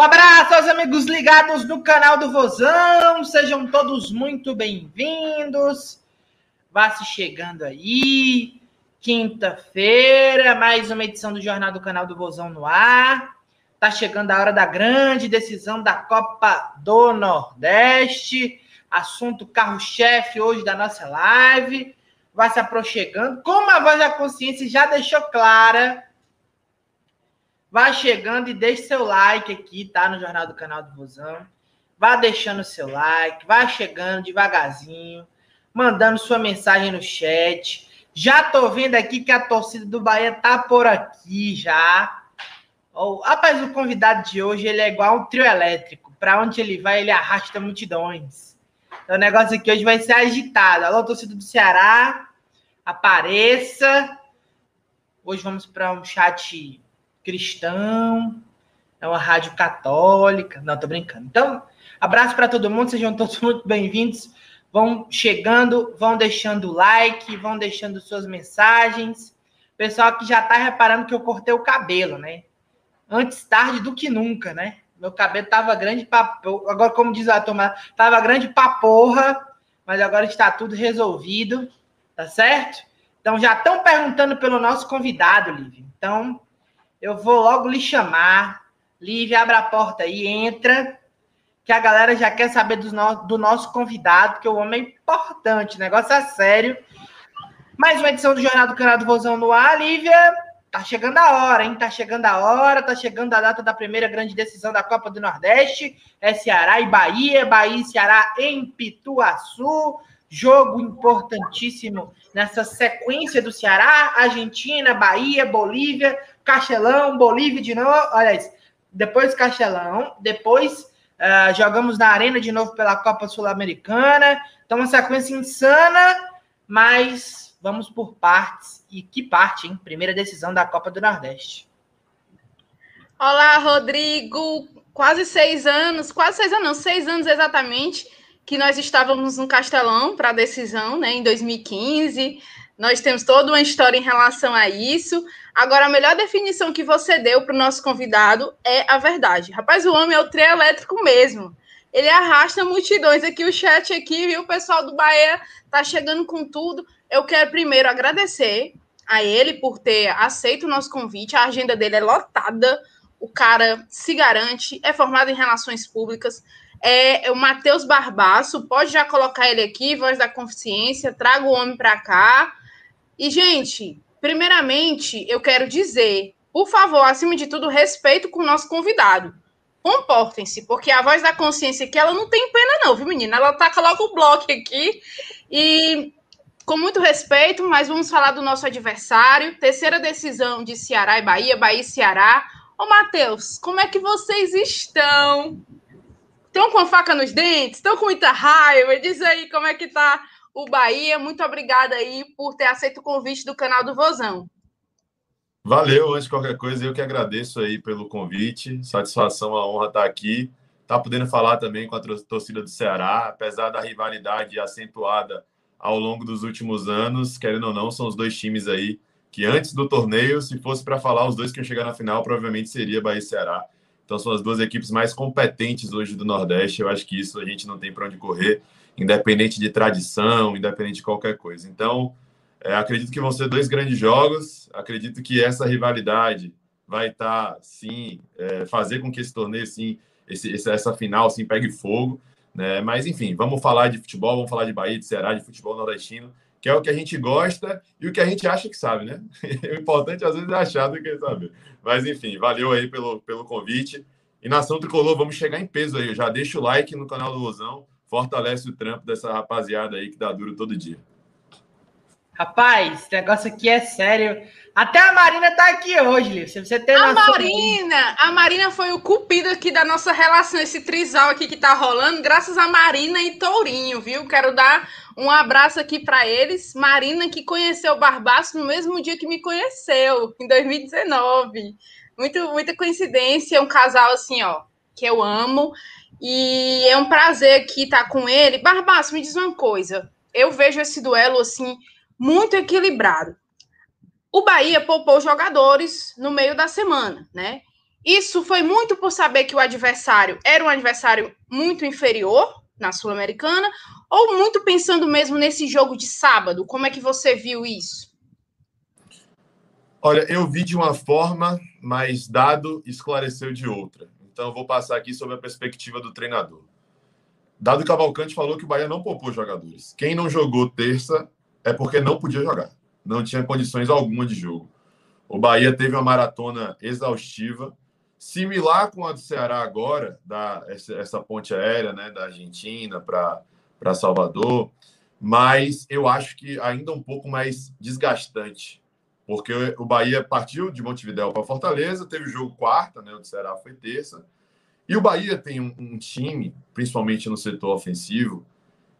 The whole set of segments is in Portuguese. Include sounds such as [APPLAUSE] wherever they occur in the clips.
Um abraço aos amigos ligados no canal do Vozão. Sejam todos muito bem-vindos. Vá se chegando aí. Quinta-feira, mais uma edição do Jornal do Canal do Vozão no ar. Tá chegando a hora da grande decisão da Copa do Nordeste. Assunto carro-chefe hoje da nossa live. Vai se aproximando. Como a voz da consciência já deixou clara, Vá chegando e deixe seu like aqui, tá? No Jornal do Canal do Vozão. Vá deixando seu like, vá chegando devagarzinho, mandando sua mensagem no chat. Já tô vendo aqui que a torcida do Bahia tá por aqui já. Oh, rapaz, o convidado de hoje ele é igual um trio elétrico. Para onde ele vai, ele arrasta multidões. Então o negócio aqui hoje vai ser agitado. Alô, torcida do Ceará, apareça. Hoje vamos para um chat cristão, é uma rádio católica. Não, tô brincando. Então, abraço para todo mundo, sejam todos [LAUGHS] muito bem-vindos. Vão chegando, vão deixando like, vão deixando suas mensagens. Pessoal que já tá reparando que eu cortei o cabelo, né? Antes tarde do que nunca, né? Meu cabelo tava grande pra... Agora, como diz a turma, tava grande pra porra, mas agora está tudo resolvido, tá certo? Então, já estão perguntando pelo nosso convidado, Lívia. Então, eu vou logo lhe chamar. Lívia, abre a porta aí, entra, que a galera já quer saber do, no, do nosso convidado, que o homem é importante, o negócio é sério. Mais uma edição do Jornal do Canal do Vozão no ar, Lívia. Tá chegando a hora, hein? Tá chegando a hora, tá chegando a data da primeira grande decisão da Copa do Nordeste. É Ceará e Bahia, Bahia e Ceará em Pituaçu. Jogo importantíssimo nessa sequência do Ceará, Argentina, Bahia, Bolívia, Castelão, Bolívia de novo. Isso. Depois Castelão, depois uh, jogamos na Arena de novo pela Copa Sul-Americana. Então, uma sequência insana, mas vamos por partes. E que parte, hein? Primeira decisão da Copa do Nordeste. Olá, Rodrigo. Quase seis anos, quase seis anos, não, seis anos exatamente, que nós estávamos no Castelão para a decisão, né, em 2015. Nós temos toda uma história em relação a isso. Agora, a melhor definição que você deu para o nosso convidado é a verdade. Rapaz, o homem é o trio elétrico mesmo. Ele arrasta multidões aqui, o chat aqui, viu? O pessoal do Bahia tá chegando com tudo. Eu quero primeiro agradecer a ele por ter aceito o nosso convite. A agenda dele é lotada. O cara se garante, é formado em relações públicas. É o Matheus Barbaço, pode já colocar ele aqui, voz da consciência, traga o homem para cá. E, gente, Primeiramente, eu quero dizer, por favor, acima de tudo, respeito com o nosso convidado. Comportem-se, porque a voz da consciência aqui, ela não tem pena não, viu, menina? Ela taca logo o bloco aqui e com muito respeito, mas vamos falar do nosso adversário. Terceira decisão de Ceará e Bahia, Bahia e Ceará. Ô, Matheus, como é que vocês estão? Estão com faca nos dentes? Estão com muita raiva? Diz aí como é que tá o Bahia. Muito obrigada aí por ter aceito o convite do canal do Vozão. Valeu, antes de qualquer coisa, eu que agradeço aí pelo convite. Satisfação, a honra estar aqui. Tá podendo falar também com a torcida do Ceará, apesar da rivalidade acentuada ao longo dos últimos anos, querendo ou não, são os dois times aí que antes do torneio, se fosse para falar os dois que iam chegar na final, provavelmente seria Bahia e Ceará. Então são as duas equipes mais competentes hoje do Nordeste. Eu acho que isso a gente não tem para onde correr independente de tradição, independente de qualquer coisa. Então, é, acredito que vão ser dois grandes jogos. Acredito que essa rivalidade vai estar, tá, sim, é, fazer com que esse torneio, sim, esse, essa final, sim, pegue fogo. Né? Mas, enfim, vamos falar de futebol, vamos falar de Bahia, de Ceará, de futebol nordestino, que é o que a gente gosta e o que a gente acha que sabe, né? [LAUGHS] o importante, às vezes, é achar do que saber. Mas, enfim, valeu aí pelo, pelo convite. E Nação Tricolor, vamos chegar em peso aí. Já deixa o like no canal do Rosão fortalece o trampo dessa rapaziada aí que dá duro todo dia. Rapaz, esse negócio aqui é sério. Até a Marina tá aqui hoje, Liv. Se você tem A Marina, a Marina foi o cupido aqui da nossa relação, esse trisal aqui que tá rolando, graças a Marina e Tourinho, viu? Quero dar um abraço aqui para eles. Marina que conheceu o Barbaço no mesmo dia que me conheceu, em 2019. Muito, muita coincidência, um casal assim, ó, que eu amo. E é um prazer aqui estar com ele. Barbaço, me diz uma coisa. Eu vejo esse duelo assim muito equilibrado. O Bahia poupou jogadores no meio da semana, né? Isso foi muito por saber que o adversário era um adversário muito inferior na Sul-Americana, ou muito pensando mesmo nesse jogo de sábado? Como é que você viu isso? Olha, eu vi de uma forma, mas dado esclareceu de outra. Então, vou passar aqui sobre a perspectiva do treinador. Dado Cavalcante falou que o Bahia não poupou jogadores. Quem não jogou terça é porque não podia jogar. Não tinha condições alguma de jogo. O Bahia teve uma maratona exaustiva, similar com a do Ceará agora, da, essa, essa ponte aérea né, da Argentina para Salvador, mas eu acho que ainda um pouco mais desgastante, porque o Bahia partiu de Montevidéu para Fortaleza, teve o jogo quarta, né, o do Ceará foi terça, e o Bahia tem um, um time, principalmente no setor ofensivo,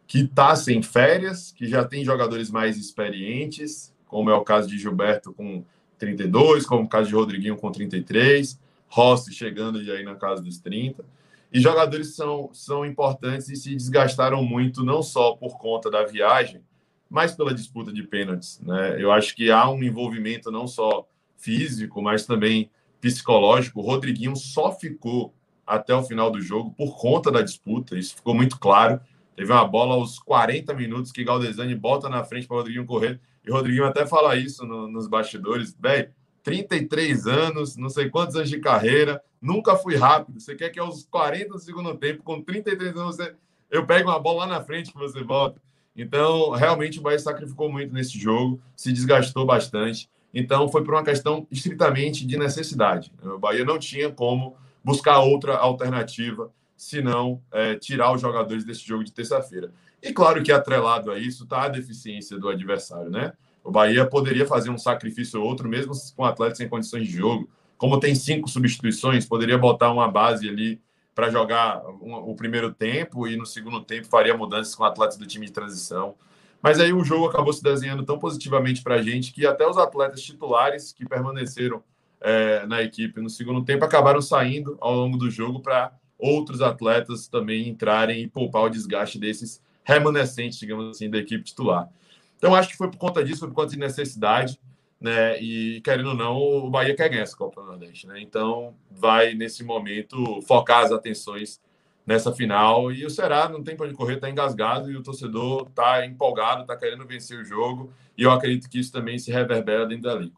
que está sem férias, que já tem jogadores mais experientes, como é o caso de Gilberto com 32, como é o caso de Rodriguinho com 33, Rossi chegando aí na casa dos 30. E jogadores são, são importantes e se desgastaram muito, não só por conta da viagem, mas pela disputa de pênaltis. Né? Eu acho que há um envolvimento não só físico, mas também psicológico. O Rodriguinho só ficou até o final do jogo por conta da disputa, isso ficou muito claro. Teve uma bola aos 40 minutos que Galdesani bota na frente para o Rodriguinho correr, e o Rodriguinho até fala isso no, nos bastidores, velho, 33 anos, não sei quantos anos de carreira, nunca fui rápido. Você quer que aos 40 do segundo tempo, com 33 anos, você, eu pego uma bola lá na frente que você volta. Então, realmente o Bahia sacrificou muito nesse jogo, se desgastou bastante. Então, foi por uma questão estritamente de necessidade. O Bahia não tinha como buscar outra alternativa, se não é, tirar os jogadores desse jogo de terça-feira. E claro que atrelado a isso está a deficiência do adversário, né? O Bahia poderia fazer um sacrifício ou outro, mesmo com atletas sem condições de jogo. Como tem cinco substituições, poderia botar uma base ali para jogar um, o primeiro tempo e no segundo tempo faria mudanças com atletas do time de transição. Mas aí o jogo acabou se desenhando tão positivamente para a gente que até os atletas titulares que permaneceram é, na equipe no segundo tempo acabaram saindo ao longo do jogo para outros atletas também entrarem e poupar o desgaste desses remanescentes, digamos assim, da equipe titular. Então, acho que foi por conta disso, foi por conta de necessidade, né? E querendo ou não, o Bahia quer ganhar essa Copa do Nordeste, né? Então, vai nesse momento focar as atenções nessa final. E o Ceará não tem para onde correr, está engasgado e o torcedor está empolgado, está querendo vencer o jogo. E eu acredito que isso também se reverbera dentro da Liga.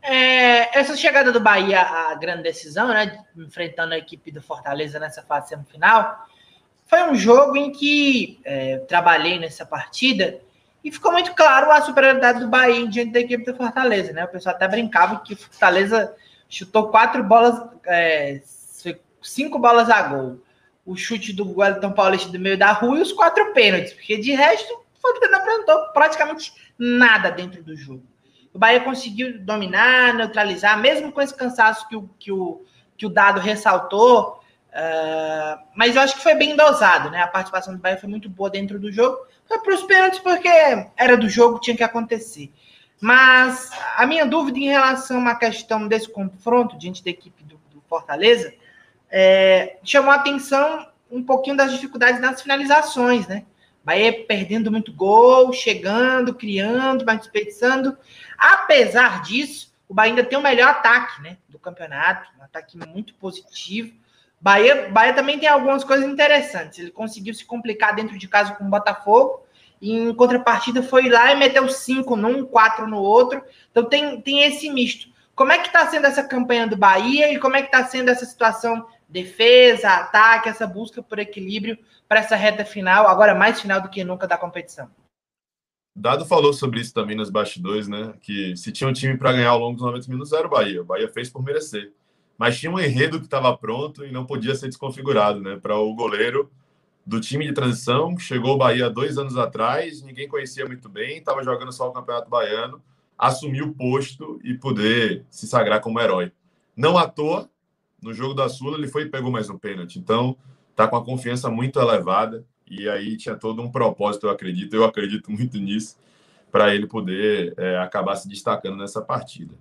É, essa chegada do Bahia à grande decisão, né, enfrentando a equipe do Fortaleza nessa fase semifinal, foi um jogo em que é, trabalhei nessa partida e ficou muito claro a superioridade do Bahia diante da equipe do Fortaleza, né? O pessoal até brincava que o Fortaleza chutou quatro bolas, é, cinco bolas a gol. O chute do Wellington Paulista do meio da rua e os quatro pênaltis, porque de resto o Fortaleza não apresentou praticamente nada dentro do jogo. O Bahia conseguiu dominar, neutralizar, mesmo com esse cansaço que o, que o, que o Dado ressaltou. Uh, mas eu acho que foi bem dosado, né? A participação do Bahia foi muito boa dentro do jogo. Foi para os pênaltis porque era do jogo, tinha que acontecer. Mas a minha dúvida em relação à questão desse confronto diante da equipe do, do Fortaleza é, chamou a atenção um pouquinho das dificuldades nas finalizações, né? Bahia perdendo muito gol, chegando, criando, mas desperdiçando. Apesar disso, o Bahia ainda tem o melhor ataque né, do campeonato, um ataque muito positivo. Bahia, Bahia também tem algumas coisas interessantes. Ele conseguiu se complicar dentro de casa com o Botafogo, e em contrapartida foi lá e meteu cinco num, quatro no outro. Então tem, tem esse misto. Como é que está sendo essa campanha do Bahia e como é que está sendo essa situação defesa, ataque, essa busca por equilíbrio para essa reta final, agora mais final do que nunca da competição. Dado falou sobre isso também nos bastidores, né? Que se tinha um time para ganhar ao longo dos 90 minutos era o Bahia. O Bahia fez por merecer. Mas tinha um enredo que estava pronto e não podia ser desconfigurado, né? Para o goleiro do time de transição, chegou o Bahia dois anos atrás, ninguém conhecia muito bem, estava jogando só o Campeonato Baiano, assumiu o posto e poder se sagrar como herói. Não à toa, no jogo da Sula, ele foi e pegou mais um pênalti. Então, tá com a confiança muito elevada e aí tinha todo um propósito, eu acredito, eu acredito muito nisso, para ele poder é, acabar se destacando nessa partida.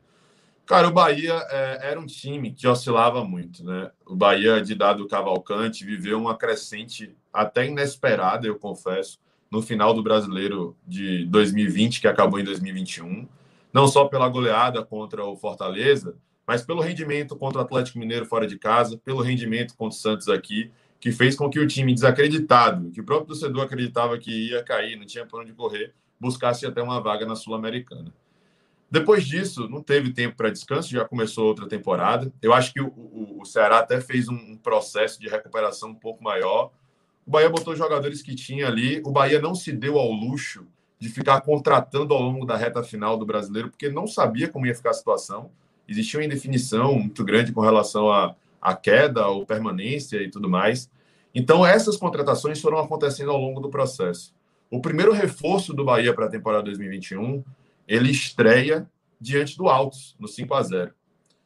Cara, o Bahia é, era um time que oscilava muito, né? O Bahia, de dado Cavalcante, viveu uma crescente até inesperada, eu confesso, no final do Brasileiro de 2020, que acabou em 2021. Não só pela goleada contra o Fortaleza, mas pelo rendimento contra o Atlético Mineiro fora de casa, pelo rendimento contra o Santos aqui, que fez com que o time desacreditado, que o próprio torcedor acreditava que ia cair, não tinha para onde correr, buscasse até uma vaga na Sul-Americana. Depois disso, não teve tempo para descanso, já começou outra temporada. Eu acho que o, o, o Ceará até fez um, um, processo de recuperação um pouco maior. O Bahia botou jogadores que tinha ali. O Bahia não se deu ao luxo de ficar contratando ao longo da reta final do brasileiro, porque não sabia como ia ficar a situação. Existia uma indefinição muito grande com relação à, à queda ou permanência e tudo mais. Então, essas contratações foram acontecendo ao longo do processo. O primeiro reforço do Bahia para a temporada 2021, ele estreia diante do Altos, no 5 a 0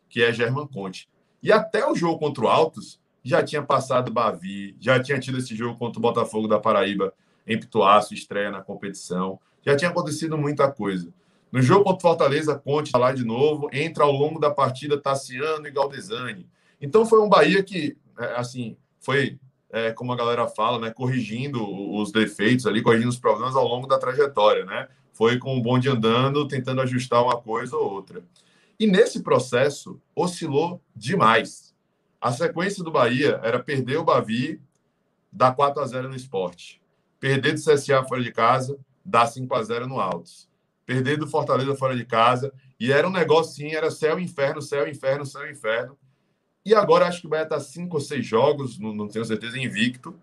que é German Conte. E até o jogo contra o Altos, já tinha passado Bavi, já tinha tido esse jogo contra o Botafogo da Paraíba em Pituaço, estreia na competição. Já tinha acontecido muita coisa. No jogo contra o Fortaleza, Conte está lá de novo, entra ao longo da partida Tassiano e Galdesani. Então foi um Bahia que, é, assim, foi, é, como a galera fala, né, corrigindo os defeitos ali, corrigindo os problemas ao longo da trajetória, né? Foi com o bonde andando, tentando ajustar uma coisa ou outra. E nesse processo, oscilou demais. A sequência do Bahia era perder o Bavi, dar 4 a 0 no esporte. Perder do CSA fora de casa, dar 5 a 0 no Altos. Perder do Fortaleza fora de casa. E era um negócio sim, era céu, inferno, céu, inferno, céu, inferno. E agora acho que o Bahia está cinco ou seis jogos, não, não, tenho certeza, invicto.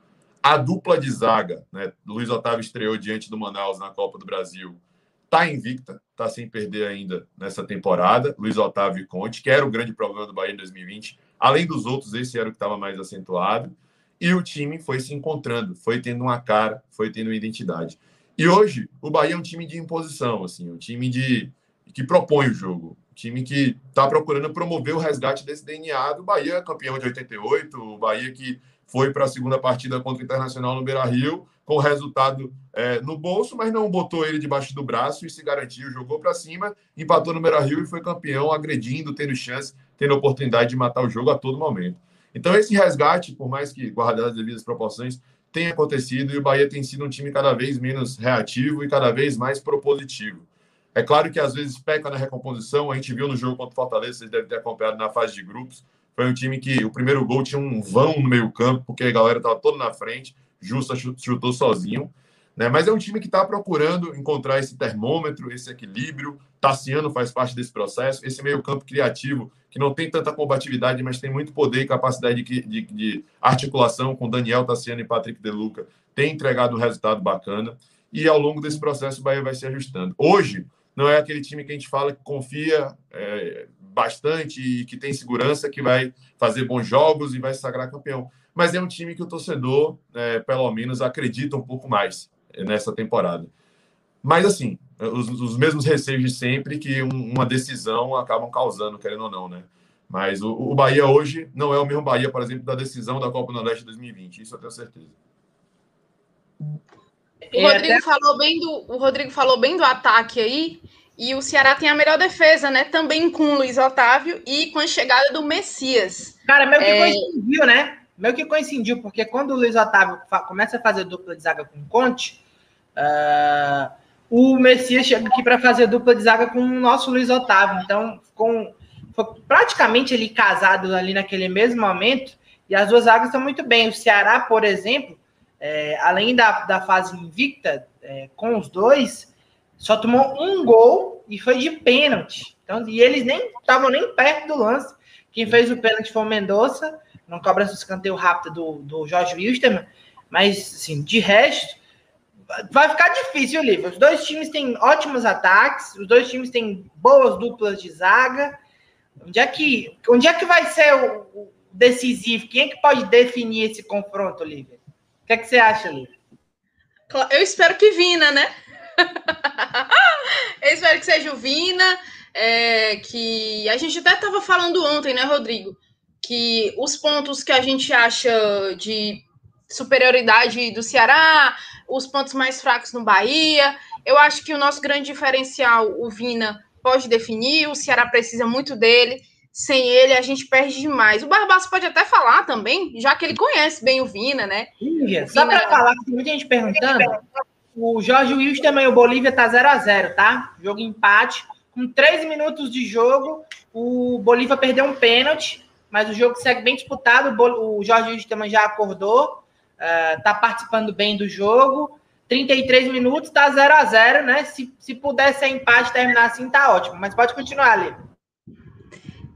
A dupla de zaga, né? Luiz Otávio estreou diante do Manaus na Copa do Brasil. Está invicta, está sem perder ainda nessa temporada. Luiz Otávio e Conte, que era o grande problema do Bahia em 2020. Além dos outros, esse era o que estava mais acentuado. E o time foi se encontrando, foi tendo uma cara, foi tendo uma identidade. E hoje, o Bahia é um time de imposição, assim, um time de que propõe o jogo, um time que está procurando promover o resgate desse DNA do Bahia, campeão de 88, o Bahia que foi para a segunda partida contra o Internacional no Beira-Rio, com o resultado é, no bolso, mas não botou ele debaixo do braço e se garantiu, jogou para cima, empatou no Beira-Rio e foi campeão, agredindo, tendo chance, tendo oportunidade de matar o jogo a todo momento. Então, esse resgate, por mais que guardadas as devidas proporções, tem acontecido e o Bahia tem sido um time cada vez menos reativo e cada vez mais propositivo. É claro que às vezes peca na recomposição, a gente viu no jogo contra o Fortaleza, vocês devem ter acompanhado na fase de grupos. Foi um time que o primeiro gol tinha um vão no meio-campo, porque a galera estava toda na frente, Justa chutou sozinho. Né? Mas é um time que está procurando encontrar esse termômetro, esse equilíbrio. Tassiano faz parte desse processo. Esse meio-campo criativo, que não tem tanta combatividade, mas tem muito poder e capacidade de, de, de articulação com Daniel Tassiano e Patrick De Luca, tem entregado um resultado bacana. E ao longo desse processo, o Bahia vai se ajustando. Hoje, não é aquele time que a gente fala que confia é, bastante e que tem segurança, que vai fazer bons jogos e vai se sagrar campeão. Mas é um time que o torcedor, é, pelo menos, acredita um pouco mais nessa temporada. Mas, assim, os, os mesmos receios de sempre que um, uma decisão acabam causando, querendo ou não, né? Mas o, o, Bahia hoje não é o mesmo Bahia, por exemplo, da decisão da Copa do Nordeste 2020. Isso eu tenho certeza. O Rodrigo, falou bem do, o Rodrigo falou bem do ataque aí. E o Ceará tem a melhor defesa, né? Também com o Luiz Otávio e com a chegada do Messias. Cara, meio que é... coincidiu, né? Meio que coincidiu, porque quando o Luiz Otávio começa a fazer dupla de zaga com o Conte, Uh, o Messias chega aqui para fazer dupla de zaga com o nosso Luiz Otávio. Então, com, foi praticamente ele casado ali naquele mesmo momento. E as duas zagas estão muito bem. O Ceará, por exemplo, é, além da, da fase invicta, é, com os dois, só tomou um gol e foi de pênalti. Então, e eles nem estavam nem perto do lance. Quem fez o pênalti foi o Mendonça, não cobra esse escanteio rápido do, do Jorge Wilstermann. Mas, assim, de resto, vai ficar difícil, Olivia. Os dois times têm ótimos ataques, os dois times têm boas duplas de zaga. Onde é que, onde é que vai ser o, o decisivo? Quem é que pode definir esse confronto, Olivia? O que, é que você acha, Olivia? Eu espero que Vina, né? [LAUGHS] Eu espero que seja o Vina. É, que a gente até estava falando ontem, né, Rodrigo? Que os pontos que a gente acha de superioridade do Ceará, os pontos mais fracos no Bahia. Eu acho que o nosso grande diferencial, o Vina, pode definir, o Ceará precisa muito dele. Sem ele, a gente perde demais. O Barbaço pode até falar também, já que ele conhece bem o Vina, né? Sim, só para falar, tem muita gente perguntando. O Jorge Wilson também, o Bolívia tá 0 a 0 tá? Jogo empate. Com 13 minutos de jogo, o Bolívar perdeu um pênalti, mas o jogo segue bem disputado. O Jorge Wisterman já acordou, uh, participando bem do jogo. 33 minutos, tá 0 a 0 né? Se, se puder ser empate terminar assim, tá ótimo. Mas pode continuar ali.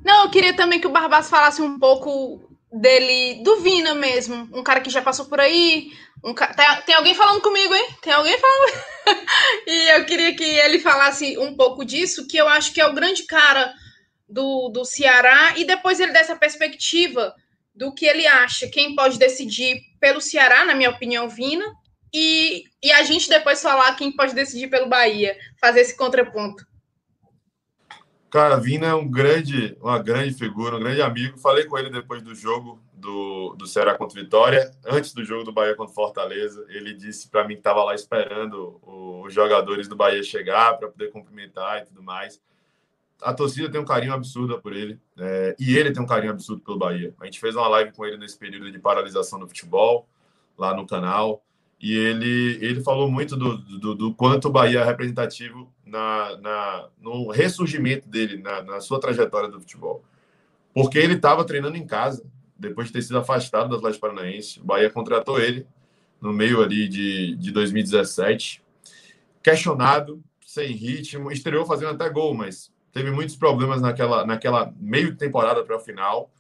Não, eu queria também que o Barbas falasse um pouco dele, do Vina mesmo. Um cara que já passou por aí. Um ca... tem, alguém falando comigo, hein? Tem alguém falando. [LAUGHS] e eu queria que ele falasse um pouco disso, que eu acho que é o grande cara do, do Ceará. E depois ele dessa perspectiva do que ele acha. Quem pode decidir pelo Ceará, na minha opinião, Vina. E, e a gente depois falar quem pode decidir pelo Bahia, fazer esse contraponto. Cara, Vina é um grande, uma grande figura, um grande amigo. Falei com ele depois do jogo do, do Ceará contra Vitória, antes do jogo do Bahia contra Fortaleza. Ele disse para mim que estava lá esperando os jogadores do Bahia chegar para poder cumprimentar e tudo mais. A torcida tem um carinho absurdo por ele é, e ele tem um carinho absurdo pelo Bahia. A gente fez uma live com ele nesse período de paralisação do futebol, lá no canal e ele, ele falou muito do, do, do, quanto o Bahia é representativo na, na, no ressurgimento dele, na, na sua trajetória do futebol. Porque ele estava treinando em casa, depois de ter sido afastado do Atlético Paranaense. O Bahia contratou ele no meio ali de, de 2017, questionado, sem ritmo, estreou fazendo até gol, mas teve muitos problemas naquela, naquela meio temporada para o final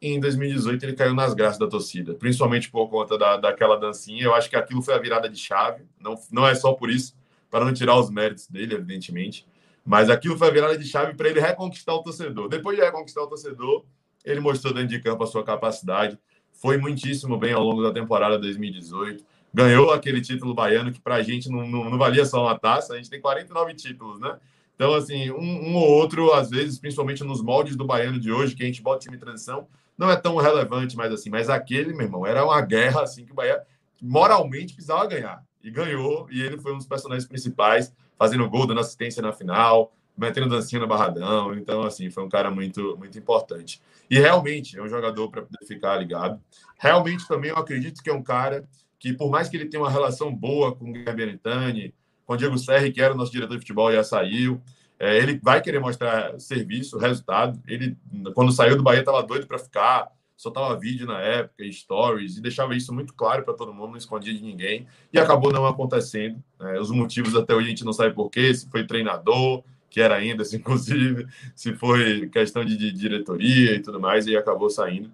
e em 2018 ele caiu nas graças da torcida, principalmente por conta da, daquela dancinha. Eu acho que aquilo foi a virada de chave. Não, não é só por isso, para não tirar os méritos dele, evidentemente. Mas aquilo foi a virada de chave para ele reconquistar o torcedor. Depois de reconquistar o torcedor, ele mostrou dentro de campo a sua capacidade. Foi muitíssimo bem ao longo da temporada 2018. Ganhou aquele título baiano que para a gente não, não, não valia só uma taça. A gente tem 49 títulos, né? Então, assim, um, um, ou outro, às vezes, principalmente nos moldes do baiano de hoje, que a gente bota time transição, não é tão relevante mais assim. Mas aquele, meu irmão, era uma guerra assim que o Bahia moralmente precisava ganhar. E ganhou, e ele foi um dos personagens principais, fazendo gol, dando assistência na final, metendo dancinha no Barradão. Então, assim, foi um cara muito, muito importante. E realmente é um jogador para poder ficar ligado. Realmente também eu acredito que é um cara que, por mais que ele tenha uma relação boa com o Guilherme com o Diego Serri, que era o nosso diretor de futebol, já saiu. É, ele vai querer mostrar serviço, resultado. Ele, quando saiu do Bahia, estava doido para ficar, soltava vídeo na época, stories, e deixava isso muito claro para todo mundo, não escondia de ninguém. E acabou não acontecendo. É, os motivos até hoje a gente não sabe porquê, se foi treinador, que era ainda, se, inclusive, se foi questão de, de diretoria e tudo mais, e acabou saindo.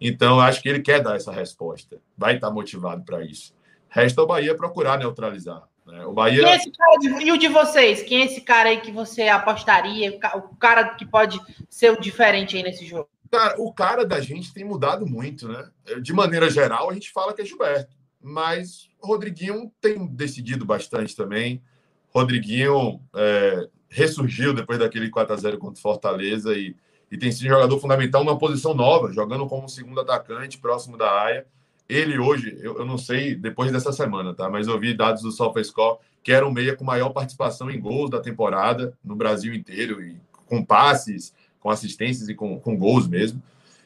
Então, acho que ele quer dar essa resposta, vai estar motivado para isso. Resta o Bahia procurar neutralizar. Né? O Bahia. É de... E o de vocês? Quem é esse cara aí que você apostaria? O cara que pode ser o diferente aí nesse jogo? Cara, o cara da gente tem mudado muito, né? De maneira geral, a gente fala que é Gilberto. Mas Rodriguinho tem decidido bastante também. Rodriguinho é, ressurgiu depois daquele 4x0 contra o Fortaleza e, e tem sido jogador fundamental numa posição nova, jogando como segundo atacante, próximo da área. Ele hoje, eu, eu, não sei depois dessa semana, tá? Mas eu vi dados do SofaScore que era um meia com maior participação em gols da temporada no Brasil inteiro, e com passes, com assistências e com, com gols mesmo.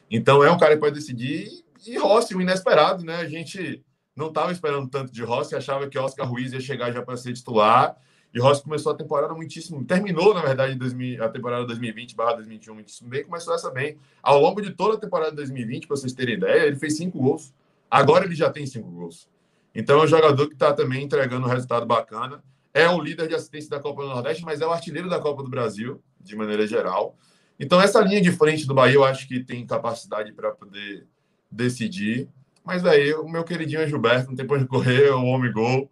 Então é um cara que pode decidir. E Rossi, o inesperado, né? A gente não estava esperando tanto de Rossi, achava que Oscar Ruiz ia chegar já para ser titular. E Rossi começou a temporada muitíssimo. Terminou, na verdade, 2000, a temporada 2020/2021 muitíssimo bem. Começou essa bem. Ao longo de toda a temporada 2020, para vocês terem ideia, ele fez cinco gols. Agora ele já tem cinco gols. Então é um jogador que está também entregando um resultado bacana. É o líder de assistência da Copa do Nordeste, mas é o artilheiro da Copa do Brasil, de maneira geral. Então, essa linha de frente do Bahia, eu acho que tem capacidade para poder decidir. Mas aí, o meu queridinho é Gilberto, não tem para correr, é o homem gol.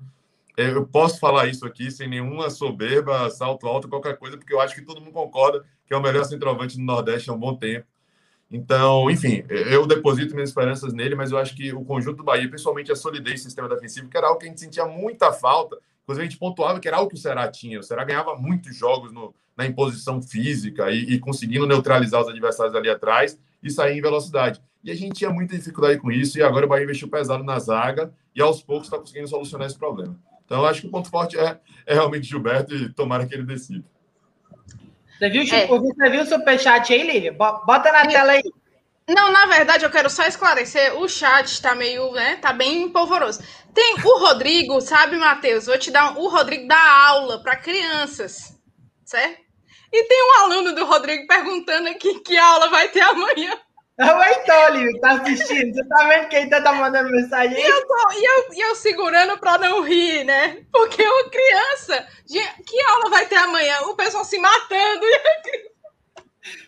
É, eu posso falar isso aqui sem nenhuma soberba, salto alto, qualquer coisa, porque eu acho que todo mundo concorda que é o melhor centroavante do Nordeste há um bom tempo. Então, enfim, eu deposito minhas esperanças nele, mas eu acho que o conjunto do Bahia, principalmente a solidez do sistema defensivo, que era algo que a gente sentia muita falta, inclusive a gente pontuava que era algo que o Ceará tinha. O Ceará ganhava muitos jogos no, na imposição física e, e, conseguindo neutralizar os adversários ali atrás e sair em velocidade. E a gente tinha muita dificuldade com isso, e agora o Bahia investiu pesado na zaga e aos poucos está conseguindo solucionar esse problema. Então, eu acho que o ponto forte é, é realmente Gilberto e tomara que ele decida. Você viu, é. você viu o superchat aí, Lívia? Bota na tela aí. Não, na verdade, eu quero só esclarecer. O chat está meio, né? Tá bem polvoroso. Tem o Rodrigo, sabe, Matheus? Vou te dar. Um, o Rodrigo dá aula para crianças, certo? E tem um aluno do Rodrigo perguntando aqui que aula vai ter amanhã. É o Heitor, Lívia, tá assistindo. Você tá vendo que Heitor tá mandando mensagem aí? E eu, tô, e eu, e eu segurando pra não rir, né? Porque uma criança. Que aula vai ter amanhã? O pessoal se matando.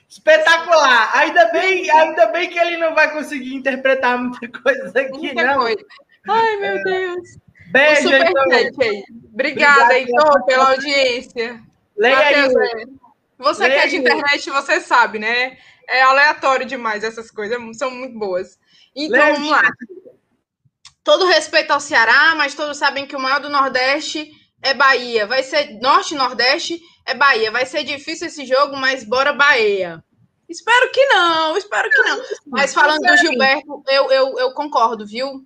Espetacular! Ainda bem, ainda bem que ele não vai conseguir interpretar muita coisa aqui, muita não. Coisa. Ai, meu Deus. Beijo, Heitor. Obrigada, Heitor, pela audiência. Leia Mateus, aí. Você que é de internet, você sabe, né? é aleatório demais essas coisas, são muito boas. Então, vamos lá. Todo respeito ao Ceará, mas todos sabem que o maior do Nordeste é Bahia. Vai ser Norte Nordeste é Bahia. Vai ser difícil esse jogo, mas bora Bahia. Espero que não, espero que não. Mas falando do Gilberto, eu, eu, eu concordo, viu?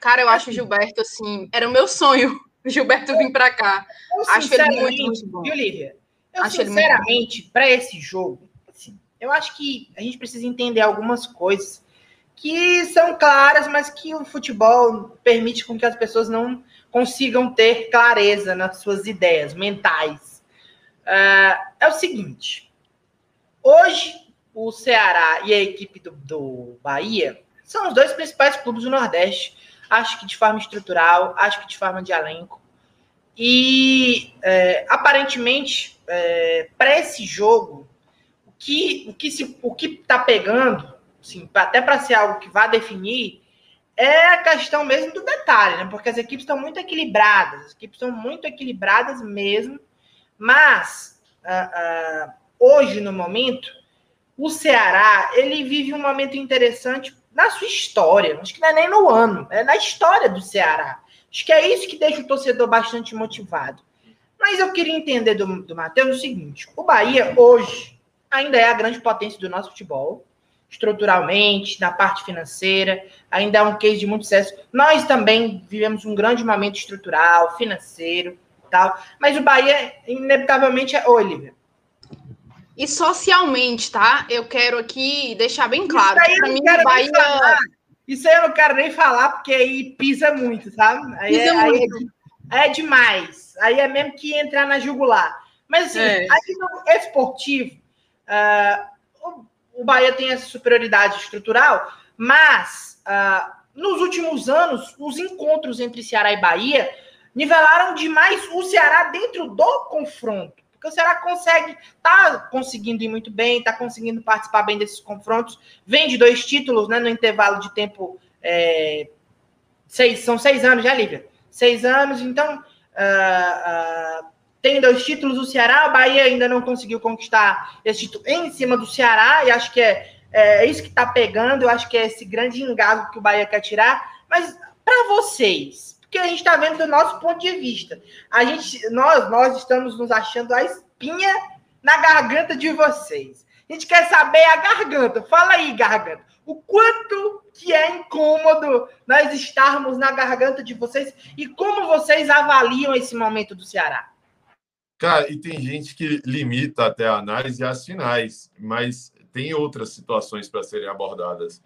Cara, eu acho o Gilberto assim, era o meu sonho. [LAUGHS] O Gilberto vir para cá. Eu, acho ele muito, muito bom. Viu, Lívia? Eu, acho sinceramente, para esse jogo, eu acho que a gente precisa entender algumas coisas que são claras, mas que o futebol permite com que as pessoas não consigam ter clareza nas suas ideias mentais. Uh, é o seguinte: hoje o Ceará e a equipe do, do Bahia são os dois principais clubes do Nordeste. Acho que de forma estrutural, acho que de forma de elenco. E é, aparentemente, é, para esse jogo, que o que se, o que está pegando, assim, até para ser algo que vá definir, é a questão mesmo do detalhe, né? Porque as equipes estão muito equilibradas, as equipes estão muito equilibradas mesmo, mas uh, uh, hoje no momento o Ceará ele vive um momento interessante na sua história. Acho que não é nem no ano, é na história do Ceará. Acho que é isso que deixa o torcedor bastante motivado. Mas eu queria entender do, do Matheus o seguinte: o Bahia hoje ainda é a grande potência do nosso futebol, estruturalmente, na parte financeira, ainda é um case de muito sucesso. Nós também vivemos um grande momento estrutural, financeiro, tal, mas o Bahia, inevitavelmente, é. Ô, Olivia. E socialmente, tá? Eu quero aqui deixar bem claro. Isso aí, pra mim, Bahia. Isso aí eu não quero nem falar, porque aí pisa muito, sabe? Aí, pisa é, muito. Aí é, demais. Aí é mesmo que entrar na jugular. Mas assim, é. aí esportivo, Uh, o, Bahia tem essa superioridade estrutural, mas uh, nos últimos anos, os encontros entre Ceará e Bahia nivelaram demais o Ceará dentro do confronto. Porque o Ceará consegue, tá conseguindo ir muito bem, tá conseguindo participar bem desses confrontos. Vem de dois títulos, né? No intervalo de tempo. É, seis, são seis anos já, Lívia? Seis anos, então. Uh, tem dois títulos o Ceará, o Bahia ainda não conseguiu conquistar esse título em cima do Ceará, e acho que é, é isso que está pegando, eu acho que é esse grande engasgo que o Bahia quer tirar. Mas para vocês, porque a gente está vendo do nosso ponto de vista, a gente, nós, nós estamos nos achando a espinha na garganta de vocês. A gente quer saber a garganta. Fala aí, garganta. O quanto que é incômodo nós estarmos na garganta de vocês e como vocês avaliam esse momento do Ceará? Cara, e tem gente que limita até a análise às finais, mas tem outras situações para serem abordadas.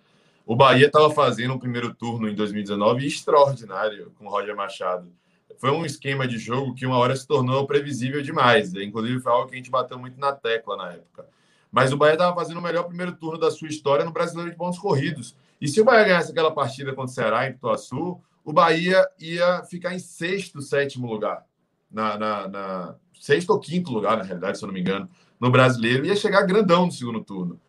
O Bahia estava fazendo um primeiro turno em 2019 extraordinário com o Roger Machado. Foi um esquema de jogo que uma hora se tornou previsível demais. Inclusive, foi algo que a gente bateu muito na tecla na época. Mas o Bahia estava fazendo o melhor primeiro turno da sua história no Brasileiro de Pontos Corridos. E se o Bahia ganhasse aquela partida contra o Ceará em Pituaçu, o Bahia ia ficar em sexto, sétimo lugar na, na, na sexto ou quinto lugar, na realidade, se eu não me engano, no brasileiro, ia chegar grandão no segundo turno.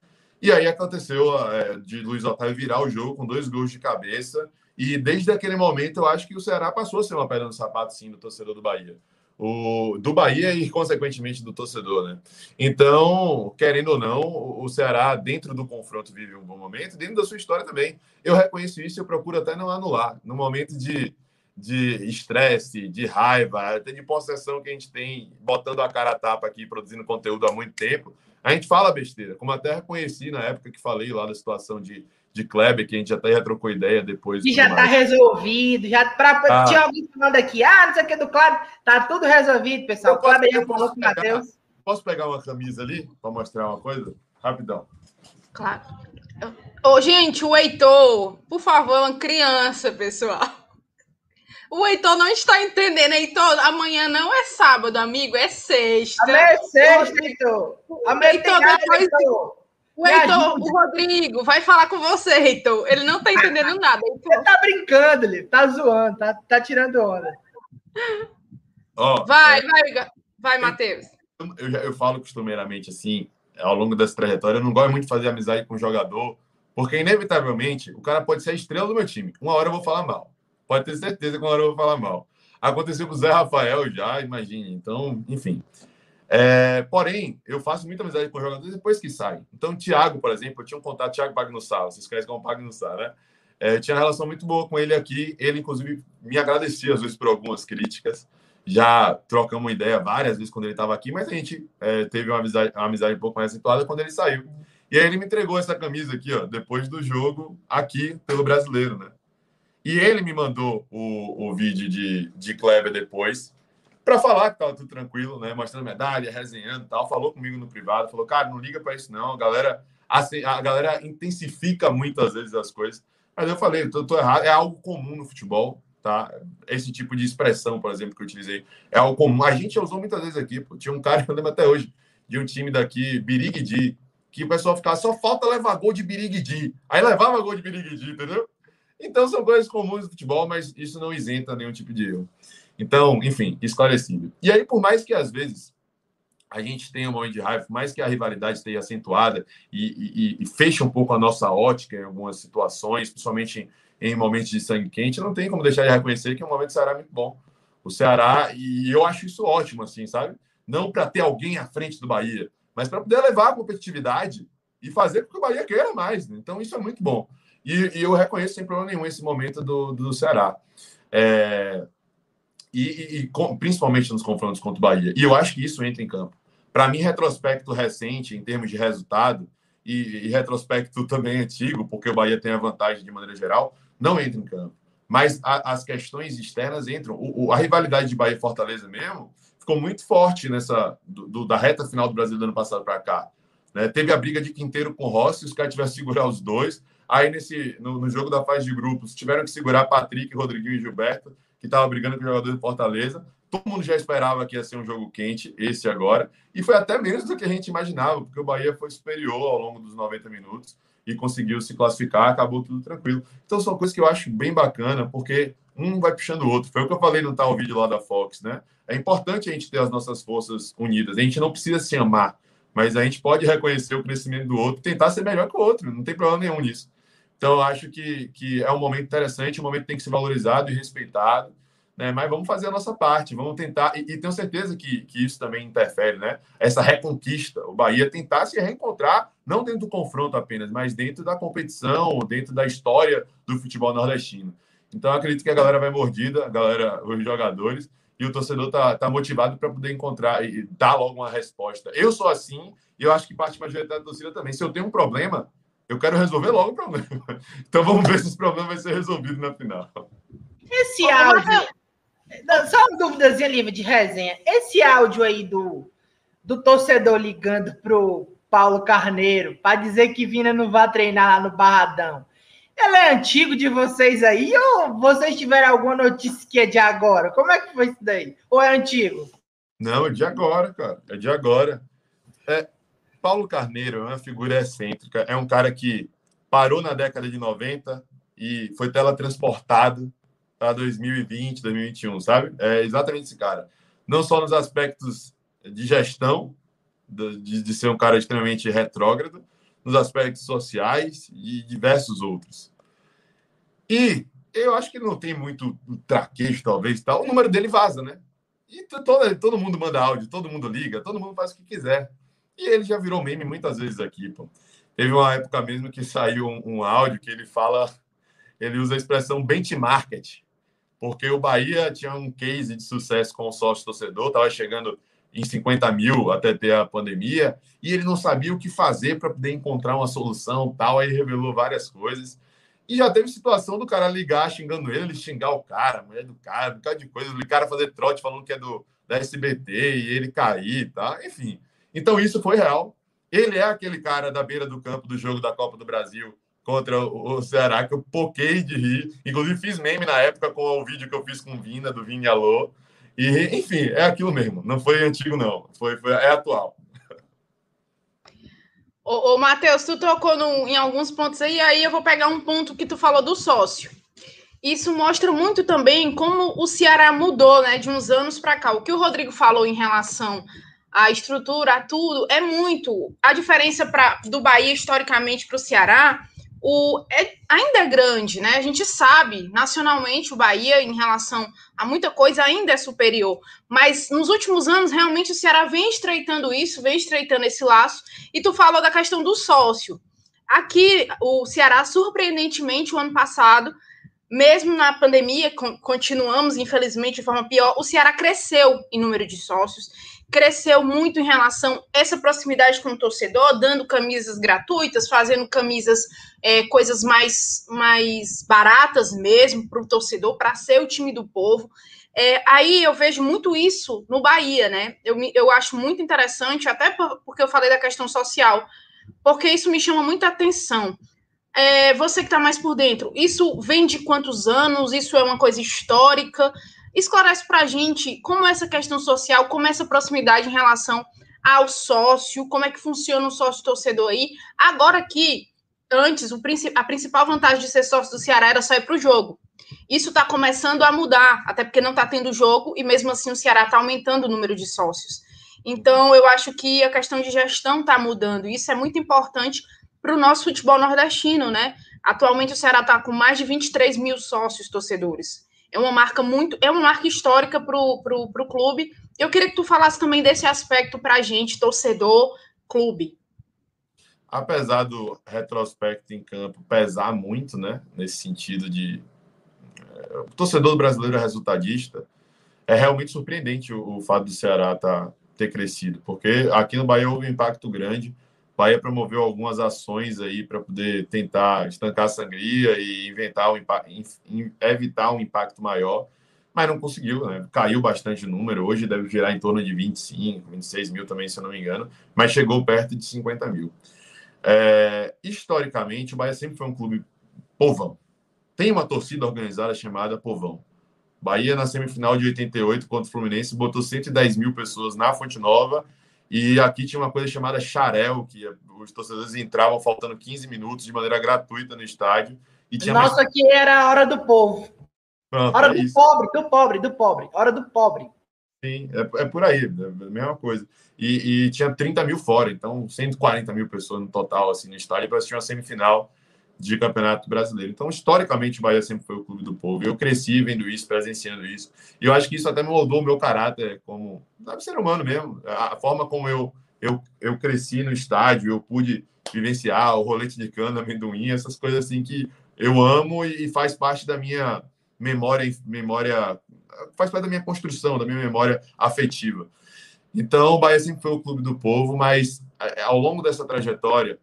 E aí aconteceu é, de Luiz Otávio virar o jogo com dois gols de cabeça. E desde aquele momento eu acho que o Ceará passou a ser uma pedra no sapato, sim, do torcedor do Bahia. O, do Bahia e, consequentemente, do torcedor, né? Então, querendo ou não, o Ceará, dentro do confronto, vive um bom momento, dentro da sua história também. Eu reconheço isso e eu procuro até não anular. No momento de de estresse, de raiva, até de possessão que a gente tem botando a cara a tapa aqui, produzindo conteúdo há muito tempo, a gente fala besteira. Como até reconheci na época que falei lá da situação de, de Kleber, que a gente até já trocou ideia depois. E já está resolvido, já pra, ah. tinha alguém falando aqui, ah, não sei o que do Kleber, tá tudo resolvido, pessoal. O Kleber já falou com o Matheus. Posso pegar uma camisa ali para mostrar uma coisa? Rapidão. Claro. Ô, gente, o Heitor, por favor, é uma criança, pessoal. O Heitor não está entendendo, Heitor. Amanhã não é sábado, amigo, é sexta. Amanhã é sexta, Heitor. Amanhã Heitor, depois... Heitor. O Heitor, o Rodrigo, vai falar com você, Heitor. Ele não tá entendendo [LAUGHS] nada. Heitor. Ele tá brincando, ele tá zoando, tá, tá tirando onda. Oh, vai, é... vai, vai, Matheus. Eu, eu, eu falo costumeiramente assim, ao longo dessa trajetória, eu não gosto muito de fazer amizade com jogador, porque inevitavelmente o cara pode ser a estrela do meu time. Uma hora eu vou falar mal. Pode ter certeza que uma hora eu vou falar mal. Aconteceu com o Zé Rafael já, imagine. Então, enfim. É, porém, eu faço muita amizade com jogadores depois que saem. Então, Thiago, por exemplo, eu tinha um contato, Thiago Pagnussá, vocês conhecem como Pagnussá, né? É, tinha uma relação muito boa com ele aqui. Ele, inclusive, me agradecia às vezes por algumas críticas. Já trocamos uma ideia várias vezes quando ele estava aqui, mas a gente é, teve uma amizade, uma amizade um pouco mais acentuada quando ele saiu. E aí ele me entregou essa camisa aqui, ó, depois do jogo aqui pelo brasileiro, né? E ele me mandou o, o vídeo de, de Kleber depois para falar que tava tudo tranquilo, né? Mostrando medalha, resenhando tal. Falou comigo no privado, falou, cara, não liga para isso não, a galera, assim, a galera intensifica muitas vezes as coisas. Mas eu falei, tô, tô errado, é algo comum no futebol, tá? Esse tipo de expressão, por exemplo, que eu utilizei, é algo comum. A gente usou muitas vezes aqui, pô. Tinha um cara, [LAUGHS] eu lembro até hoje, de um time daqui, Birigui, que o pessoal ficava, só falta levar gol de Birigui. Aí levava gol de Birigui, entendeu? Então são coisas comuns do futebol, mas isso não isenta nenhum tipo de erro. Então, enfim, esclarecido. E aí, por mais que às vezes a gente tenha um momento de raiva, por mais que a rivalidade esteja acentuada e, e, e feche um pouco a nossa ótica em algumas situações, principalmente em, em, momentos de sangue quente, não tem como deixar de reconhecer que o momento do Ceará é muito bom. O Ceará, e eu acho isso ótimo, assim, sabe? Não para ter alguém à frente do Bahia, mas para poder levar a competitividade e fazer com que o Bahia queira mais. Né? Então, isso é muito bom. E, e, eu reconheço sem problema nenhum esse momento do, do Ceará. É, e, e com, principalmente nos confrontos contra o Bahia. E eu acho que isso entra em campo. Para mim, retrospecto recente, em termos de resultado, e, e, retrospecto também antigo, porque o Bahia tem a vantagem de maneira geral, não entra em campo. Mas a, as questões externas entram. O, o, a rivalidade de Bahia e Fortaleza mesmo ficou muito forte nessa do, do, da reta final do Brasil do ano passado para cá. Né? Teve a briga de Quinteiro com Rossi, os caras tiveram que segurar os dois. Aí, nesse, no, no, jogo da fase de grupos, tiveram que segurar Patrick, Rodriguinho e Gilberto que estava brigando com o jogador do Fortaleza. Todo mundo já esperava que ia ser um jogo quente, esse agora, e foi até menos do que a gente imaginava, porque o Bahia foi superior ao longo dos 90 minutos e conseguiu se classificar, acabou tudo tranquilo. Então são coisas que eu acho bem bacana, porque um vai puxando o outro. Foi o que eu falei no tal vídeo lá da Fox, né? É importante a gente ter as nossas forças unidas. A gente não precisa se amar, mas a gente pode reconhecer o crescimento do outro, tentar ser melhor que o outro. Não tem problema nenhum nisso. Então, eu acho que, que é um momento interessante, um momento que tem que ser valorizado e respeitado, né? mas vamos fazer a nossa parte, vamos tentar, e, e tenho certeza que, que isso também interfere, né? Essa reconquista, o Bahia tentar se reencontrar, não dentro do confronto apenas, mas dentro da competição, dentro da história do futebol nordestino. Então, acredito que a galera vai mordida, a galera, os jogadores, e o torcedor está tá motivado para poder encontrar e dar logo uma resposta. Eu sou assim, e eu acho que parte majoritária da torcida também. Se eu tenho um problema, eu quero resolver logo o problema. [LAUGHS] Então vamos ver se esse problema vai ser resolvido na final. Esse áudio. Só uma dúvidazinha livre de resenha. Esse áudio aí do, do torcedor ligando pro Paulo Carneiro para dizer que Vina não vai treinar lá no Barradão. Ele é antigo de vocês aí ou vocês tiveram alguma notícia que é de agora? Como é que foi isso daí? Ou é antigo? Não, é de agora, cara. É de agora. É, Paulo Carneiro é uma figura excêntrica, é um cara que parou na década de 90 e foi teletransportado para 2020, 2021, sabe? É exatamente esse cara. Não só nos aspectos de gestão, de, de ser um cara extremamente retrógrado, nos aspectos sociais e diversos outros. E eu acho que não tem muito traquejo, talvez, tal. O número dele vaza, né? E todo, todo mundo manda áudio, todo mundo liga, todo mundo faz o que quiser. E ele já virou meme muitas vezes aqui, pô. Teve uma época mesmo que saiu um, um áudio que ele fala, ele usa a expressão benchmarket, porque o Bahia tinha um case de sucesso com o sócio torcedor, estava chegando em 50 mil até ter a pandemia, e ele não sabia o que fazer para poder encontrar uma solução tal, aí revelou várias coisas. E já teve situação do cara ligar xingando ele, ele xingar o cara, a mulher do cara, um bocado de coisa, o cara fazer trote falando que é do da SBT e ele cair, tá? Enfim, então isso foi real. Ele é aquele cara da beira do campo do jogo da Copa do Brasil, contra o Ceará, que eu poquei de rir. Inclusive, fiz meme na época com o vídeo que eu fiz com o Vina, do Vini Alô. E, enfim, é aquilo mesmo. Não foi antigo, não. Foi, foi, é atual. Ô, ô Matheus, tu tocou no, em alguns pontos aí, aí eu vou pegar um ponto que tu falou do sócio. Isso mostra muito também como o Ceará mudou, né, de uns anos para cá. O que o Rodrigo falou em relação à estrutura, a tudo, é muito. A diferença pra, do Bahia historicamente para o Ceará o, é, ainda é grande, né? A gente sabe, nacionalmente, o Bahia, em relação a muita coisa, ainda é superior. Mas nos últimos anos, realmente, o Ceará vem estreitando isso, vem estreitando esse laço. E tu falou da questão do sócio. Aqui, o Ceará, surpreendentemente, o ano passado, mesmo na pandemia, continuamos, infelizmente, de forma pior, o Ceará cresceu em número de sócios cresceu muito em relação a essa proximidade com o torcedor, dando camisas gratuitas, fazendo camisas, é, coisas mais, mais baratas mesmo para o torcedor, para ser o time do povo. É, aí eu vejo muito isso no Bahia, né? Eu, eu acho muito interessante, até porque eu falei da questão social, porque isso me chama muita atenção. É, você que está mais por dentro, isso vem de quantos anos? Isso é uma coisa histórica? Esclarece para a gente como essa questão social, como essa proximidade em relação ao sócio, como é que funciona o sócio torcedor aí. Agora que, antes, o, a principal vantagem de ser sócio do Ceará era só ir para o jogo. Isso está começando a mudar, até porque não está tendo jogo e mesmo assim o Ceará está aumentando o número de sócios. Então, eu acho que a questão de gestão está mudando. Isso é muito importante para o nosso futebol nordestino, né? Atualmente o Ceará está com mais de 23 mil sócios torcedores. É uma marca muito, é uma marca histórica para o clube. Eu queria que tu falasse também desse aspecto para a gente, torcedor, clube. Apesar do retrospecto em campo pesar muito, né? Nesse sentido de é, o torcedor brasileiro é resultadista, é realmente surpreendente o, o fato do Ceará tá, ter crescido, porque aqui no Bahia houve um impacto grande Bahia promoveu algumas ações aí para poder tentar estancar a sangria e inventar um, evitar um impacto maior, mas não conseguiu, né? Caiu bastante o número, hoje deve girar em torno de 25, 26 mil também, se eu não me engano, mas chegou perto de 50 mil. É, historicamente, o Bahia sempre foi um clube povão. Tem uma torcida organizada chamada Povão. Bahia, na semifinal de 88 contra o Fluminense, botou 110 mil pessoas na Fonte Nova e aqui tinha uma coisa chamada xarel, que os torcedores entravam faltando 15 minutos de maneira gratuita no estádio. E tinha Nossa, mais... aqui era a hora do povo. Pronto, hora é do isso. pobre, do pobre, do pobre. Hora do pobre. Sim, é, é por aí, é a mesma coisa. E, e, tinha 30 mil fora, então 140 mil pessoas no total assim, no estádio para assistir uma semifinal de Campeonato Brasileiro. Então, historicamente, o Bahia sempre foi o clube do povo. Eu cresci vendo isso, presenciando isso. E eu acho que isso até moldou o meu caráter como ser humano mesmo. A forma como eu, eu, eu cresci no estádio, eu pude vivenciar o rolete de cana, amendoim, essas coisas assim que eu amo e faz parte da minha memória, memória faz parte da minha construção, da minha memória afetiva. Então, o Bahia sempre foi o clube do povo, mas é, ao longo dessa trajetória,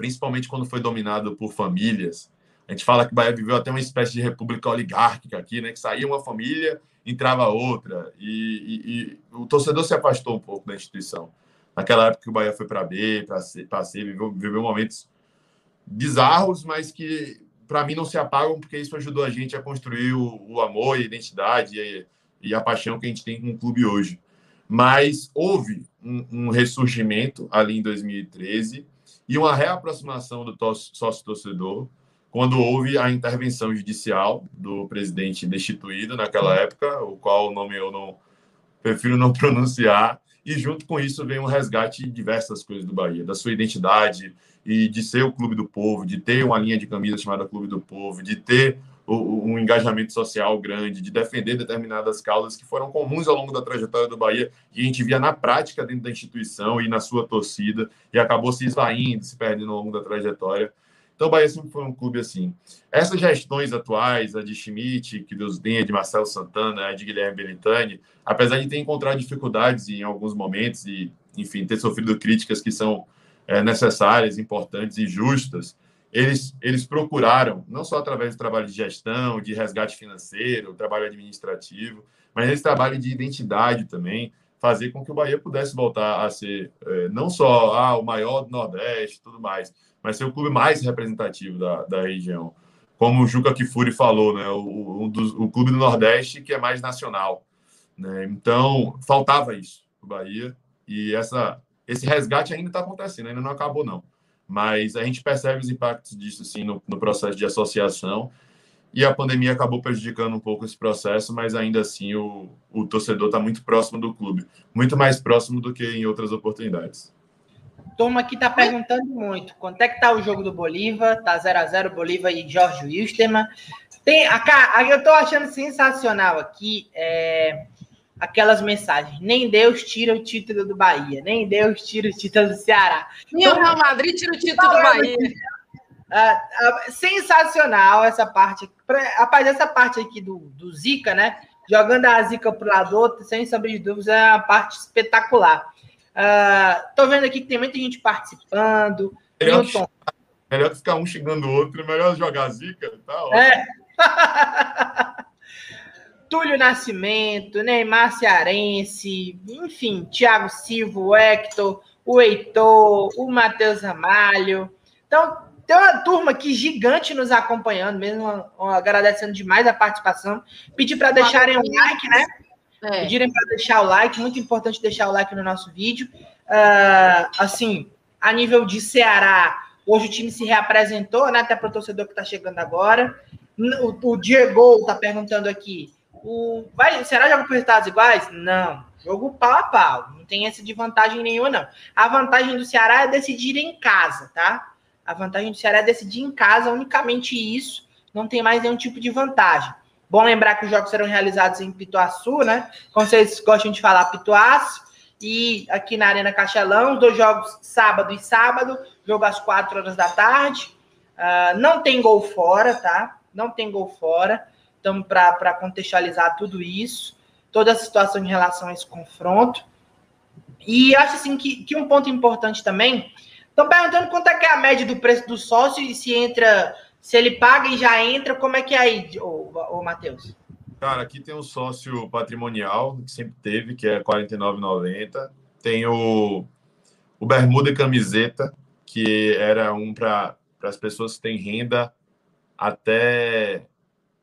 principalmente quando foi dominado por famílias. A gente fala que Bahia viveu até uma espécie de república oligárquica aqui, né? Que saía uma família, entrava outra, e, e, e o torcedor se afastou um pouco da instituição. Naquela época que o Bahia foi para B, para C, C viveu, viveu momentos bizarros, mas que para mim não se apagam, porque isso ajudou a gente a construir o, o amor e a identidade e, e, a paixão que a gente tem com o clube hoje. Mas houve um, um ressurgimento ali em 2013 e uma reaproximação do sócio-torcedor quando houve a intervenção judicial do presidente destituído naquela época, o qual o nome eu não prefiro não [LAUGHS] pronunciar, e junto com isso vem um resgate de diversas coisas do Bahia, da sua identidade e de ser o clube do povo, de ter uma linha de camisa chamada Clube do Povo, de ter um engajamento social grande, de defender determinadas causas que foram comuns ao longo da trajetória do Bahia e a gente via na prática dentro da instituição e na sua torcida e acabou se esvaindo, se perdendo ao longo da trajetória. Então o Bahia sempre foi um clube assim. Essas gestões atuais, a de Schmidt, que Deus tenha, de Marcelo Santana, a de Guilherme Belintani, apesar de ter encontrado dificuldades em alguns momentos e, enfim, ter sofrido críticas que são é, necessárias, importantes e justas, eles, eles procuraram, não só através do trabalho de gestão, de resgate financeiro, trabalho administrativo, mas esse trabalho de identidade também, fazer com que o Bahia pudesse voltar a ser é, não só ah, o maior do Nordeste tudo mais, mas ser o clube mais representativo da, da região. Como o Juca Kifuri falou, né, o, um dos, o clube do Nordeste que é mais nacional. Né? Então, faltava isso o Bahia e essa, esse resgate ainda está acontecendo, ainda não acabou, não. Mas a gente percebe os impactos disso sim, no, no processo de associação e a pandemia acabou prejudicando um pouco esse processo, mas ainda assim o, o torcedor está muito próximo do clube, muito mais próximo do que em outras oportunidades. Turma aqui está perguntando muito. Quanto é que tá o jogo do Bolívar? Tá 0 a 0 Bolívar e Jorge Wilstermann. Tem, a, a, eu estou achando sensacional aqui é, aquelas mensagens. Nem Deus tira o título do Bahia, nem Deus tira o título do Ceará. Nem o Real Madrid tira o título do Bahia. Uh, uh, sensacional essa parte. Rapaz, essa parte aqui do, do Zica, né? Jogando a Zica pro lado outro, sem sombra de dúvidas, é uma parte espetacular. Uh, tô vendo aqui que tem muita gente participando. Melhor, Milton... melhor ficar um xingando o outro, melhor jogar a Zica, tá? É. [LAUGHS] Túlio Nascimento, Neymar Cearense, enfim, Thiago Silva, o Hector, o Heitor, o Matheus Ramalho. Então, tem uma turma aqui gigante nos acompanhando, mesmo agradecendo demais a participação. Pedir para deixarem um like, né? É. Pedirem para deixar o like, muito importante deixar o like no nosso vídeo. Uh, assim, a nível de Ceará, hoje o time se reapresentou, né? Até para o torcedor que está chegando agora. O, o Diego está perguntando aqui: o, vai, será jogo por resultados iguais? Não. Jogo pau a pau. Não tem essa de vantagem nenhuma, não. A vantagem do Ceará é decidir em casa, tá? A vantagem do Ceará é decidir em casa, unicamente isso. Não tem mais nenhum tipo de vantagem. Bom lembrar que os jogos serão realizados em Pituaçu, né? Como vocês gostam de falar, Pituaçu. E aqui na Arena Castelão, dois jogos sábado e sábado, jogo às quatro horas da tarde. Uh, não tem gol fora, tá? Não tem gol fora. Então, para contextualizar tudo isso, toda a situação em relação a esse confronto. E acho assim que, que um ponto importante também Estão perguntando quanto é que é a média do preço do sócio e se entra, se ele paga e já entra, como é que é aí, ô, ô Matheus? Cara, aqui tem um sócio patrimonial, que sempre teve, que é R$ 49,90. Tem o, o Bermuda e Camiseta, que era um para as pessoas que têm renda até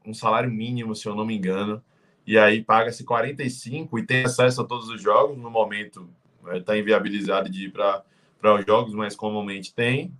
um salário mínimo, se eu não me engano. E aí paga-se 45 e tem acesso a todos os jogos. No momento, está né, inviabilizado de ir para para os jogos, mas comumente tem.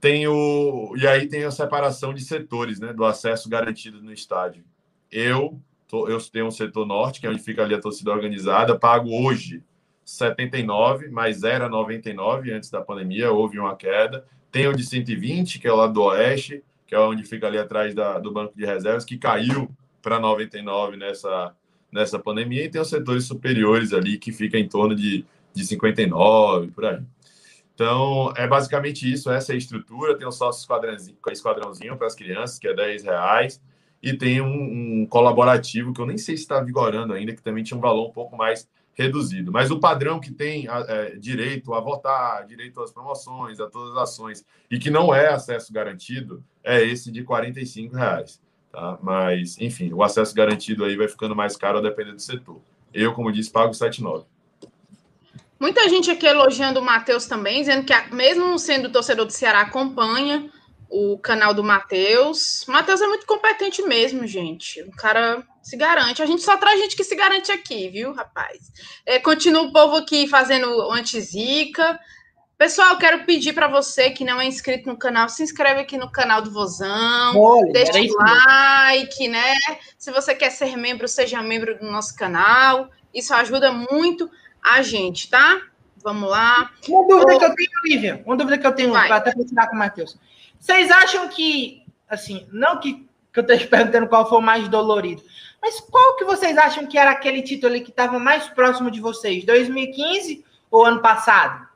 Tem o e aí tem a separação de setores, né, do acesso garantido no estádio. Eu tô, eu tenho um setor norte, que é onde fica ali a torcida organizada, pago hoje 79, mas era 99 antes da pandemia, houve uma queda. Tem o de 120, que é o lado do oeste, que é onde fica ali atrás da, do banco de reservas, que caiu para 99 nessa, nessa pandemia, e tem os setores superiores ali, que fica em torno de, de 59, por aí. Então, é basicamente isso, essa é a estrutura. Tem um sócio esquadrãozinho, esquadrãozinho para as crianças, que é 10 reais. E tem um, um colaborativo, que eu nem sei se está vigorando ainda, que também tinha um valor um pouco mais reduzido. Mas o padrão que tem é, direito a votar, direito às promoções, a todas as ações, e que não é acesso garantido, é esse de R$ reais. Tá? Mas, enfim, o acesso garantido aí vai ficando mais caro a depender do setor. Eu, como disse, pago R$ 7,9. Muita gente aqui elogiando o Matheus também, dizendo que, mesmo sendo torcedor do Ceará, acompanha o canal do Matheus. Matheus é muito competente mesmo, gente. O cara se garante. A gente só traz gente que se garante aqui, viu, rapaz? É, continua o povo aqui fazendo anti-zica. Pessoal, quero pedir para você que não é inscrito no canal, se inscreve aqui no canal do Vozão, Olha, deixa o like, né? Se você quer ser membro, seja membro do nosso canal. Isso ajuda muito a gente, tá? Vamos lá. Uma dúvida que eu tenho, Lívia, uma dúvida que eu tenho, Vai. até para tirar com o Matheus. Vocês acham que, assim, não que, que eu esteja perguntando qual foi o mais dolorido, mas qual que vocês acham que era aquele título que estava mais próximo de vocês? 2015 ou ano passado?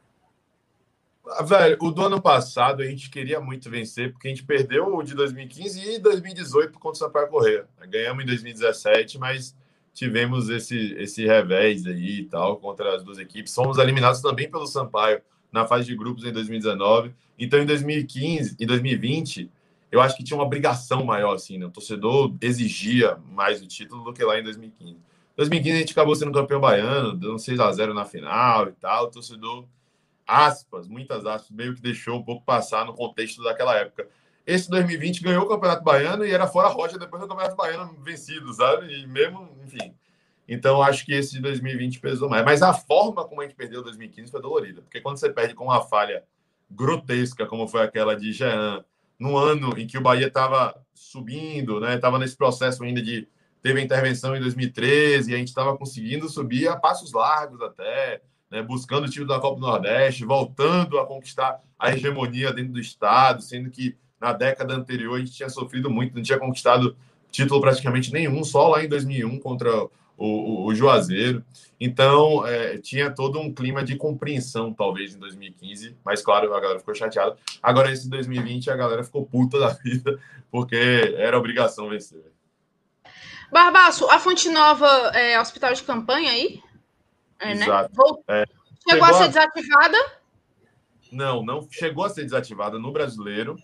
Ah, velho, o do ano passado a gente queria muito vencer, porque a gente perdeu o de 2015 e 2018 contra o Sampaio Correia. Ganhamos em 2017, mas tivemos esse, esse revés aí e tal contra as duas equipes. Fomos eliminados também pelo Sampaio na fase de grupos em 2019. Então, em 2015, em 2020, eu acho que tinha uma obrigação maior, assim, né? O torcedor exigia mais o título do que lá em 2015. 2015 a gente acabou sendo campeão baiano, dando 6 a 0 na final e tal. O torcedor, aspas, muitas aspas, meio que deixou um pouco passar no contexto daquela época. Esse 2020 ganhou o Campeonato Baiano e era fora rocha depois do Campeonato Baiano vencido, sabe? E mesmo, enfim. Então, acho que esse de 2020 pesou mais. Mas a forma como a gente perdeu 2015 foi dolorida. Porque quando você perde com uma falha grotesca, como foi aquela de Jean, no ano em que o Bahia estava subindo, né? Estava nesse processo ainda de teve intervenção em 2013 e a gente estava conseguindo subir a passos largos até, né? buscando o título da Copa do Nordeste, voltando a conquistar a hegemonia dentro do estado, sendo que na década anterior a gente tinha sofrido muito, não tinha conquistado título praticamente nenhum, só lá em 2001 contra o, o, o Juazeiro. Então, é, tinha todo um clima de compreensão, talvez, em 2015, mas claro, a galera ficou chateada. Agora, esse 2020, a galera ficou puta da vida, [LAUGHS] porque era obrigação vencer. Barbaço, a Fonte Nova é hospital de campanha aí? É, né? Exato. É. Chegou, chegou, a ser desativada? Não, não chegou a ser desativada no brasileiro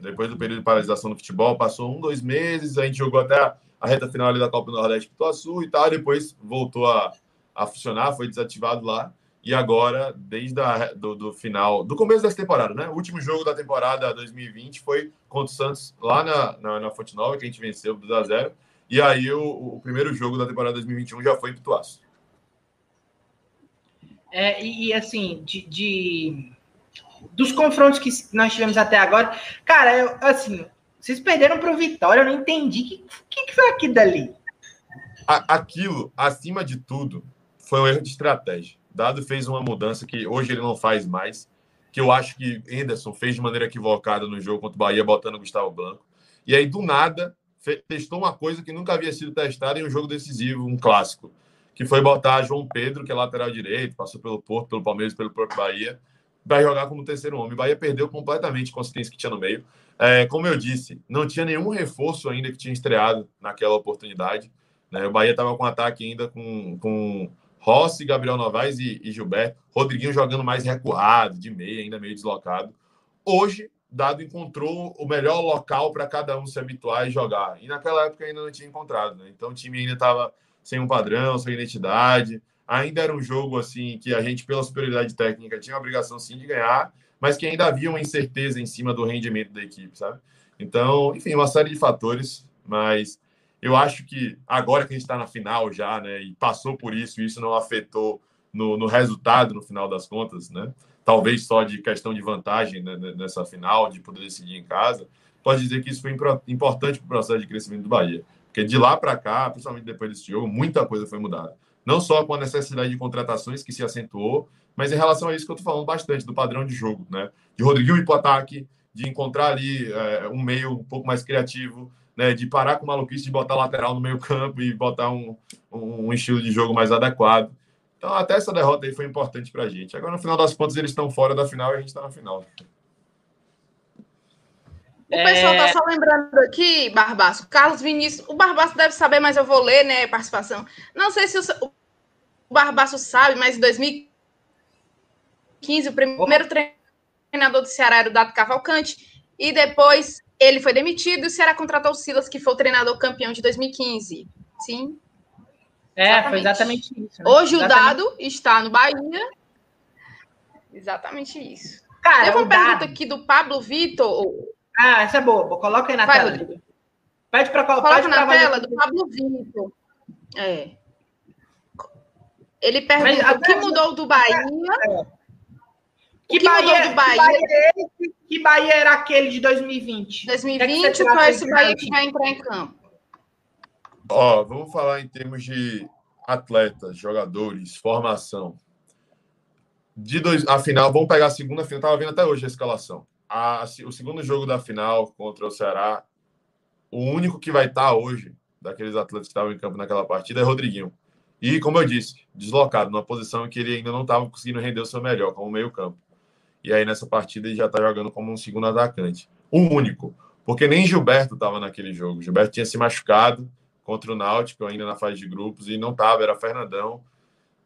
depois do período de paralisação do futebol, passou um, dois meses, a gente jogou até a, reta final ali da Copa do Nordeste Pituaçu e tal, depois voltou a, a funcionar, foi desativado lá. E agora, desde a, do, do, final, do começo dessa temporada, né? O último jogo da temporada 2020 foi contra o Santos lá na, na, na Fonte Nova, que a gente venceu 2 a 0 E aí o, o primeiro jogo da temporada 2021 já foi em Pituaçu. É, e, e assim, de, de dos confrontos que nós tivemos até agora, cara, eu, assim, vocês perderam para o Vitória, eu não entendi. O que, que, que, foi aquilo dali? Aquilo, acima de tudo, foi um erro de estratégia. Dado fez uma mudança que hoje ele não faz mais, que eu acho que Henderson fez de maneira equivocada no jogo contra o Bahia, botando o Gustavo Blanco. E aí, do nada, testou uma coisa que nunca havia sido testada em um jogo decisivo, um clássico, que foi botar João Pedro, que é lateral direito, passou pelo Porto, pelo Palmeiras, pelo próprio Bahia, vai jogar como terceiro homem. O Bahia perdeu completamente a consistência que tinha no meio. É, como eu disse, não tinha nenhum reforço ainda que tinha estreado naquela oportunidade. Né? O Bahia estava com ataque ainda com, com Rossi, Gabriel Novaes e, e Gilberto. Rodriguinho jogando mais recuado, de meia, ainda meio deslocado. Hoje, Dado encontrou o melhor local para cada um se habituar e jogar. E naquela época ainda não tinha encontrado. Né? Então o time ainda estava sem um padrão, sem identidade ainda era um jogo assim que a gente, pela superioridade técnica, tinha a obrigação sim de ganhar, mas que ainda havia uma incerteza em cima do rendimento da equipe, sabe? Então, enfim, uma série de fatores, mas eu acho que agora que a gente está na final já, né, e passou por isso, isso não afetou no, no, resultado no final das contas, né? Talvez só de questão de vantagem né, nessa final, de poder decidir em casa, pode dizer que isso foi importante para o processo de crescimento do Bahia. Porque de lá para cá, principalmente depois desse jogo, muita coisa foi mudada não só com a necessidade de contratações que se acentuou, mas em relação a isso que eu estou falando bastante, do padrão de jogo, né? De Rodrigo ir para o ataque, de encontrar ali é, um meio um pouco mais criativo, né? De parar com o maluquice de botar lateral no meio campo e botar um, um estilo de jogo mais adequado. Então, até essa derrota aí foi importante para a gente. Agora, no final das contas, eles estão fora da final e a gente está na final. O pessoal está é... só lembrando aqui, Barbaço, Carlos Vinícius, o Barbaço deve saber, mas eu vou ler, né, participação. Não sei se o, o Barbaço sabe, mas em 2015, o primeiro oh. treinador do Ceará era o Dado Cavalcante, e depois ele foi demitido e o Ceará contratou o Silas, que foi o treinador campeão de 2015. Sim. É, exatamente. foi exatamente isso. Né? Hoje exatamente. o Dado está no Bahia. Exatamente isso. Cara, Teve uma pergunta aqui do Pablo Vitor. Ah, essa é boa. Coloca aí na Vai, tela. Rodrigo. Pede para Coloca pede na tela do Pablo Vitor. É. Ele pergunta Mas, o que mudou do Bahia. É. Que, que Bahia, do Bahia? Que Bahia, que Bahia, era aquele de 2020? 2020 com esse Bahia que vai entrar em campo. Ó, vamos falar em termos de atletas, jogadores, formação. De dois, a final, vamos pegar a segunda final. Estava vendo até hoje a escalação. A, o segundo jogo da final contra o Ceará, o único que vai estar hoje, daqueles atletas que estavam em campo naquela partida, é Rodriguinho. E, como eu disse, deslocado, numa posição em que ele ainda não estava conseguindo render o seu melhor, como meio-campo. E aí, nessa partida, ele já está jogando como um segundo atacante. O único. Porque nem Gilberto estava naquele jogo. Gilberto tinha se machucado contra o Náutico, ainda na fase de grupos, e não estava, era Fernandão.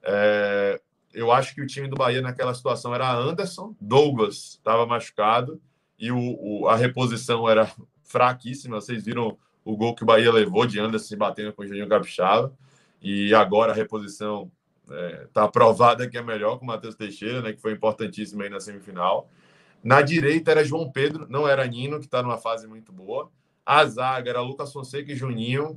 É... Eu acho que o time do Bahia naquela situação era Anderson, Douglas estava machucado, e o, o, a reposição era [LAUGHS] fraquíssima. Vocês viram o gol que o Bahia levou de Anderson batendo com o Juninho Capixaba. E agora a reposição está é, tá aprovada que é melhor com o Matheus Teixeira, né, que foi importantíssimo aí na semifinal. Na direita era João Pedro, não era Nino, que está numa fase muito boa. A zaga era Lucas Fonseca e Juninho,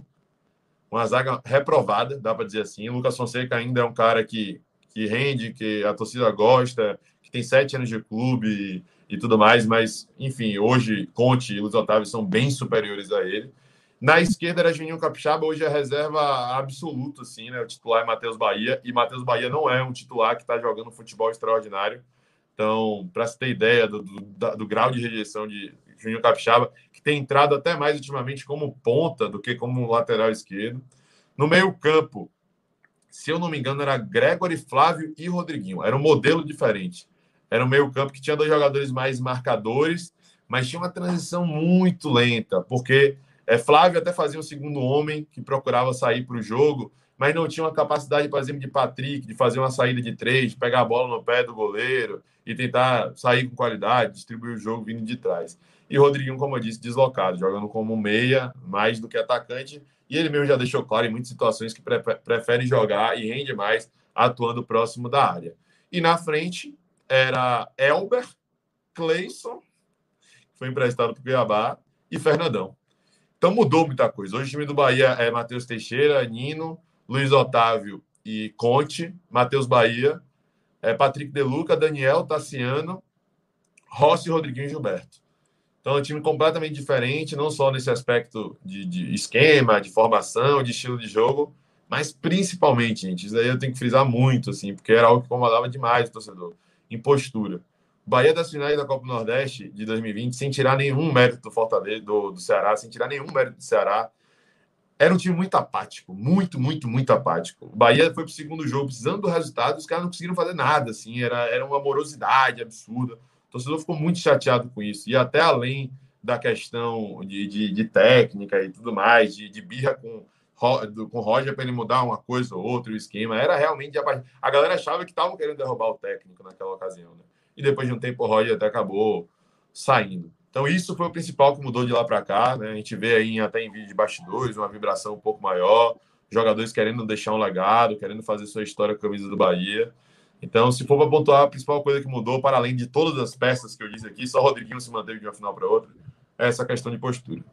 uma zaga reprovada, dá para dizer assim. O Lucas Fonseca ainda é um cara que, que rende, que a torcida gosta, que tem sete anos de clube e, e tudo mais, mas, enfim, hoje Conte e Luiz Otávio são bem superiores a ele. Na esquerda era Juninho Capixaba, hoje é reserva absoluta, assim, né? O titular é Matheus Bahia, e Matheus Bahia não é um titular que está jogando futebol extraordinário. Então, para se ter ideia do, do, do, grau de rejeição de Juninho Capixaba, que tem entrado até mais ultimamente como ponta do que como lateral esquerdo. No meio-campo, se eu não me engano, era Gregory, Flávio e Rodriguinho. Era um modelo diferente. Era um meio-campo que tinha dois jogadores mais marcadores, mas tinha uma transição muito lenta, porque é, Flávio até fazia um segundo homem que procurava sair para o jogo, mas não tinha uma capacidade, por exemplo, de Patrick, de fazer uma saída de três, pegar a bola no pé do goleiro e tentar sair com qualidade, distribuir o jogo vindo de trás. E Rodriguinho, como eu disse, deslocado, jogando como meia, mais do que atacante. E ele mesmo já deixou claro em muitas situações que pre prefere jogar e rende mais atuando próximo da área. E na frente era Elber, Cleison, que foi emprestado para o Cuiabá, e Fernandão. Então mudou muita coisa. Hoje o time do Bahia é Matheus Teixeira, Nino, Luiz Otávio e Conte, Matheus Bahia, é Patrick Deluca, Daniel, Tassiano, Rossi, Rodriguinho e Gilberto. Então é um time completamente diferente, não só nesse aspecto de, de, esquema, de formação, de estilo de jogo, mas principalmente, gente, isso aí eu tenho que frisar muito, assim, porque era algo que incomodava demais o torcedor, em postura. Bahia das finais da Copa Nordeste de 2020, sem tirar nenhum mérito do Fortaleza, do, do Ceará, sem tirar nenhum mérito do Ceará. Era um time muito apático, muito, muito, muito apático. O Bahia foi para o segundo jogo precisando do resultado, os caras não conseguiram fazer nada, assim, era, era uma morosidade absurda. O torcedor ficou muito chateado com isso. E até além da questão de, de, de técnica e tudo mais, de, de birra com, com o Roger para ele mudar uma coisa ou outra, o esquema, era realmente. A galera achava que estavam querendo derrubar o técnico naquela ocasião, né? E depois de um tempo o Roger até acabou saindo. Então, isso foi o principal que mudou de lá para cá. Né? A gente vê aí até em vídeo de bastidores uma vibração um pouco maior, jogadores querendo deixar um legado, querendo fazer sua história com a camisa do Bahia. Então, se for para pontuar, a principal coisa que mudou, para além de todas as peças que eu disse aqui, só o Rodriguinho se manteve de uma final para outra, é essa questão de postura.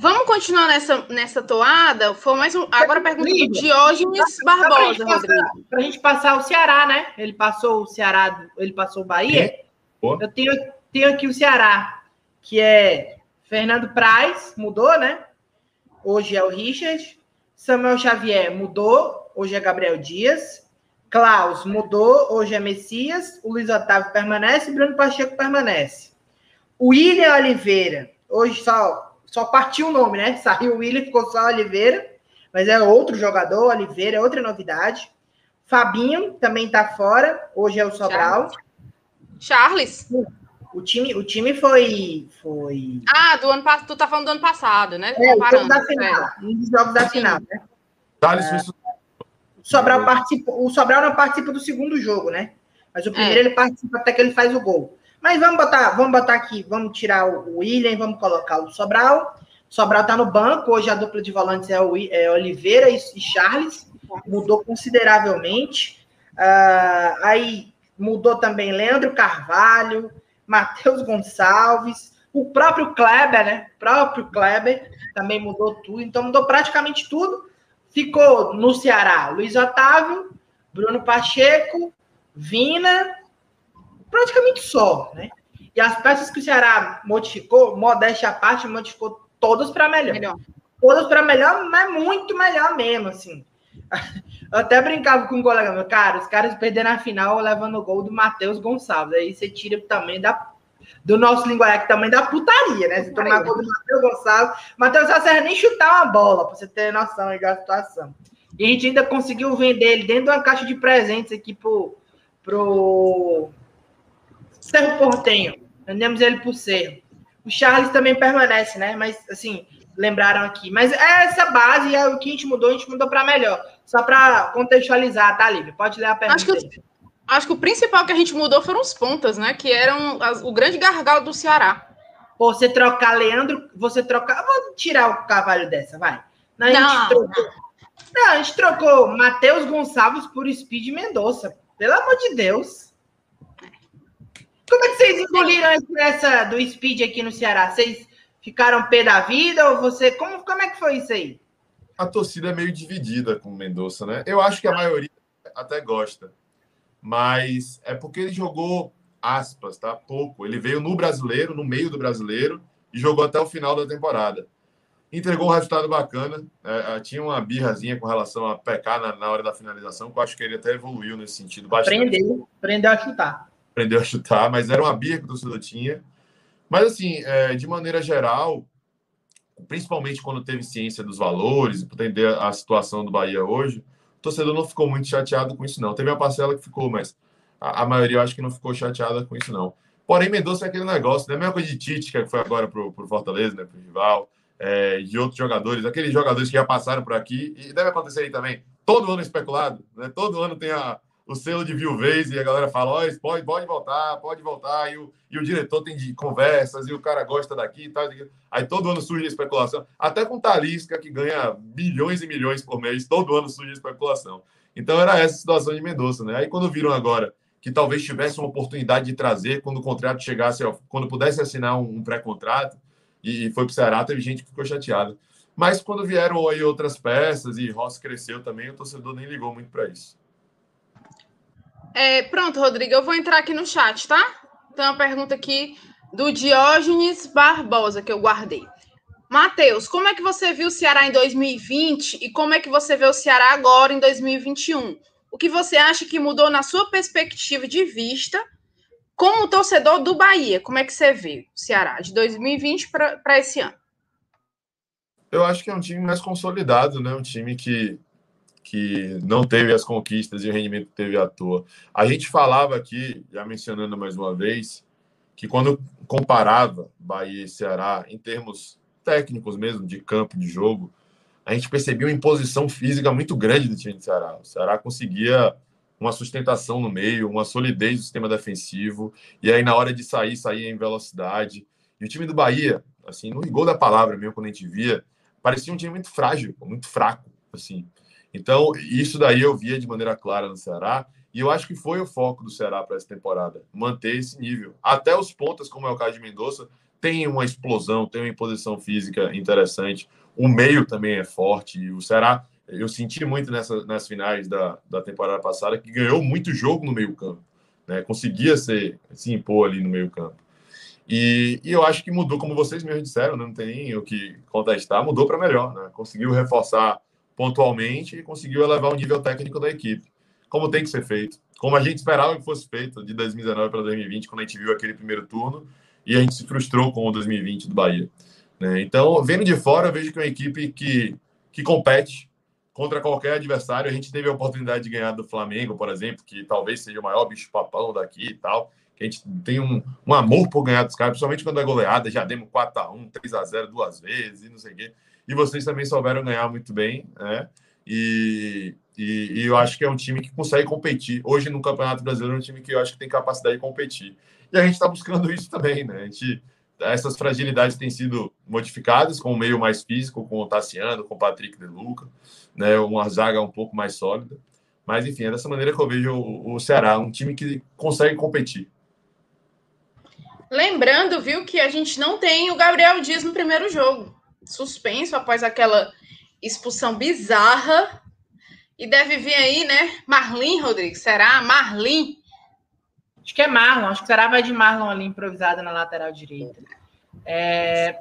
Vamos continuar nessa, nessa toada? Foi mais um. Agora a pergunta do Diógenes Barbosa, Rodrigo. Para a gente passar o Ceará, né? Ele passou o Ceará, ele passou o Bahia. Eu tenho, tenho aqui o Ceará, que é Fernando Praz, mudou, né? Hoje é o Richard. Samuel Xavier mudou, hoje é Gabriel Dias. Klaus mudou, hoje é Messias. O Luiz Otávio permanece, Bruno Pacheco permanece. O William Oliveira, hoje só só partiu o nome, né? [LAUGHS] Saiu o William, ficou só Oliveira, mas é outro jogador, Oliveira, é outra novidade. Fabinho também tá fora, hoje é o Sobral. Charles. O time, o time foi, foi. Ah, do ano passado. Tu tá falando do ano passado, né? É, o jogo da final, é. um dos jogos da Sim. final, né? Charles é, o Sobral participa, o Sobral não participa do segundo jogo, né? Mas o primeiro é. ele participa até que ele faz o gol. Mas vamos botar, vamos botar aqui, vamos tirar o William, vamos colocar o Sobral. Sobral está no banco, hoje a dupla de volantes é, o, é Oliveira e, e, Charles, mudou consideravelmente. Uh, aí mudou também Leandro Carvalho, Matheus Gonçalves, o próprio Kleber, né? O próprio Kleber também mudou tudo, então mudou praticamente tudo. Ficou no Ceará Luiz Otávio, Bruno Pacheco, Vina, praticamente só, né? E as peças que o Ceará modificou, modéstia à parte, modificou todas para melhor. melhor. Todas para melhor, mas muito melhor mesmo, assim. [LAUGHS] Eu até brincava com um colega meu, cara, os caras perderam a final levando o gol do Matheus Gonçalves. Aí você tira também da, do nosso linguagem também da putaria, né? Você tomar gol do Matheus Gonçalves. Matheus Gonçalves nem chutar uma bola, para você ter noção aí da situação. E a gente ainda conseguiu vender ele dentro de uma caixa de presentes aqui pro, pro Cerro Portenho. Vendemos ele por Cerro. O Charles também permanece, né? Mas, assim, lembraram aqui. Mas é essa base, é o que a gente mudou, a gente mudou para melhor. Só para contextualizar, tá, Lívia? Pode ler a pergunta. Acho que, acho que o principal que a gente mudou foram os pontas, né? Que eram as, o grande gargalo do Ceará. Pô, você trocar Leandro, você trocar. Vou tirar o cavalo dessa, vai. Não, trocou... Não, a gente trocou Matheus Gonçalves por Speed Mendonça. Pelo amor de Deus. Como é que vocês engoliram essa do Speed aqui no Ceará? Vocês ficaram pé da vida ou você. Como, como é que foi isso aí? A torcida é meio dividida com o Mendonça, né? Eu acho que a maioria até gosta. Mas é porque ele jogou aspas, tá? Pouco. Ele veio no brasileiro, no meio do brasileiro, e jogou até o final da temporada. Entregou um resultado bacana. É tinha uma birrazinha com relação a pecar na, na, hora da finalização, que eu acho que ele até evoluiu nesse sentido bastante. Aprendeu, aprendeu a chutar. Aprendeu a chutar, mas era uma birra que o torcedor tinha. Mas, assim, é, de maneira geral, principalmente quando teve ciência dos valores, para entender a situação do Bahia hoje, o torcedor não ficou muito chateado com isso, não. Teve uma parcela que ficou, mas a, a maioria eu acho que não ficou chateada com isso, não. Porém, Mendonça é aquele negócio, né? A mesma coisa de Tite, que foi agora para o Fortaleza, né? Para o rival, é, de outros jogadores, aqueles jogadores que já passaram por aqui, e deve acontecer aí também. Todo ano é especulado, né? Todo ano tem a, o selo de viuvez e a galera fala: oh, pode, pode voltar, pode voltar. E o, e o diretor tem de conversas e o cara gosta daqui e tal. Aí todo ano surge especulação. Até com Talisca, que ganha milhões e milhões por mês, todo ano surge especulação. Então era essa a situação de Mendonça, né? Aí quando viram agora que talvez tivesse uma oportunidade de trazer quando o contrato chegasse, quando pudesse assinar um, um pré-contrato, e foi para o Ceará, teve gente que ficou chateada. Mas quando vieram aí outras peças e Rossi cresceu também, o torcedor nem ligou muito para isso. É, pronto, Rodrigo, eu vou entrar aqui no chat, tá? Tem uma pergunta aqui do Diógenes Barbosa que eu guardei. Matheus, como é que você viu o Ceará em 2020 e como é que você vê o Ceará agora em 2021? O que você acha que mudou na sua perspectiva de vista como torcedor do Bahia? Como é que você vê o Ceará de 2020 para esse ano? Eu acho que é um time mais consolidado, né? Um time que que não teve as conquistas e o rendimento que teve à toa. A gente falava aqui, já mencionando mais uma vez, que quando comparava Bahia e Ceará em termos técnicos mesmo, de campo, de jogo, a gente percebia uma imposição física muito grande do time do Ceará. O Ceará conseguia uma sustentação no meio, uma solidez do sistema defensivo, e aí na hora de sair, saía em velocidade. E o time do Bahia, assim, no rigor da palavra mesmo, quando a gente via, parecia um time muito frágil, muito fraco, assim. Então, isso daí eu via de maneira clara no Ceará, e eu acho que foi o foco do Ceará para essa temporada, manter esse nível. Até os pontas, como é o caso de Mendonça, tem uma explosão, tem uma imposição física interessante. O meio também é forte. E o Ceará, eu senti muito nessa, nas finais da, da temporada passada, que ganhou muito jogo no meio-campo. Né? Conseguia ser, se impor ali no meio-campo. E, e, eu acho que mudou, como vocês mesmos disseram, né? não tem nem o que contestar, mudou para melhor. Né? Conseguiu reforçar pontualmente e conseguiu elevar o nível técnico da equipe, como tem que ser feito, como a gente esperava que fosse feito de 2019 para 2020, quando a gente viu aquele primeiro turno e a gente se frustrou com o 2020 do Bahia. Né? Então, vendo de fora, eu vejo que é uma equipe que, que compete contra qualquer adversário. A gente teve a oportunidade de ganhar do Flamengo, por exemplo, que talvez seja o maior bicho-papão daqui e tal. A gente tem um, um amor por ganhar dos caras, principalmente quando é goleada. Já demos 4x1, 3x0 duas vezes e não sei o quê e vocês também souberam ganhar muito bem, né? E, e, e, eu acho que é um time que consegue competir. Hoje, no Campeonato Brasileiro, é um time que eu acho que tem capacidade de competir. E a gente está buscando isso também, né? A gente, essas fragilidades têm sido modificadas com o meio mais físico, com o Tassiano, com o Patrick De Luca, né? uma zaga um pouco mais sólida. Mas, enfim, é dessa maneira que eu vejo o, o Ceará, um time que consegue competir. Lembrando, viu, que a gente não tem o Gabriel Dias no primeiro jogo suspenso após aquela expulsão bizarra. E deve vir aí, né? Marlin, Rodrigues. Será? Marlin? Acho que é Marlon. Acho que será vai de Marlon ali improvisada na lateral direita. É...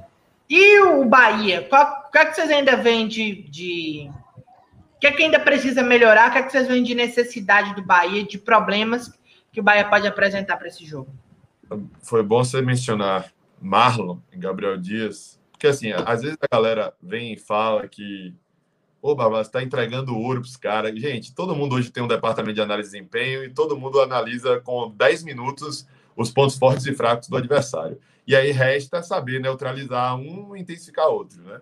E o Bahia? Qual, o que, é que vocês ainda veem de. de... O que é que ainda precisa melhorar? O que é que vocês veem de necessidade do Bahia, de problemas que o Bahia pode apresentar para esse jogo? Foi bom você mencionar Marlon e Gabriel Dias, porque, assim, às vezes a galera vem e fala que Ô, Barbara, você está entregando ouro para os caras. Gente, todo mundo hoje tem um departamento de análise de desempenho e todo mundo analisa com 10 minutos os pontos fortes e fracos do adversário. E aí resta saber neutralizar um e intensificar outro. Né?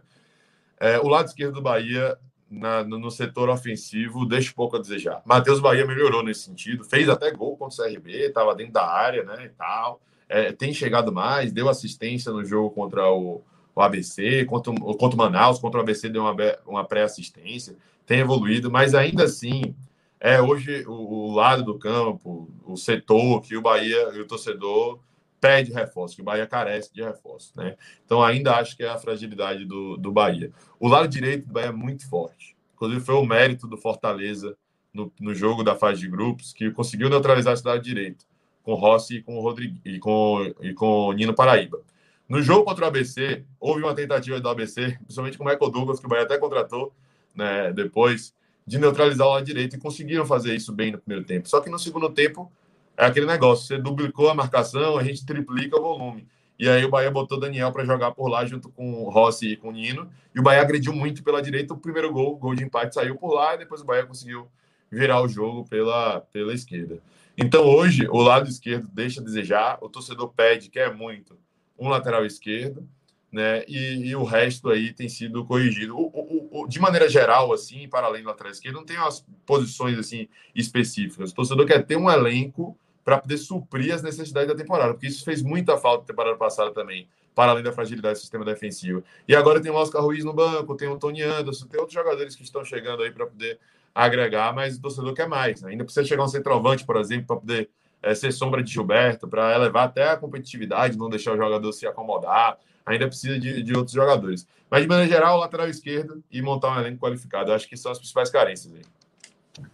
É, o lado esquerdo do Bahia, na, no setor ofensivo, deixa pouco a desejar. Matheus Bahia melhorou nesse sentido, fez até gol contra o CRB, estava dentro da área né, e tal. É, tem chegado mais, deu assistência no jogo contra o o ABC, contra, contra o Manaus, contra o ABC deu uma, uma pré-assistência. tem evoluído, mas ainda assim, é hoje o, o lado do campo, o setor que o Bahia e o torcedor pede reforço, que o Bahia carece de reforço, né? Então ainda acho que é a fragilidade do, do Bahia. O lado direito do Bahia é muito forte. Inclusive foi o mérito do Fortaleza no, no jogo da fase de grupos que conseguiu neutralizar a cidade direito com Rossi e com Rodrigo e com e com Nino Paraíba. No jogo contra o ABC, houve uma tentativa do ABC, principalmente com o Michael Douglas, que o Bahia até contratou né, depois, de neutralizar o lado direito e conseguiram fazer isso bem no primeiro tempo. Só que no segundo tempo é aquele negócio: você duplicou a marcação, a gente triplica o volume. E aí o Bahia botou Daniel para jogar por lá junto com o Rossi e com o Nino. E o Bahia agrediu muito pela direita. O primeiro gol, o gol de empate, saiu por lá e depois o Bahia conseguiu virar o jogo pela, pela esquerda. Então hoje o lado esquerdo deixa a desejar, o torcedor pede, quer muito, um lateral esquerdo, né? E, e o resto aí tem sido corrigido. O, o, o, de maneira geral, assim, para além do lateral esquerdo, não tem umas posições assim específicas. O torcedor quer ter um elenco para poder suprir as necessidades da temporada, porque isso fez muita falta na temporada passada também, para além da fragilidade do sistema defensivo. E agora tem o Oscar Ruiz no banco, tem o Tony Anderson, tem outros jogadores que estão chegando aí para poder agregar, mas o torcedor quer mais. Né? Ainda precisa chegar um centroavante, por exemplo, para poder é, ser sombra de Gilberto, para elevar até a competitividade, não deixar o jogador se acomodar. Ainda precisa de, de outros jogadores. Mas, de maneira geral, lateral esquerdo e montar um elenco qualificado. Eu acho que são as principais carências aí.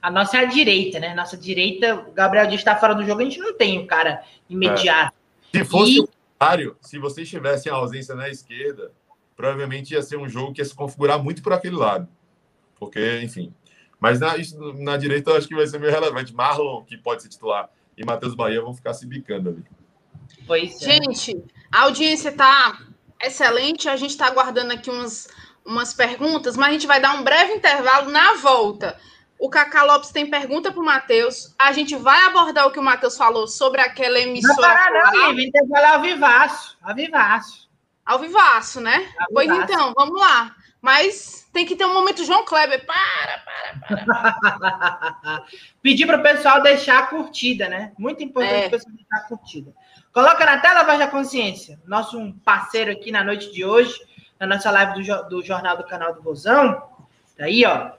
A nossa é a direita, né? Nossa direita, o Gabriel Dias está fora do jogo, a gente não tem o cara imediato. É. Se fosse e... o contrário, se vocês tivessem a ausência na esquerda, provavelmente ia ser um jogo que ia se configurar muito por aquele lado. Porque, enfim. Mas na, isso, na direita eu acho que vai ser meio relevante. Marlon, que pode ser titular, e Matheus Bahia vão ficar se bicando ali. Pois é. Gente, a audiência está excelente. A gente está aguardando aqui umas, umas perguntas, mas a gente vai dar um breve intervalo na volta. O Cacá Lopes tem pergunta para o Matheus. A gente vai abordar o que o Matheus falou sobre aquela emissora. Não parar, não, Ivan. Tem que falar ao vivaço. Ao vivaço. Ao vivaço, né? Ao pois vivaço. então, vamos lá. Mas tem que ter um momento João Kleber. Para, para, para. [LAUGHS] Pedir para o pessoal deixar a curtida, né? Muito importante é. o pessoal deixar a curtida. Coloca na tela, Voz da Consciência. Nosso parceiro aqui na noite de hoje, na nossa live do, do Jornal do Canal do Vozão. Tá aí, ó.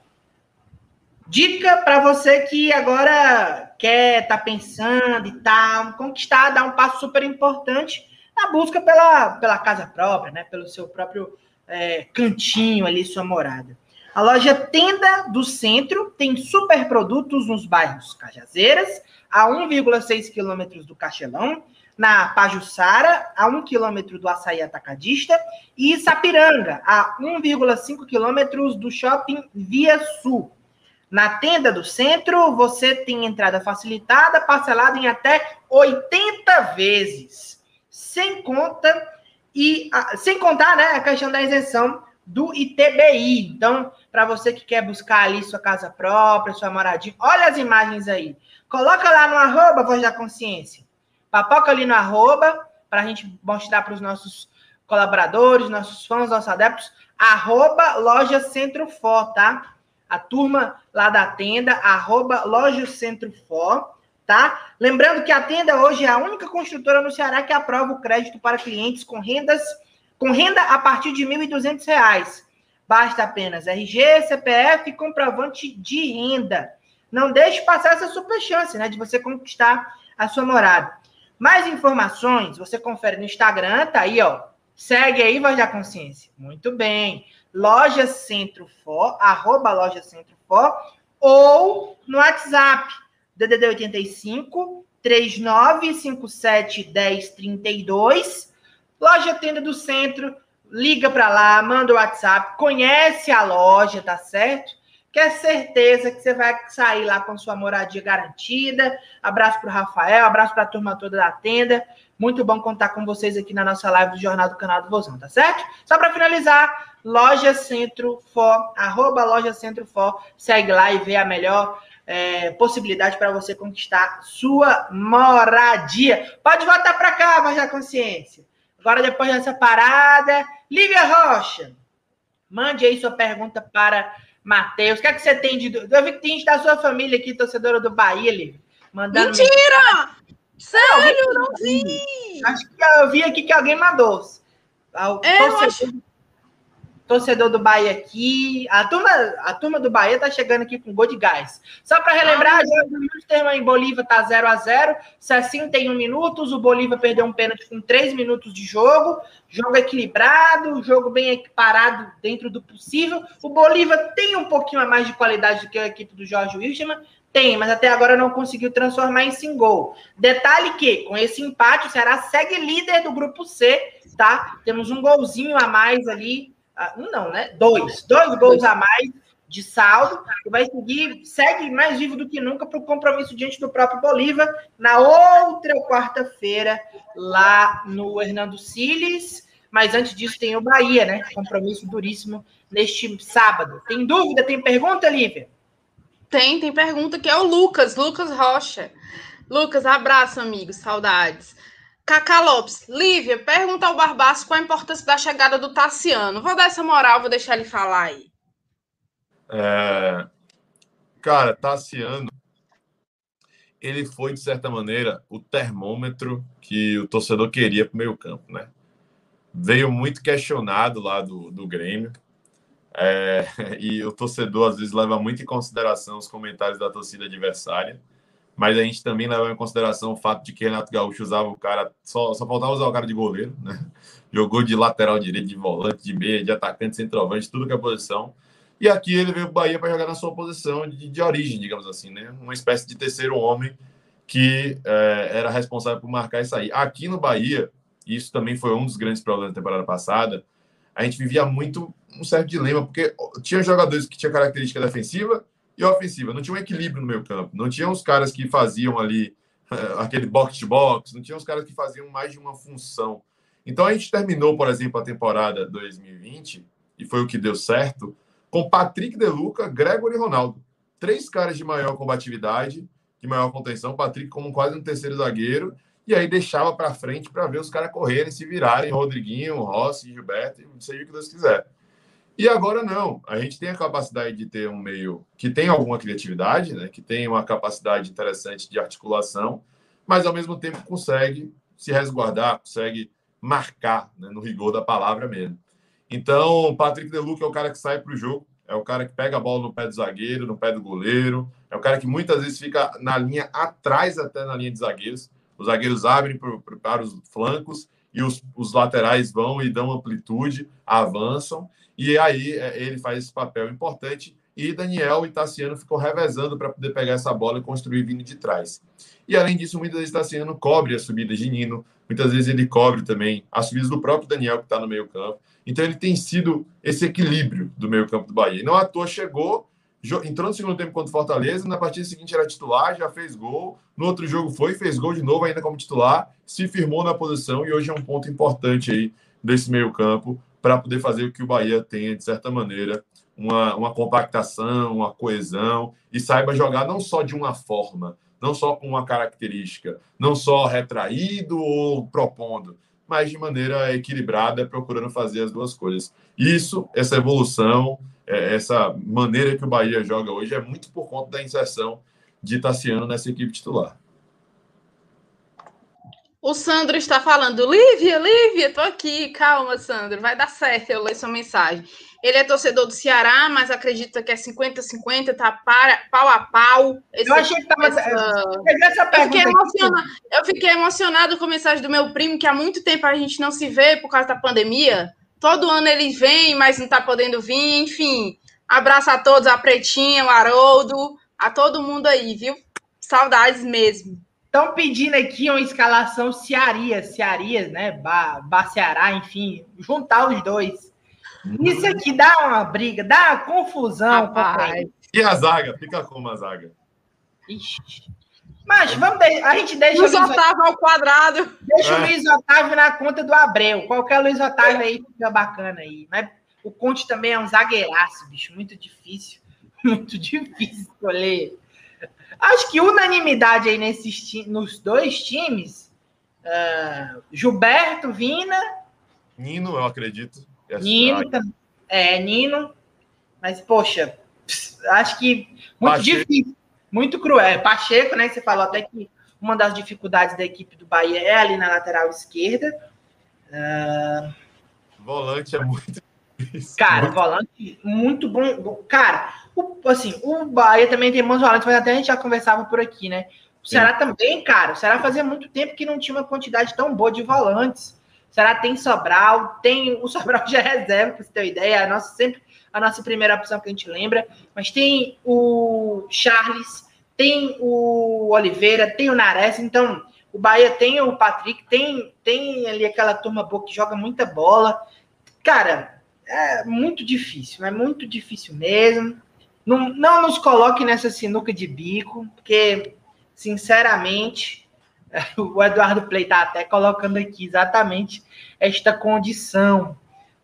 Dica para você que agora quer tá pensando e tal, conquistar, dar um passo super importante na busca pela, pela casa própria, né? Pelo seu próprio é, cantinho ali, sua morada. A loja Tenda do Centro tem super produtos nos bairros Cajazeiras, a 1,6 quilômetros do Castelão, na Pajuçara, a 1 quilômetro do Açaí Atacadista, e Sapiranga, a 1,5 quilômetros do Shopping Via Sul. Na tenda do centro, você tem entrada facilitada, parcelada em até 80 vezes, sem conta e sem contar, né, a questão da isenção do ITBI. Então, para você que quer buscar ali sua casa própria, sua moradia, olha as imagens aí. Coloca lá no arroba Voz da Consciência. Papoca ali no arroba, para a gente mostrar para os nossos colaboradores, nossos fãs, nossos adeptos, arroba Loja Centro For, tá? a turma lá da tenda, arroba Loja Centro For, tá? Lembrando que a tenda hoje é a única construtora no Ceará que aprova o crédito para clientes com rendas com renda a partir de R$ 1.200. Basta apenas RG, CPF e comprovante de renda. Não deixe passar essa super chance, né, de você conquistar a sua morada. Mais informações, você confere no Instagram, tá aí, ó. Segue aí, Voz da Consciência. Muito bem loja Centro For, arroba loja Centro For, ou no WhatsApp, DDD 85 3957 1032, loja Tenda do Centro, liga para lá, manda o WhatsApp, conhece a loja, tá certo? Quer certeza que você vai sair lá com sua moradia garantida. Abraço para o Rafael, abraço para a turma toda da tenda. Muito bom contar com vocês aqui na nossa live do Jornal do Canal do Vozão, tá certo? Só para finalizar, Loja Centro For, arroba Loja Centro For, segue lá e vê a melhor é, possibilidade para você conquistar sua moradia. Pode voltar para cá, voz da consciência. Agora, depois dessa parada, Lívia Rocha, mande aí sua pergunta para Matheus. O que é que você tem de. Eu vi que tem da sua família aqui, torcedora do Bahia, Lívia. Mandando Mentira! Sério, não vi. Acho que eu vi aqui que alguém mandou. É, eu acho... torcedor do Bahia aqui. A turma, a turma do Bahia tá chegando aqui com gol de gás. Só para relembrar, ah, o termo em Bolívia tá 0 a 0 61 minutos. O Bolívia perdeu um pênalti com 3 minutos de jogo. Jogo equilibrado, jogo bem equiparado dentro do possível. O Bolívia tem um pouquinho a mais de qualidade do que a equipe do Jorge Wilstermann. Tem, mas até agora não conseguiu transformar em em gol. Detalhe que, com esse empate, o Ceará segue líder do grupo C, tá? Temos um golzinho a mais ali um não, né? Dois. Dois gols a mais de saldo e vai seguir, segue mais vivo do que nunca para o compromisso diante do próprio Bolívar na outra quarta-feira, lá no Hernando Siles. Mas antes disso tem o Bahia, né? Compromisso duríssimo neste sábado. Tem dúvida? Tem pergunta, Lívia? Tem, tem pergunta que é o Lucas, Lucas Rocha. Lucas, abraço, amigos, saudades. Cacá Lopes, Lívia, pergunta ao Barbaço qual a importância da chegada do Tassiano. Vou dar essa moral, vou deixar ele falar aí. É... Cara, Tassiano, ele foi, de certa maneira, o termômetro que o torcedor queria para o meio campo, né? Veio muito questionado lá do, do Grêmio. É... [LAUGHS] e o torcedor, às vezes, leva muito em consideração os comentários da torcida adversária mas a gente também leva em consideração o fato de que Renato Gaúcho usava o cara, só, só faltava usar o cara de goleiro, né? [LAUGHS] Jogou de lateral direito, de volante, de meia, de atacante, centroavante, tudo que é posição. E aqui ele veio para o Bahia para jogar na sua posição de, de, origem, digamos assim, né? Uma espécie de terceiro homem que é, era responsável por marcar e sair. Aqui no Bahia, isso também foi um dos grandes problemas da temporada passada, a gente vivia muito um certo dilema, porque tinha jogadores que tinham característica defensiva e ofensiva. Não tinha um equilíbrio no meio campo. Não tinha os caras que faziam ali [LAUGHS] aquele box-to-box. Não tinha os caras que faziam mais de uma função. Então a gente terminou, por exemplo, a temporada 2020, e foi o que deu certo, com Patrick De Luca, Gregory e Ronaldo. Três caras de maior combatividade, de maior contenção. Patrick como quase um terceiro zagueiro. E aí deixava para frente para ver os caras correrem, se virarem. Rodriguinho, Rossi, Gilberto, seja o que Deus quiser. E agora não. A gente tem a capacidade de ter um meio que tem alguma criatividade, né? que tem uma capacidade interessante de articulação, mas ao mesmo tempo consegue se resguardar, consegue marcar, né? no rigor da palavra mesmo. Então, o Patrick Deluc é o cara que sai para o jogo, é o cara que pega a bola no pé do zagueiro, no pé do goleiro, é o cara que muitas vezes fica na linha atrás, até na linha de zagueiros. Os zagueiros abrem para os flancos e os, os laterais vão e dão amplitude, avançam. E aí é, ele faz esse papel importante. E Daniel e Tassiano ficam revezando para poder pegar essa bola e construir vindo de trás. E além disso, muitas vezes Tassiano cobre a subida de Nino, muitas vezes ele cobre também as subidas do próprio Daniel, que está no meio campo. Então ele tem sido esse equilíbrio do meio campo do Bahia. E não à toa chegou, entrou no segundo tempo contra o Fortaleza, na partida seguinte era titular, já fez gol. No outro jogo foi, fez gol de novo ainda como titular, se firmou na posição e hoje é um ponto importante aí desse meio campo para poder fazer o que o Bahia tenha, de certa maneira, uma, uma compactação, uma coesão e saiba jogar não só de uma forma, não só com uma característica, não só retraído ou propondo, mas de maneira equilibrada, procurando fazer as duas coisas. Isso, essa evolução, é, essa maneira que o Bahia joga hoje é muito por conta da inserção de Tassiano nessa equipe titular. O Sandro está falando, Lívia, Lívia, tô aqui, calma, Sandro, vai dar certo, eu leio sua mensagem. Ele é torcedor do Ceará, mas acredita que é 50-50, tá para, pau a pau. Esse, eu achei que estava. Essa... Eu, fiquei emocionado, eu fiquei emocionado com a mensagem do meu primo, que há muito tempo a gente não se vê por causa da pandemia. Todo ano ele vem, mas não está podendo vir, enfim. Abraço a todos, a Pretinha, o Haroldo, a todo mundo aí, viu? Saudades mesmo. Estão pedindo aqui uma escalação Cearias, Cearias, né? Ba, ba Ceará, enfim, juntar os dois. Isso aqui dá uma briga, dá uma confusão. E a zaga? Fica como a zaga? Ixi. Mas vamos de... a gente deixa Luiz, Luiz Otávio ao quadrado. Deixa é. o Luiz Otávio na conta do Abreu. Qualquer Luiz Otávio aí fica bacana aí. Mas o Conte também é um zagueiraço, bicho. Muito difícil. [LAUGHS] Muito difícil escolher. Acho que unanimidade aí nesses nos dois times. Uh, Gilberto, Vina. Nino, eu acredito. Nino, é, Nino. Mas, poxa, acho que muito Pacheco. difícil, muito cruel. É, Pacheco, né? Você falou até que uma das dificuldades da equipe do Bahia é ali na lateral esquerda. Uh... Volante é muito Cara, volante muito bom. Cara, o, assim, o Bahia também tem bons volantes, mas até a gente já conversava por aqui, né? O Ceará Sim. também, cara. O Ceará fazia muito tempo que não tinha uma quantidade tão boa de volantes. O Ceará tem Sobral, tem [LAUGHS] o Sobral já é reserva, pra você ter uma ideia. A nossa, sempre a nossa primeira opção que a gente lembra. Mas tem o Charles, tem o Oliveira, tem o Nares. Então, o Bahia tem o Patrick, tem, tem ali aquela turma boa que joga muita bola. Cara, é muito difícil, é muito difícil mesmo. Não, não nos coloque nessa sinuca de bico, porque, sinceramente, [LAUGHS] o Eduardo Play está até colocando aqui exatamente esta condição.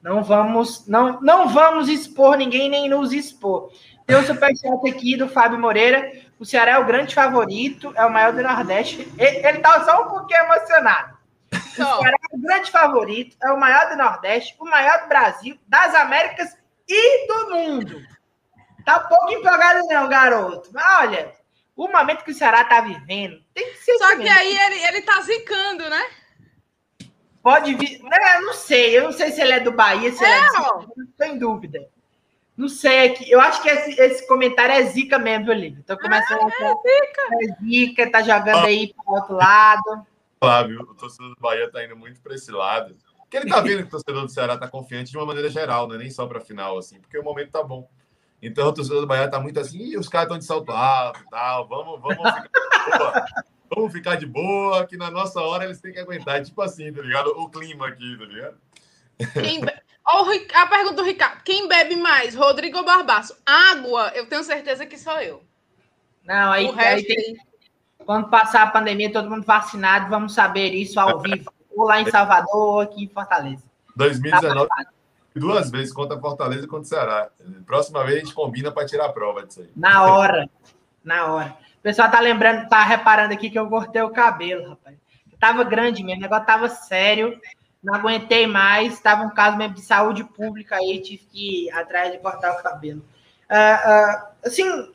Não vamos, não, não vamos expor ninguém nem nos expor. Tem um superchat aqui do Fábio Moreira. O Ceará é o grande favorito, é o maior do Nordeste. Ele, ele tá só um pouquinho emocionado. O Ceará é o grande favorito, é o maior do Nordeste, o maior do Brasil, das Américas e do mundo. Tá pouco empolgado, não, garoto. Mas olha, o momento que o Ceará tá vivendo tem que ser. Só que aí ele, ele tá zicando, né? Pode vir. Né, eu não sei, eu não sei se ele é do Bahia, se é, ele é do não estou em dúvida. Não sei aqui. Eu acho que esse, esse comentário é zica mesmo, viu, Lívia? Então começando ah, a. É zica. É zica, tá jogando aí para o outro lado. Flávio, o torcedor do Bahia tá indo muito para esse lado. Porque ele tá vendo que o torcedor do Ceará tá confiante de uma maneira geral, não é nem só para final, assim, porque o momento tá bom. Então o torcedor do Bahia tá muito assim, e os caras estão de salto alto e tal, vamos, vamos ficar de boa. Vamos ficar de boa, que na nossa hora eles têm que aguentar. Tipo assim, tá ligado? O clima aqui, tá ligado? Quem be... oh, a pergunta do Ricardo: quem bebe mais, Rodrigo ou Barbaço? Água, eu tenho certeza que sou eu. Não, aí, aí tem. Quando passar a pandemia, todo mundo vacinado, vamos saber isso ao vivo. ou lá em Salvador, ou aqui em Fortaleza. 2019. Tá duas vezes contra Fortaleza e contra Ceará. Próxima vez a gente combina para tirar a prova disso aí. Na hora. Na hora. O pessoal tá lembrando, tá reparando aqui que eu cortei o cabelo, rapaz. Tava grande mesmo, o negócio tava sério. Não aguentei mais, tava um caso mesmo de saúde pública aí, tive que ir atrás de cortar o cabelo. Uh, uh, assim,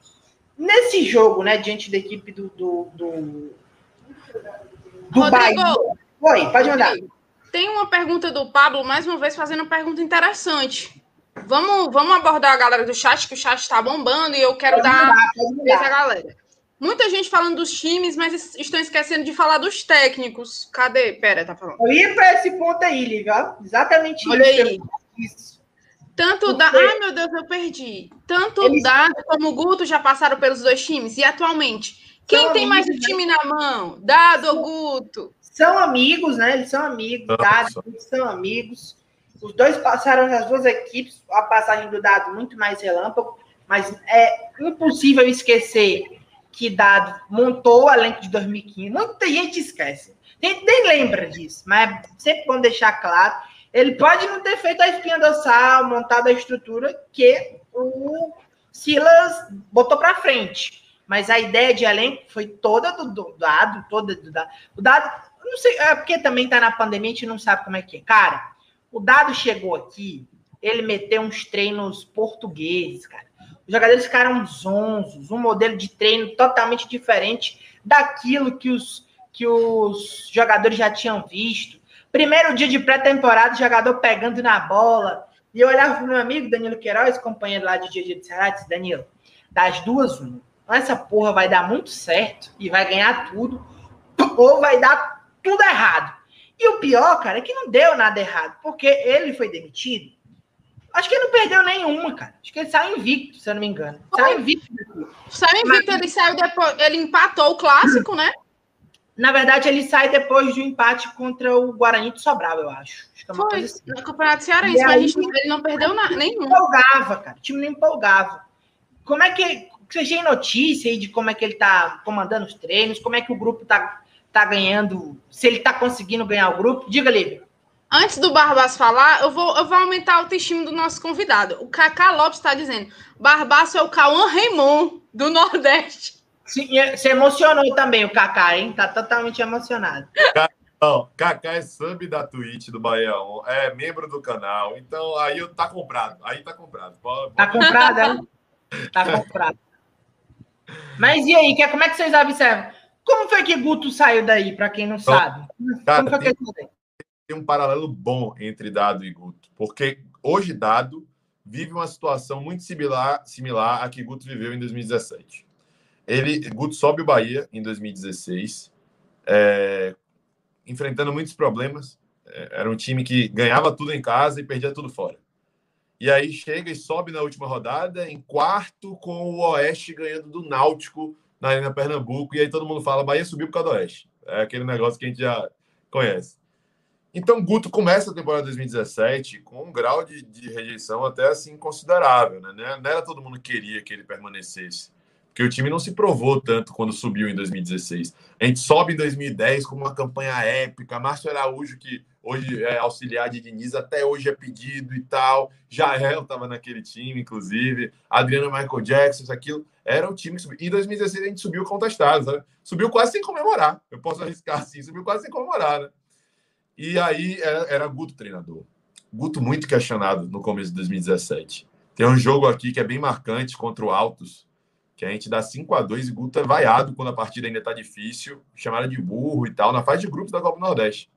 nesse jogo, né, diante da equipe do, do, do, do Rodrigo, Bahia. Oi, pode mandar. Tem uma pergunta do Pablo, mais uma vez, fazendo uma pergunta interessante. Vamos, vamos abordar a galera do chat, que o chat está bombando e eu quero pode dar a galera. Muita gente falando dos times, mas estão esquecendo de falar dos técnicos. Cadê? Pera, tá falando. Eu ia para esse ponto aí, Liga. Exatamente Olha isso. Aí. Isso. Tanto da. Ai, meu Deus, eu perdi. Tanto Eles... Dado como o Guto já passaram pelos dois times. E atualmente, quem são tem mais o né? time na mão? Dado ou Guto? São amigos, né? Eles são amigos, Dado, são amigos. Os dois passaram nas duas equipes, a passagem do Dado muito mais relâmpago, mas é impossível esquecer que Dado montou o elenco de 2015. Muita gente esquece. Tem, nem lembra disso, mas é sempre bom deixar claro. Ele pode não ter feito a espinha dorsal, montado a estrutura que o Silas botou para frente. Mas a ideia de elenco foi toda do, do Dado, toda do Dado. O Dado não sei, é porque também tá na pandemia, a gente não sabe como é que é. Cara, o Dado chegou aqui, ele meteu uns treinos portugueses, cara. Os jogadores ficaram zonzos, um modelo de treino totalmente diferente daquilo que os, que os jogadores já tinham visto. Primeiro dia de pré-temporada, jogador pegando na bola. E eu olhava pro meu amigo Danilo Queiroz, companheiro lá de dia de Ceará, disse, Danilo, das duas, uma. Essa porra vai dar muito certo e vai ganhar tudo, ou vai dar tudo errado. E o pior, cara, é que não deu nada errado, porque ele foi demitido. Acho que ele não perdeu nenhuma, cara. Acho que ele saiu invicto, se eu não me engano. Saiu invicto. Saiu invicto, Mas... ele saiu depois. Ele empatou o clássico, né? Na verdade, ele sai depois do empate contra o Guarani de Sobral, eu acho. acho que é Foi, assim. no Campeonato Cearense, mas aí, ele não perdeu nada, nenhum. empolgava, cara. O time não empolgava. Como é que. Você tem notícia aí de como é que ele tá comandando os treinos? Como é que o grupo tá tá ganhando, se ele tá conseguindo ganhar o grupo. Diga, Lívia. Antes do Barbaço falar, eu vou, eu vou aumentar o autoestima do nosso convidado. O Kaká Lopes está dizendo: Barbaço é o Cauã Raymond do Nordeste. Sim, se emocionou também o Kaká, hein? Tá totalmente emocionado. Não, Kaká é sub da Twitch do Bahia é membro do canal. Então aí tá comprado. Aí tá comprado. Pode, pode... Tá comprado, é? Tá comprado. [LAUGHS] Mas e aí, como é que vocês observam? Como foi que Guto saiu daí, para quem não sabe? Cara, Como foi tem, tem um paralelo bom entre Dado e Guto, porque hoje dado vive uma situação muito similar, similar à que Guto viveu em 2017. Ele, Guto sobe o Bahia em 2016, é, enfrentando muitos problemas. É, era um time que ganhava tudo em casa e perdia tudo fora. E aí chega e sobe na última rodada em quarto com o Oeste ganhando do Náutico na Arena Pernambuco. E aí todo mundo fala, Bahia subiu por causa do Oeste. É aquele negócio que a gente já conhece. Então, Guto começa a temporada 2017 com um grau de, de rejeição até assim considerável. Né? Não era todo mundo que queria que ele permanecesse. Porque o time não se provou tanto quando subiu em 2016. A gente sobe em 2010 com uma campanha épica. Márcio Araújo, que hoje é auxiliar de Diniz, até hoje é pedido e tal. Jael estava naquele time, inclusive. Adriano Michael Jackson, aquilo. Era o time que subiu. Em 2016 a gente subiu contestado, sabe? Subiu quase sem comemorar. Eu posso arriscar assim, subiu quase sem comemorar, né? E aí era, era Guto treinador. Guto muito questionado no começo de 2017. Tem um jogo aqui que é bem marcante contra o Altos, que a gente dá 5 a 2 e Guto é vaiado quando a partida ainda está difícil, chamada de burro e tal, na fase de grupos da Copa do Nordeste.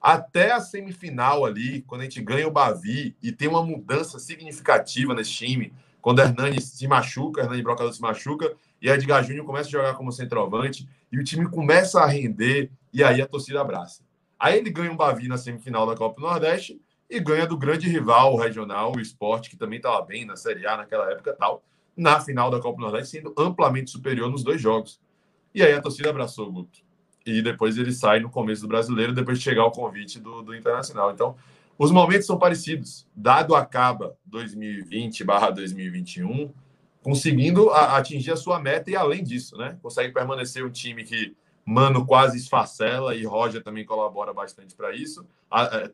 Até a semifinal ali, quando a gente ganha o Bavi e tem uma mudança significativa nesse time, quando Hernani se machuca, Hernani Brocador se machuca, e Edgar Júnior começa a jogar como centroavante, e o time começa a render, e aí a torcida abraça. Aí ele ganha um Bavi na semifinal da Copa do Nordeste e ganha do grande rival regional, o esporte, que também estava bem na Série A naquela época tal, na final da Copa do Nordeste, sendo amplamente superior nos dois jogos. E aí a torcida abraçou o Guto. E depois ele sai no começo do brasileiro, depois de chegar o convite do, do Internacional. Então, os momentos são parecidos. Dado acaba 2020/2021, conseguindo a, atingir a sua meta e além disso, né? Consegue permanecer um time que Mano quase esfacela e Roger também colabora bastante para isso.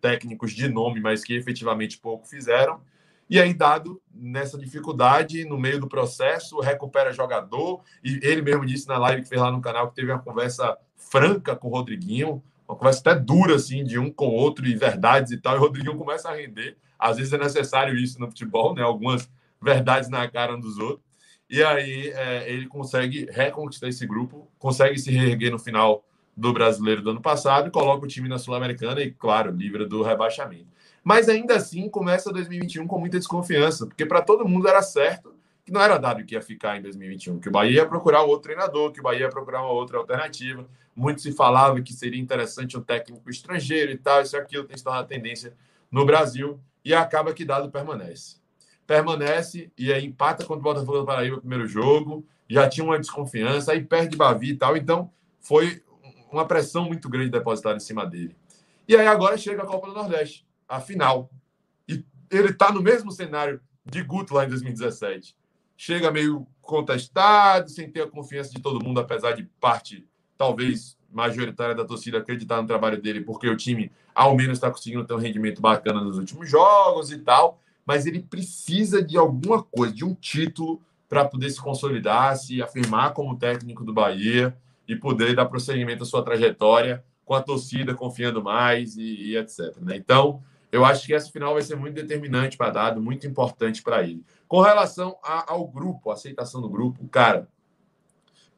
técnicos de nome, mas que efetivamente pouco fizeram. E aí, dado nessa dificuldade, no meio do processo, recupera jogador. E ele mesmo disse na live que fez lá no canal que teve uma conversa franca com o Rodriguinho, uma conversa até dura, assim, de um com o outro e verdades e tal. E o Rodriguinho começa a render. Às vezes é necessário isso no futebol, né? Algumas verdades na cara um dos outros. E aí é, ele consegue reconquistar esse grupo, consegue se reerguer no final do brasileiro do ano passado e coloca o time na Sul-Americana e, claro, livra do rebaixamento. Mas ainda assim começa 2021 com muita desconfiança, porque para todo mundo era certo que não era dado que ia ficar em 2021, que o Bahia ia procurar outro treinador, que o Bahia ia procurar uma outra alternativa. Muito se falava que seria interessante um técnico estrangeiro e tal, isso e aquilo tem se tornado tendência no Brasil, e acaba que dado permanece permanece e aí empata contra o Botafogo do Paraíba no primeiro jogo, já tinha uma desconfiança, aí perde Bavi e tal, então foi uma pressão muito grande depositada em cima dele. E aí agora chega a Copa do Nordeste, a final. E ele está no mesmo cenário de Guto lá em 2017. Chega meio contestado, sem ter a confiança de todo mundo, apesar de parte, talvez, majoritária da torcida acreditar no trabalho dele, porque o time, ao menos, está conseguindo ter um rendimento bacana nos últimos jogos e tal mas ele precisa de alguma coisa, de um título para poder se consolidar, se afirmar como técnico do Bahia e poder dar prosseguimento à sua trajetória com a torcida confiando mais e, e etc. Né? Então, eu acho que essa final vai ser muito determinante para Dado, muito importante para ele. Com relação a, ao grupo, a aceitação do grupo, cara,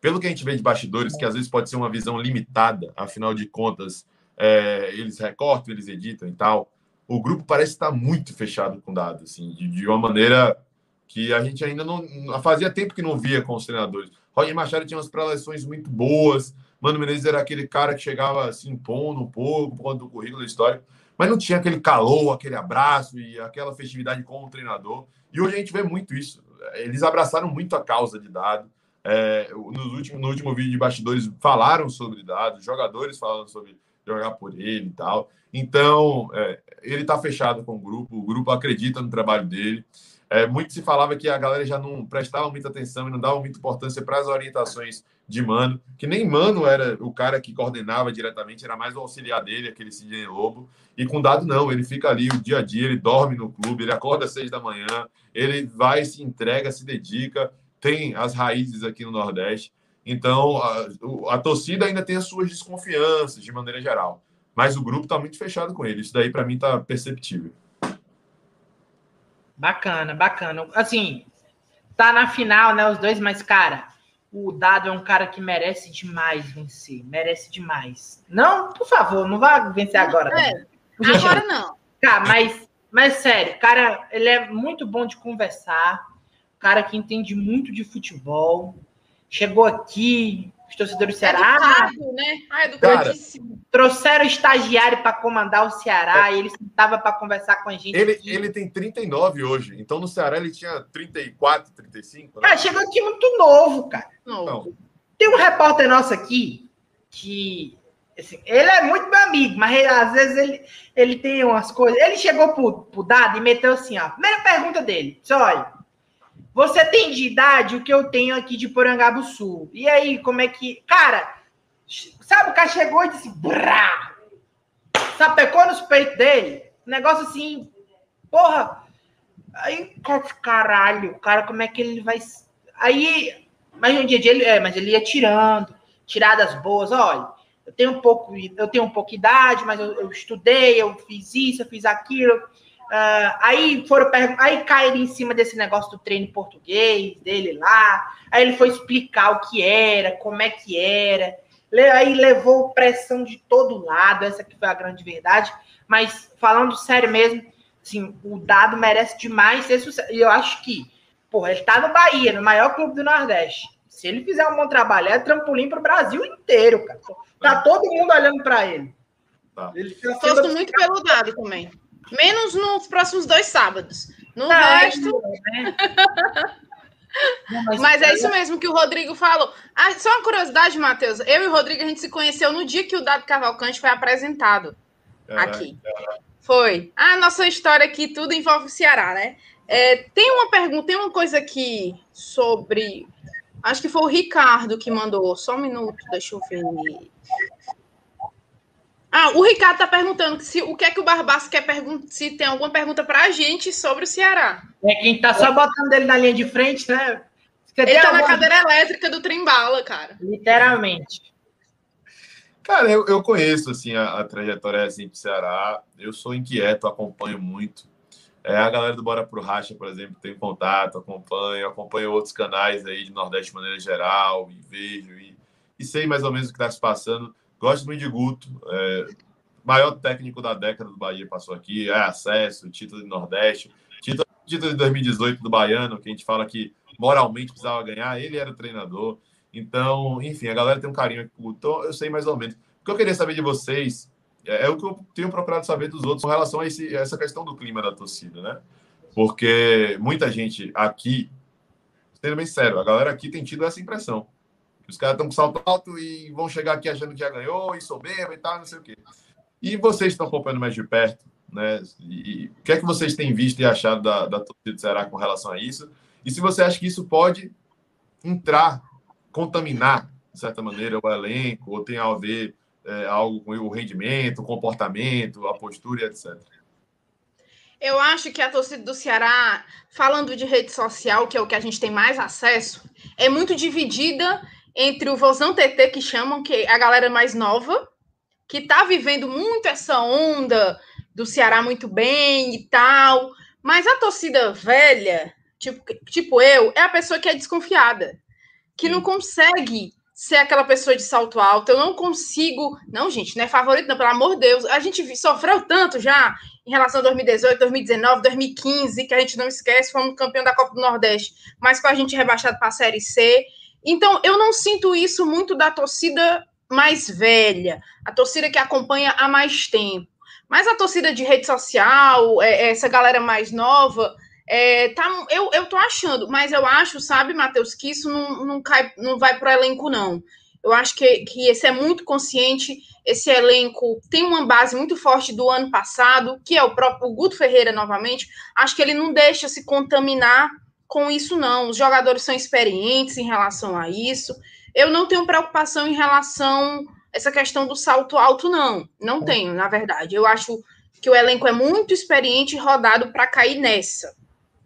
pelo que a gente vê de bastidores, que às vezes pode ser uma visão limitada, afinal de contas, é, eles recortam, eles editam e tal o grupo parece estar muito fechado com dados, assim, de, de, uma maneira que a gente ainda não. Fazia tempo que não via com os treinadores. Roger Machado tinha umas preleções muito boas. Mano Menezes era aquele cara que chegava se impondo um pouco por conta do currículo histórico, mas não tinha aquele calor, aquele abraço e aquela festividade com o treinador. E hoje a gente vê muito isso. Eles abraçaram muito a causa de dado. É, nos últimos, no último vídeo de bastidores falaram sobre dados, jogadores falaram sobre jogar por ele e tal. Então, é, ele está fechado com o grupo, o grupo acredita no trabalho dele. É, muito se falava que a galera já não prestava muita atenção e não dava muita importância para as orientações de Mano, que nem Mano era o cara que coordenava diretamente, era mais o auxiliar dele, aquele Sidney Lobo. E com Dado, não, ele fica ali o dia a dia, ele dorme no clube, ele acorda às seis da manhã, ele vai, se entrega, se dedica, tem as raízes aqui no Nordeste. Então, a, a torcida ainda tem as suas desconfianças, de maneira geral. Mas o grupo está muito fechado com ele. Isso daí, para mim, está perceptível. Bacana, bacana. Assim, tá na final, né? Os dois, mas, cara, o Dado é um cara que merece demais vencer. Merece demais. Não, por favor, não vá vencer agora. É, agora não. Cara, mas Mas sério, cara, ele é muito bom de conversar. Cara que entende muito de futebol. Chegou aqui, os torcedores do Ceará. Educado, né? Ah, educadíssimo. trouxeram o estagiário para comandar o Ceará é. e ele estava para conversar com a gente. Ele, ele tem 39 hoje, então no Ceará ele tinha 34, 35. Né? Cara, chegou aqui muito novo, cara. Não. Tem um repórter nosso aqui que Assim, ele é muito meu amigo, mas ele, às vezes ele, ele tem umas coisas. Ele chegou pro, pro Dado e meteu assim, ó. Primeira pergunta dele: disse, olha, você tem de idade o que eu tenho aqui de Porangaba Sul. E aí, como é que. Cara, sabe, o cara chegou e disse: brá! Sapecou nos peitos dele. negócio assim, porra. Aí, caralho, cara, como é que ele vai. Aí, mas um dia ele, é, mas ele ia tirando, tiradas boas, olha eu tenho um pouco, eu tenho um pouco de idade, mas eu, eu estudei, eu fiz isso, eu fiz aquilo. Uh, aí foram aí caíram em cima desse negócio do treino português dele lá. Aí ele foi explicar o que era, como é que era. Aí levou pressão de todo lado, essa que foi a grande verdade. Mas falando sério mesmo, assim, o dado merece demais ser sucesso. E eu acho que, porra, ele tá no Bahia, no maior clube do Nordeste. Se ele fizer um bom trabalho, é trampolim para o Brasil inteiro, cara. Tá todo mundo olhando para ele. Tá. ele Gosto muito pelo dado também. Menos nos próximos dois sábados. No é resto. né? [LAUGHS] Não, mas, mas é isso mesmo que o Rodrigo falou. Ah, só uma curiosidade, Matheus. Eu e o Rodrigo, a gente se conheceu no dia que o Dado Cavalcante foi apresentado é, aqui. É. Foi. A nossa história aqui, tudo envolve o Ceará, né? É, tem uma pergunta, tem uma coisa aqui sobre Acho que foi o Ricardo que mandou. Só um minuto, deixa eu ver. Ah, o Ricardo está perguntando se, o que é que o Barbaço quer perguntar, se tem alguma pergunta para a gente sobre o Ceará. É quem está só botando ele na linha de frente, né? ele está alguma... na cadeira elétrica do Trembala, cara. Literalmente. Cara, eu, eu conheço assim a, a trajetória assim, do Ceará. Eu sou inquieto, acompanho muito. É, a galera do Bora Pro Racha, por exemplo, tem contato, acompanho, acompanho outros canais aí de Nordeste de maneira geral, e vejo, e, e sei mais ou menos o que está se passando. Gosto muito de Guto, é, maior técnico da década do Bahia passou aqui, é acesso, título de Nordeste, título, título de 2018 do Baiano, que a gente fala que moralmente precisava ganhar, ele era treinador. Então, enfim, a galera tem um carinho aqui então eu sei mais ou menos. O que eu queria saber de vocês é, é, o que eu tenho procurado saber dos outros com relação a, esse, a essa questão do clima da torcida, né? Porque muita gente aqui, sendo bem sério, a galera aqui tem tido essa impressão. Os caras estão com salto alto e vão chegar aqui achando que já ganhou e soberba e tal, não sei o quê. E vocês estão acompanhando mais de perto, né? E, e o que é que vocês têm visto e achado da, da torcida do Ceará com relação a isso? E se você acha que isso pode entrar, contaminar, de certa maneira, o elenco, ou tem a ver é, algo com o rendimento, o comportamento, a postura etc. Eu acho que a torcida do Ceará, falando de rede social, que é o que a gente tem mais acesso, é muito dividida entre o Vozão TT, que chamam, que é a galera mais nova, que tá vivendo muito essa onda do Ceará muito bem e tal, mas a torcida velha, tipo, tipo eu, é a pessoa que é desconfiada, que não consegue ser aquela pessoa de salto alto. Eu não consigo. Não, gente, não é favorito, não, pelo amor de Deus. A gente sofreu tanto já em relação a 2018, 2019, 2015, que a gente não esquece, fomos campeão da Copa do Nordeste, mas com a gente rebaixado para a Série C. Então, eu não sinto isso muito da torcida mais velha, a torcida que acompanha há mais tempo. Mas a torcida de rede social, é, essa galera mais nova, é, tá, eu, eu tô achando, mas eu acho, sabe, Matheus, que isso não, não, cai, não vai para o elenco, não. Eu acho que, que esse é muito consciente. Esse elenco tem uma base muito forte do ano passado, que é o próprio Guto Ferreira, novamente. Acho que ele não deixa se contaminar com isso, não. Os jogadores são experientes em relação a isso. Eu não tenho preocupação em relação a essa questão do salto alto, não. Não tenho, na verdade. Eu acho que o elenco é muito experiente e rodado para cair nessa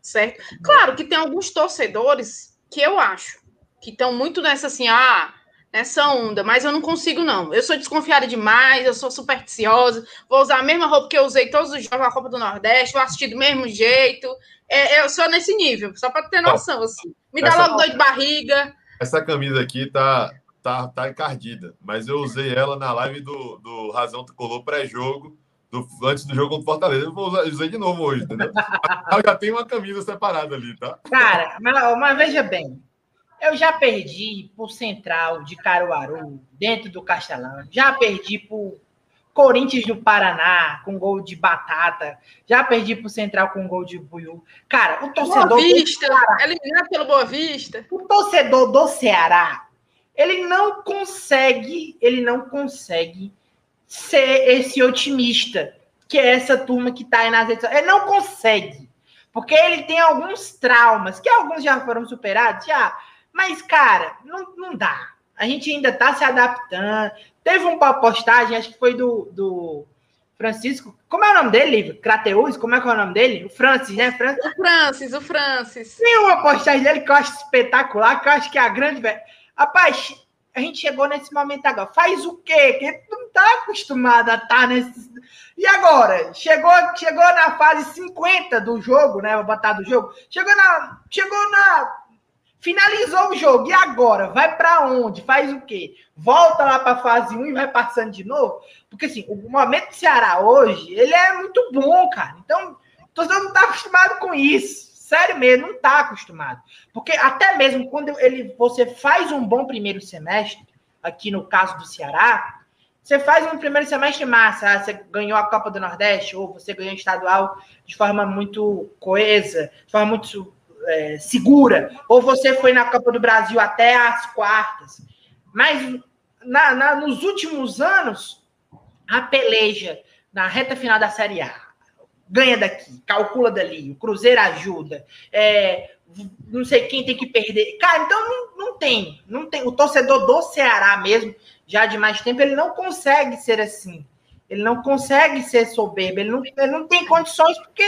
certo? Claro que tem alguns torcedores que eu acho que estão muito nessa assim, ah, nessa onda, mas eu não consigo, não. Eu sou desconfiada demais, eu sou supersticiosa, vou usar a mesma roupa que eu usei todos os jogos na Copa do Nordeste, vou assistir do mesmo jeito. É, eu sou nesse nível, só para ter noção, assim. Me dá essa, logo dor de barriga. Essa camisa aqui tá, tá, tá encardida, mas eu usei ela na live do, do Razão Tricolor pré-jogo do, antes do jogo contra o Fortaleza. Eu vou usar, usei de novo hoje, entendeu? [LAUGHS] Eu já tenho uma camisa separada ali, tá? Cara, mas, mas veja bem. Eu já perdi por Central de Caruaru, dentro do Castelão. Já perdi por Corinthians do Paraná, com gol de batata. Já perdi pro Central com gol de buiú. Cara, o torcedor. Boa Vista, eliminado pelo Boa Vista. O torcedor do Ceará, ele não consegue, ele não consegue ser esse otimista, que é essa turma que tá aí nas redes Ele não consegue. Porque ele tem alguns traumas, que alguns já foram superados, já. Mas, cara, não, não dá. A gente ainda tá se adaptando. Teve uma postagem, acho que foi do, do Francisco. Como é o nome dele, Crateus? Como é que é o nome dele? O Francis, né? Francis. O Francis, o Francis. Tem uma postagem dele que eu acho espetacular, que eu acho que é a grande. Rapaz, a gente chegou nesse momento agora. Faz o quê? Que não tá acostumado a estar tá nesse. E agora? Chegou, chegou na fase 50 do jogo, né? Vou botar do jogo. Chegou na. Chegou na Finalizou o jogo. E agora? Vai para onde? Faz o quê? Volta lá para fase 1 e vai passando de novo? Porque assim, o momento do Ceará hoje, ele é muito bom, cara. Então, o torcedor não está acostumado com isso. Sério mesmo, não está acostumado. Porque até mesmo quando ele, você faz um bom primeiro semestre, aqui no caso do Ceará, você faz um primeiro semestre massa, ah, você ganhou a Copa do Nordeste, ou você ganhou estadual de forma muito coesa, de forma muito é, segura, ou você foi na Copa do Brasil até as quartas. Mas na, na, nos últimos anos, a peleja na reta final da Série A ganha daqui, calcula dali, o Cruzeiro ajuda, é, não sei quem tem que perder. Cara, então não, não tem, não tem. O torcedor do Ceará mesmo, já de mais tempo, ele não consegue ser assim. Ele não consegue ser soberbo, ele não, ele não tem condições, porque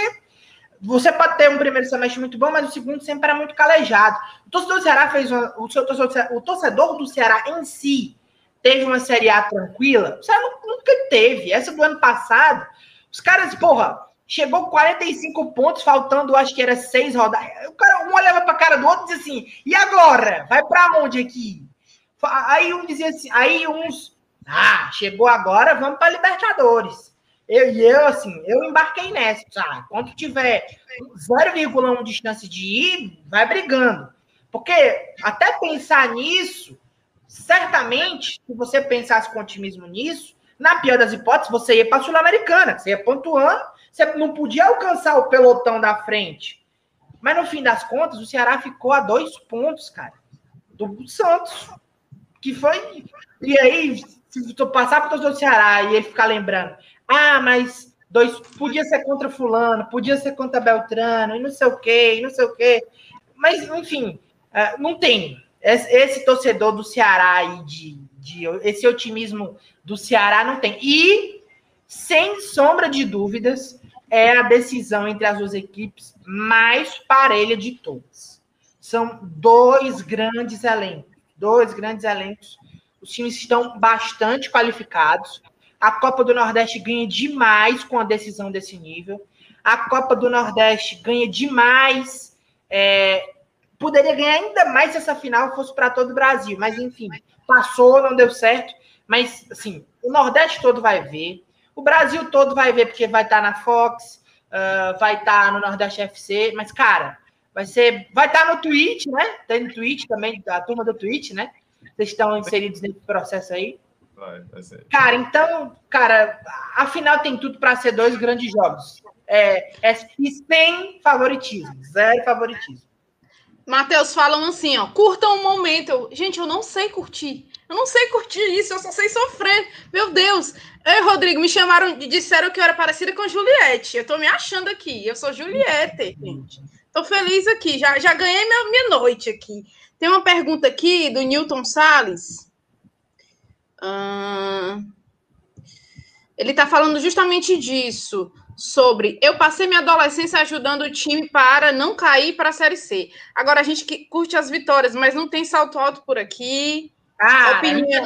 você pode ter um primeiro semestre muito bom, mas o segundo sempre era muito calejado. O torcedor do Ceará fez uma, o, seu o torcedor do Ceará em si teve uma Série A tranquila. O Ceará nunca teve. Essa do ano passado, os caras, porra, chegou 45 pontos, faltando, acho que era seis rodadas. O cara, um olhava para a cara do outro e dizia assim: e agora? Vai para onde aqui? Aí um dizia assim, aí uns, ah, chegou agora, vamos para Libertadores. Eu, eu, assim, eu embarquei nessa. Sabe? Quando tiver 0,1 de chance de ir, vai brigando. Porque até pensar nisso, certamente, se você pensasse com otimismo nisso, na pior das hipóteses, você ia para a Sul-Americana, você ia pontuando, você não podia alcançar o pelotão da frente. Mas no fim das contas, o Ceará ficou a dois pontos, cara, do Santos. Que foi. E aí, se tu passar para o Ceará e ele ficar lembrando, ah, mas dois podia ser contra fulano, podia ser contra Beltrano, e não sei o quê, e não sei o quê. Mas, enfim, uh, não tem. Esse, esse, torcedor do Ceará e de, de esse otimismo do Ceará não tem. E, sem sombra de dúvidas, é a decisão entre as duas equipes mais parelha de todas. São dois grandes elencos. Dois grandes elencos. Os times estão bastante qualificados. A Copa do Nordeste ganha demais com a decisão desse nível. A Copa do Nordeste ganha demais. É, poderia ganhar ainda mais se essa final fosse para todo o Brasil. Mas, enfim, passou, não deu certo. Mas, assim, o Nordeste todo vai ver. O Brasil todo vai ver, porque vai estar tá na Fox, uh, vai estar tá no Nordeste FC. Mas, cara, vai ser. Vai estar tá no Twitch, né? Tem no Twitch também, a turma do Twitch, né? Vocês estão inseridos nesse processo aí. Vai, vai ser. Cara, então, cara, a final tem tudo para ser dois grandes jogos. É, é, e sem favoritismo, zero favoritismo. Matheus, falam assim, ó, curtam um momento. Eu, gente, eu não sei curtir. Eu não sei curtir isso, eu só sei sofrer. Meu Deus. Ei, Rodrigo, me chamaram, disseram que eu era parecida com Juliette. Eu tô me achando aqui. Eu sou Juliette, gente. Tô feliz aqui. Já, já ganhei minha, minha noite aqui. Tem uma pergunta aqui do Newton Salles ele está falando justamente disso, sobre eu passei minha adolescência ajudando o time para não cair para a Série C. Agora a gente que curte as vitórias, mas não tem salto alto por aqui. Cara, opinião.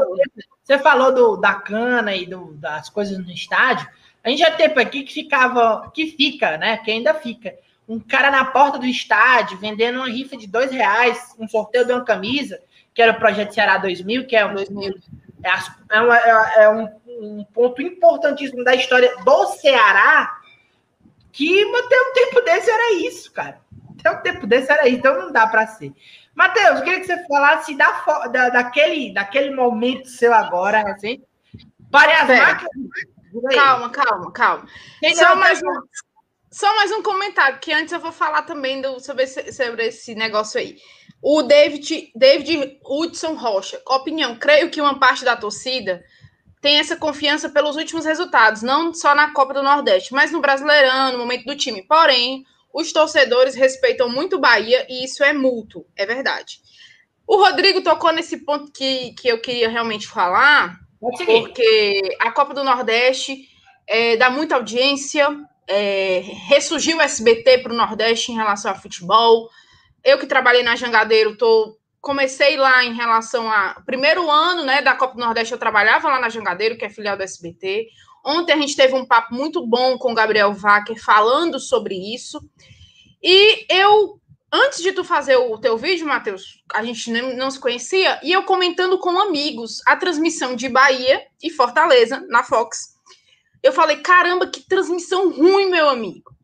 Você falou do, da cana e do, das coisas no estádio. A gente já teve aqui que ficava, que fica, né? Que ainda fica. Um cara na porta do estádio vendendo uma rifa de dois reais, um sorteio de uma camisa, que era o Projeto Ceará 2000, que é um, 2000 é, é, é um, um, ponto importantíssimo da história do Ceará que até um tempo desse era isso, cara. Até um tempo desse era isso, então não dá para ser. Matheus, eu queria que você falasse da, da, daquele, daquele momento seu agora, assim. Pare as máquinas. Calma, calma, calma. Só mais, um, só mais um comentário, que antes eu vou falar também do, sobre, esse, sobre esse negócio aí. O David, David Hudson Rocha, opinião, creio que uma parte da torcida tem essa confiança pelos últimos resultados, não só na Copa do Nordeste, mas no Brasileirão, no momento do time. Porém, os torcedores respeitam muito o Bahia e isso é mútuo, é verdade. O Rodrigo tocou nesse ponto que, que eu queria realmente falar, porque a Copa do Nordeste é, dá muita audiência, é, ressurgiu o SBT para o Nordeste em relação a futebol. Eu que trabalhei na Jangadeiro, tô, comecei lá em relação a. Primeiro ano né, da Copa do Nordeste, eu trabalhava lá na Jangadeiro, que é filial do SBT. Ontem a gente teve um papo muito bom com o Gabriel Wacker falando sobre isso. E eu, antes de tu fazer o teu vídeo, Matheus, a gente não se conhecia, e eu comentando com amigos a transmissão de Bahia e Fortaleza na Fox. Eu falei, caramba, que transmissão ruim, meu amigo.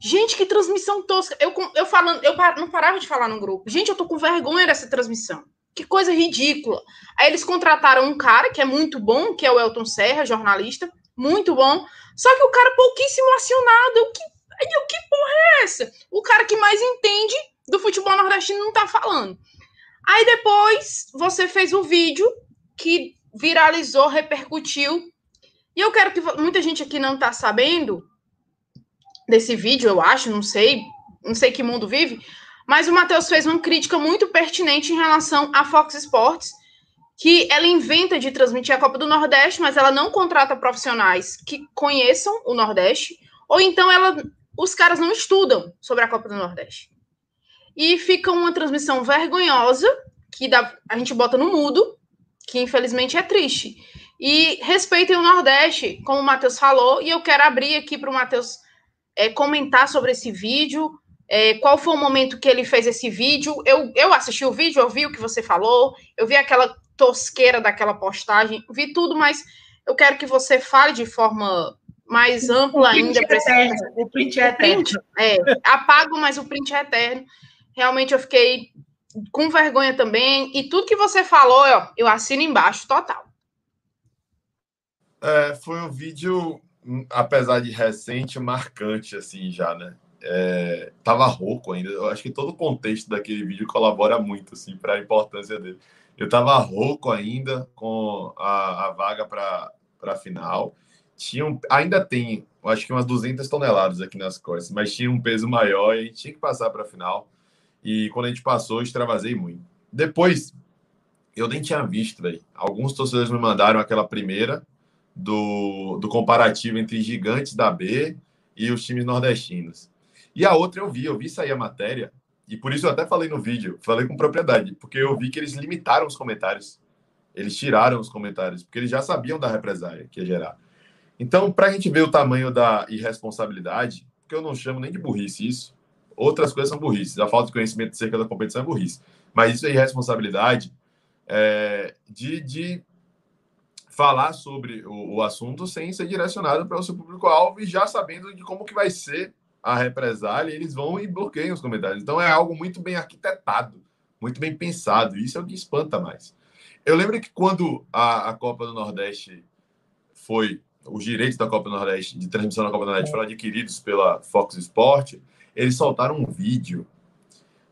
Gente, que transmissão tosca. Eu, eu falando, eu não parava de falar no grupo. Gente, eu tô com vergonha dessa transmissão. Que coisa ridícula. Aí eles contrataram um cara que é muito bom, que é o Elton Serra, jornalista, muito bom. Só que o cara pouquíssimo acionado. O que, o que porra é essa? O cara que mais entende do futebol nordestino não tá falando. Aí depois você fez um vídeo que viralizou, repercutiu. E eu quero que muita gente aqui não tá sabendo desse vídeo, eu acho, não sei, não sei que mundo vive, mas o Matheus fez uma crítica muito pertinente em relação à Fox Sports, que ela inventa de transmitir a Copa do Nordeste, mas ela não contrata profissionais que conheçam o Nordeste, ou então ela, os caras não estudam sobre a Copa do Nordeste. E fica uma transmissão vergonhosa, que dá, a gente bota no mudo, que infelizmente é triste. E respeitem o Nordeste, como o Matheus falou, e eu quero abrir aqui para o Matheus é, comentar sobre esse vídeo. É, qual foi o momento que ele fez esse vídeo? Eu, eu assisti o vídeo, eu vi o que você falou, eu vi aquela tosqueira daquela postagem, vi tudo, mas eu quero que você fale de forma mais ampla ainda. É eterno, o print é eterno. Print, é, apago, mas o print é eterno. Realmente eu fiquei com vergonha também. E tudo que você falou, ó, eu assino embaixo, total. É, foi um vídeo apesar de recente, marcante, assim, já, né? É, tava rouco ainda. Eu acho que todo o contexto daquele vídeo colabora muito, assim, para a importância dele. Eu tava rouco ainda com a, a vaga para a final. Tinha um, ainda tem, acho que umas 200 toneladas aqui nas costas, mas tinha um peso maior e a gente tinha que passar para a final. E quando a gente passou, extravasei muito. Depois, eu nem tinha visto, velho. Alguns torcedores me mandaram aquela primeira, do, do comparativo entre gigantes da B e os times nordestinos. E a outra eu vi, eu vi sair a matéria, e por isso eu até falei no vídeo, falei com propriedade, porque eu vi que eles limitaram os comentários. Eles tiraram os comentários, porque eles já sabiam da represália que ia gerar. Então, para a gente ver o tamanho da irresponsabilidade, porque eu não chamo nem de burrice isso, outras coisas são burrices. A falta de conhecimento acerca da competição é burrice. Mas isso é irresponsabilidade é, de, de falar sobre o, o assunto sem ser direcionado para o seu público-alvo e já sabendo de como que vai ser a represália, eles vão e bloqueiam os comentários. Então é algo muito bem arquitetado, muito bem pensado. Isso é o que espanta mais. Eu lembro que quando a, a Copa do Nordeste foi, os direitos da Copa do Nordeste, de transmissão da Copa do Nordeste foram adquiridos pela Fox Sport, eles soltaram um vídeo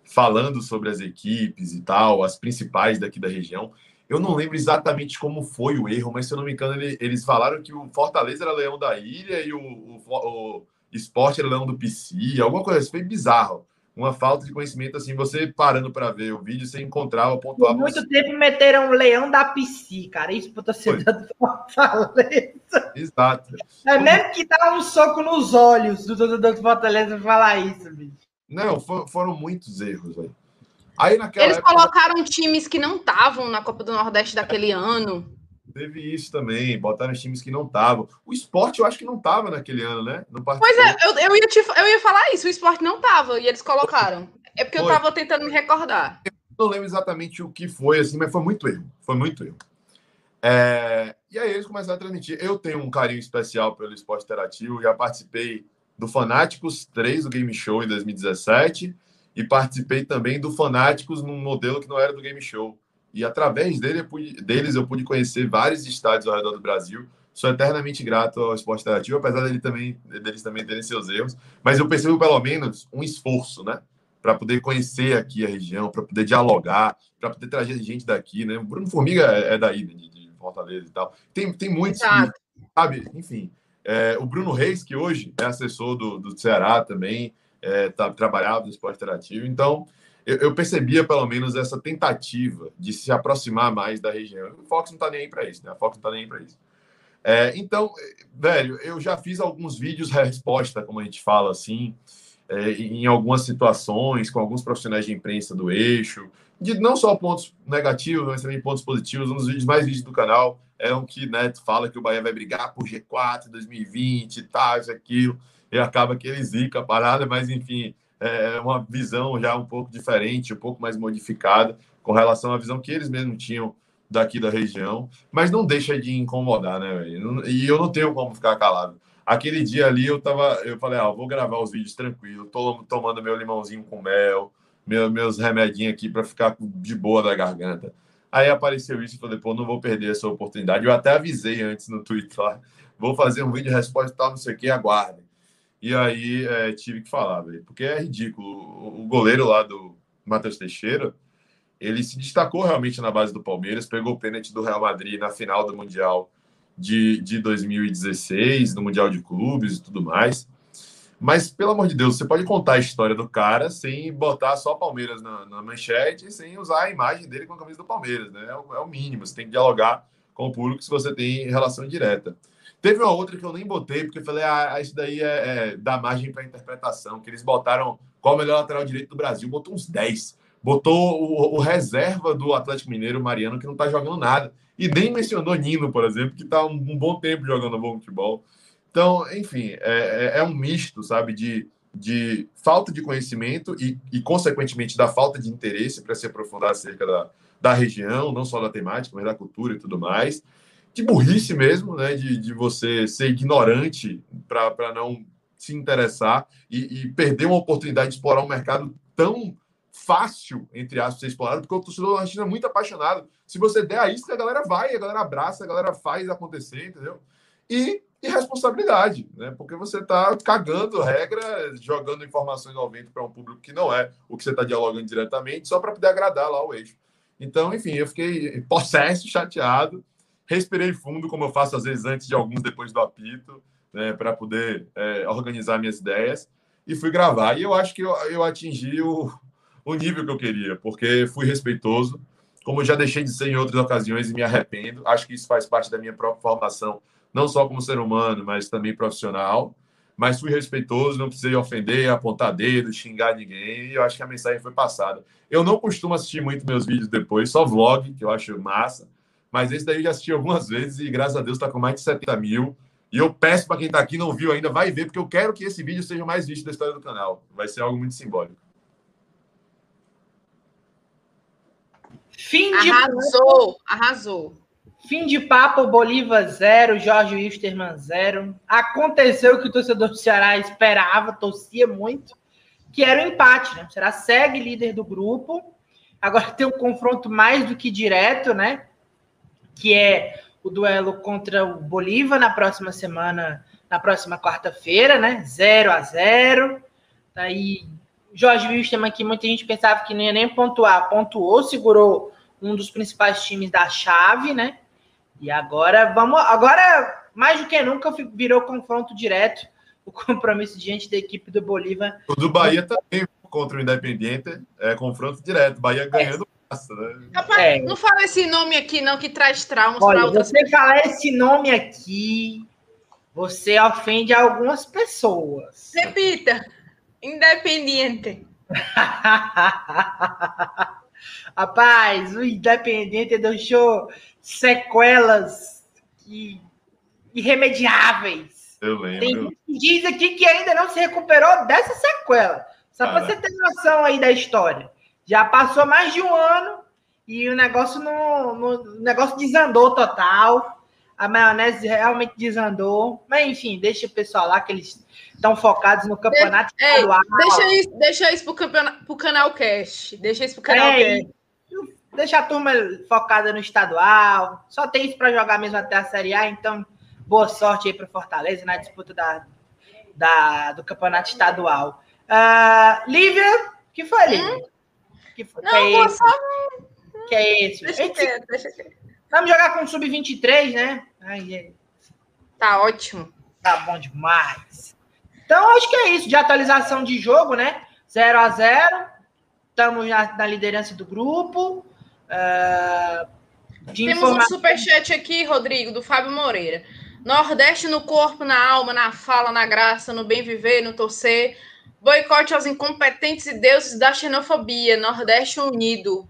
falando sobre as equipes e tal, as principais daqui da região. Eu não lembro exatamente como foi o erro, mas se eu não me engano, ele, eles falaram que o Fortaleza era leão da ilha e o, o, o esporte era leão do PC, alguma coisa assim. Foi bizarro. Uma falta de conhecimento, assim, você parando para ver o vídeo, você encontrava, pontuava. Por muito tempo meteram o leão da PC, cara. Isso pro torcedor do Fortaleza. Exato. É mesmo que dá um soco nos olhos do torcedor do Fortaleza falar isso, bicho. Não, for, foram muitos erros, velho. Aí naquela Eles época... colocaram times que não estavam na Copa do Nordeste daquele ano. Teve isso também, botaram times que não estavam. O esporte eu acho que não estava naquele ano, né? Não pois é, eu, eu, ia te, eu ia falar isso, o esporte não estava, e eles colocaram. É porque foi. eu estava tentando me recordar. Eu não lembro exatamente o que foi, assim, mas foi muito erro. Foi muito erro. É, e aí eles começaram a transmitir. Eu tenho um carinho especial pelo esporte interativo, já participei do Fanáticos 3 do Game Show em 2017 e participei também do Fanáticos num modelo que não era do Game Show. E através dele, eu pude, deles eu pude conhecer vários estádios ao redor do Brasil. Sou eternamente grato ao esporte interativo, apesar dele também, deles também terem seus erros. Mas eu percebo pelo menos um esforço, né? Para poder conhecer aqui a região, para poder dialogar, para poder trazer gente daqui, né? O Bruno Formiga é, é daí, de, Fortaleza e tal. Tem, tem muitos, sabe? Enfim, é, o Bruno Reis, que hoje é assessor do, do Ceará também, é, trabalhava no esporte interativo. Então, eu, eu, percebia pelo menos essa tentativa de se aproximar mais da região. O Fox não está nem aí para isso, né? A Fox não está nem aí para isso. É, então, velho, eu já fiz alguns vídeos [LAUGHS] resposta, como a gente fala assim, é, em algumas situações, com alguns profissionais de imprensa do eixo, de não só pontos negativos, mas também pontos positivos. Um dos vídeos mais vistos do canal é um que né, fala que o Bahia vai brigar por G4 em 2020 e tal, isso, aquilo, e acaba que ele zica a parada, mas enfim, é uma visão já um pouco diferente, um pouco mais modificada com relação à visão que eles mesmos tinham daqui da região, mas não deixa de incomodar, né? E eu não tenho como ficar calado. Aquele dia ali eu tava, eu falei, ah, vou gravar os vídeos tranquilo, tô tomando meu limãozinho com mel, meu, meus remedinhos aqui para ficar de boa da garganta. Aí apareceu isso e falei, pô, não vou perder essa oportunidade. Eu até avisei antes no Twitter vou fazer um vídeo de resposta tal, não sei o que, aguardem. E aí é, tive que falar, velho, porque é ridículo. O, goleiro lá do Matheus Teixeira, ele se destacou realmente na base do Palmeiras, pegou o pênalti do Real Madrid na final do Mundial de, de 2016, no Mundial de Clubes e tudo mais. Mas, pelo amor de Deus, você pode contar a história do cara sem botar só Palmeiras na, na manchete, sem usar a imagem dele com a camisa do Palmeiras, né? É o, é o, mínimo. Você tem que dialogar com o público se você tem relação direta. Teve uma outra que eu nem botei, porque eu falei, ah, isso daí é, é dá margem para interpretação, que eles botaram qual o melhor lateral direito do Brasil, botou uns 10. Botou o, o reserva do Atlético Mineiro, Mariano, que não está jogando nada. E nem mencionou Nino, por exemplo, que está um, um bom tempo jogando bom futebol. Então, enfim, é, é, é um misto, sabe, de, de falta de conhecimento e, e, consequentemente, da falta de interesse para se aprofundar acerca da, da região, não só da temática, mas da cultura e tudo mais. De burrice mesmo, né, de, de você ser ignorante para não se interessar e, e, perder uma oportunidade de explorar um mercado tão fácil, entre aspas, ser explorado, porque o torcedor argentino é muito apaixonado. Se você der a isca, a galera vai, a galera abraça, a galera faz acontecer, entendeu? E irresponsabilidade, né? Porque você está cagando regra, jogando informações ao vento para um público que não é o que você está dialogando diretamente, só para poder agradar lá o eixo. Então, enfim, eu fiquei possesso, chateado, respirei fundo, como eu faço às vezes antes de alguns depois do apito, né? Para poder é, organizar minhas ideias e fui gravar. E eu acho que eu, eu atingi o, o nível que eu queria, porque fui respeitoso, como eu já deixei de ser em outras ocasiões e me arrependo. Acho que isso faz parte da minha própria formação não só como ser humano, mas também profissional. Mas fui respeitoso, não precisei ofender, apontar dedo, xingar ninguém. E eu acho que a mensagem foi passada. Eu não costumo assistir muito meus vídeos depois, só vlog, que eu acho massa. Mas esse daí eu já assisti algumas vezes e graças a Deus está com mais de 70 mil. E eu peço para quem está aqui não viu ainda, vai ver, porque eu quero que esse vídeo seja o mais visto da história do canal. Vai ser algo muito simbólico. Fim de arrasou, arrasou. Fim de papo, Bolívar zero, Jorge Wilstermann zero. Aconteceu o que o torcedor do Ceará esperava, torcia muito, que era o um empate, né? O Ceará segue líder do grupo. Agora tem um confronto mais do que direto, né? Que é o duelo contra o Bolívar na próxima semana, na próxima quarta-feira, né? 0 a 0 Tá aí Jorge Wilstermann, que muita gente pensava que não ia nem pontuar, pontuou, segurou um dos principais times da chave, né? E agora vamos. Agora, mais do que nunca, virou confronto direto o compromisso diante da equipe do Bolívar. O do Bahia também contra o Independiente é confronto direto. Bahia ganhando. É. né? Rapaz, é. não fala esse nome aqui, não, que traz traumas para outras Você falar esse nome aqui, você ofende algumas pessoas. Repita. Independiente. [LAUGHS] Rapaz, o Independiente deixou sequelas irremediáveis. Eu lembro. Tem diz aqui que ainda não se recuperou dessa sequela. Só para você ter noção aí da história. Já passou mais de um ano e o negócio no, o negócio desandou total. A maionese realmente desandou. Mas enfim, deixa o pessoal lá que eles estão focados no campeonato Ei, estadual. Deixa isso, deixa isso pro, campeonato, pro canal Cast. Deixa isso pro canal é, Cast. Deixa a turma focada no estadual. Só tem isso para jogar mesmo até a Série A, então boa sorte aí para Fortaleza na disputa da, da, do campeonato estadual. Uh, Lívia, que foi, Lívia? Hum? Que foi? Não, que é esse? Só... Que é esse? Deixa quieto, deixa quieto. Vamos jogar com o Sub-23, né? Ai, Tá ótimo. Tá bom demais. Então, acho que é isso, de atualização de jogo, né? 0 a 0 Estamos na, na liderança do grupo. Uh, Temos informação... um superchat aqui, Rodrigo, do Fábio Moreira. Nordeste no corpo, na alma, na fala, na graça, no bem viver, no torcer. Boicote aos incompetentes e deuses da xenofobia. Nordeste unido.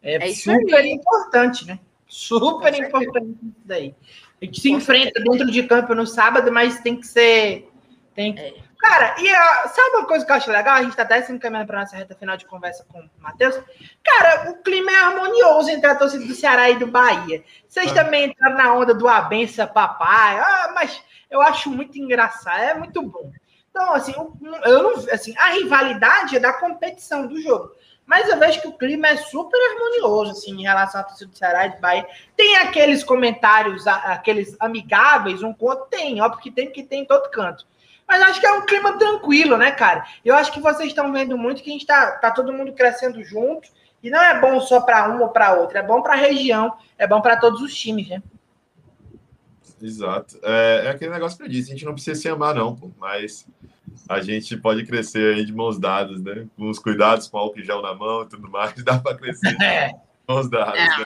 É, é super aí. importante, né? Super importante isso daí. A gente se enfrenta dentro de campo no sábado, mas tem que ser. Tem que... É. Cara, e a, sabe uma coisa que eu acho legal? A gente tá até se encaminhando para nossa reta final de conversa com o Matheus. Cara, o clima é harmonioso entre a torcida do Ceará e do Bahia. Vocês ah. também entraram na onda do abença papai. Ah, mas eu acho muito engraçado, é muito bom. Então, assim, eu não, assim, a rivalidade é da competição do jogo. Mas eu vejo que o clima é super harmonioso, assim, em relação à torcida do Ceará e do Bahia. Tem aqueles comentários, aqueles amigáveis, um conto? Tem, óbvio que tem, que tem em todo canto. Mas acho que é um clima tranquilo, né, cara? Eu acho que vocês estão vendo muito que a gente tá, tá todo mundo crescendo junto. E não é bom só para um ou para outro, é bom para a região, é bom para todos os times, né? Exato. É, é, aquele negócio que eu disse, a gente não precisa se amar, não, pô, mas a gente pode crescer aí de mãos dadas, né? Com os cuidados, com álcool gel na mão e tudo mais, [LAUGHS] dá para crescer é. mãos dadas. Né?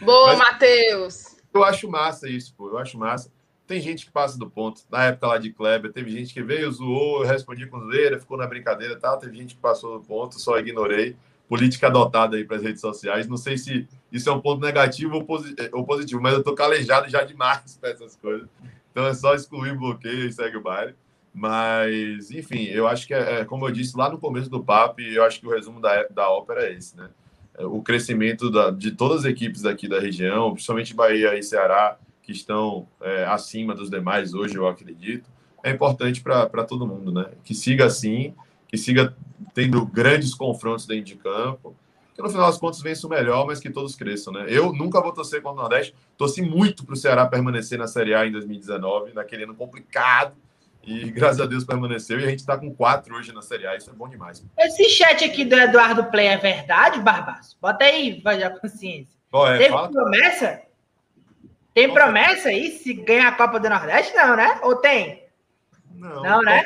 Boa, Matheus! Eu acho massa isso, pô, eu acho massa. Tem gente que passa do ponto. Na época lá de Kleber, teve gente que veio, zoou, eu respondi com zoeira, ficou na brincadeira e tal. Teve gente que passou do ponto, só ignorei. Política adotada aí para as redes sociais. Não sei se isso é um ponto negativo ou, positivo, mas eu tô calejado já demais [LAUGHS] para essas coisas. Então é só excluir, bloqueio e segue o baile. Mas, enfim, eu acho que, é, é, como eu disse lá no começo do papo, eu acho que o resumo da, da ópera é esse, né? É, o crescimento da, de todas as equipes daqui da região, principalmente Bahia e Ceará, que estão é, acima dos demais hoje, eu acredito, é importante para todo mundo, né? Que siga assim, que siga tendo grandes confrontos dentro de campo, que no final das contas vença o melhor, mas que todos cresçam, né? Eu nunca vou torcer contra o Nordeste, torci muito para o Ceará permanecer na Série A em 2019, naquele ano complicado, e graças a Deus permaneceu, e a gente está com quatro hoje na Série A, isso é bom demais. Esse chat aqui do Eduardo Play é verdade, Barbaço? Bota aí, vai a consciência. Qual é? Teve Fala. promessa? Tem promessa aí se ganhar a Copa do Nordeste? Não, né? Ou tem? Não. Não, né?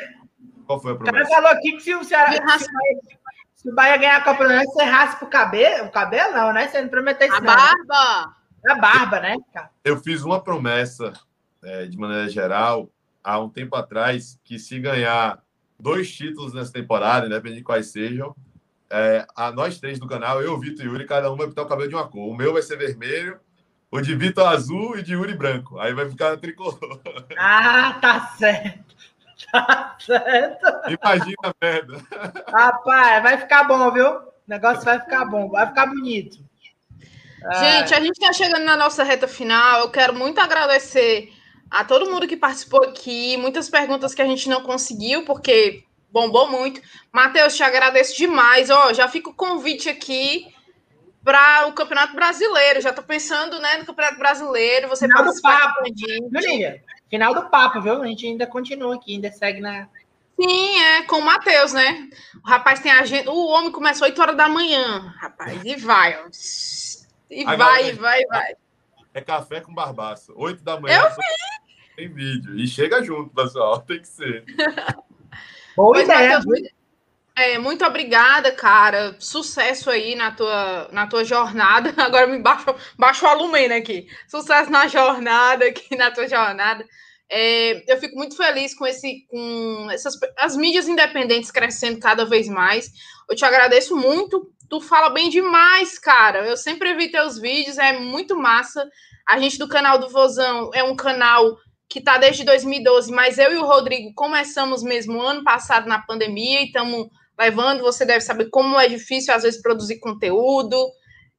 Qual foi a promessa? O cara falou aqui que se o Ceará. Se o Bahia ganhar a Copa do Nordeste, você raspa o cabelo? O cabelo não, né? Você não prometeu isso. A barba! A barba, né? Eu fiz uma promessa, é, de maneira geral, há um tempo atrás, que se ganhar dois títulos nessa temporada, independente de quais sejam, é, a nós três do canal, eu, Vitor e Yuri, cada um vai pintar o cabelo de uma cor. O meu vai ser vermelho o de Vitor azul e de Yuri branco. Aí vai ficar tricolor. Ah, tá certo. [LAUGHS] Tá certo. Imagina a merda. Rapaz, vai ficar bom, viu? O negócio vai ficar bom, vai ficar bonito. Gente, a gente está chegando na nossa reta final. Eu quero muito agradecer a todo mundo que participou aqui. Muitas perguntas que a gente não conseguiu, porque bombou muito. Matheus, te agradeço demais. Ó, já fica o convite aqui para o Campeonato Brasileiro. Já estou pensando né, no Campeonato Brasileiro. Você Final do papo, Julinha. Final do papo, viu? A gente ainda continua aqui, ainda segue na. Sim, é com o Matheus, né? O rapaz tem agenda. O homem começou 8 horas da manhã, rapaz, e vai, ó. E vai, galera, vai, vai. É café com barbaço. 8 da manhã. Eu vi. Tem vídeo. E chega junto, pessoal. [LAUGHS] Tem que ser. Boa pois ideia. Mateus, é, muito obrigada, cara. Sucesso aí na tua, na tua jornada. [LAUGHS] Agora me baixo, baixo o alumínio aqui. Sucesso na jornada, aqui [LAUGHS] na tua jornada. É, eu fico muito feliz com esse, com essas as mídias independentes crescendo cada vez mais. Eu te agradeço muito. Tu fala bem demais, cara. Eu sempre vi teus vídeos, é muito massa. A gente do canal do Vozão é um canal que está desde 2012, mas eu e o Rodrigo começamos mesmo ano passado na pandemia e estamos levando, você deve saber como é difícil às vezes produzir conteúdo.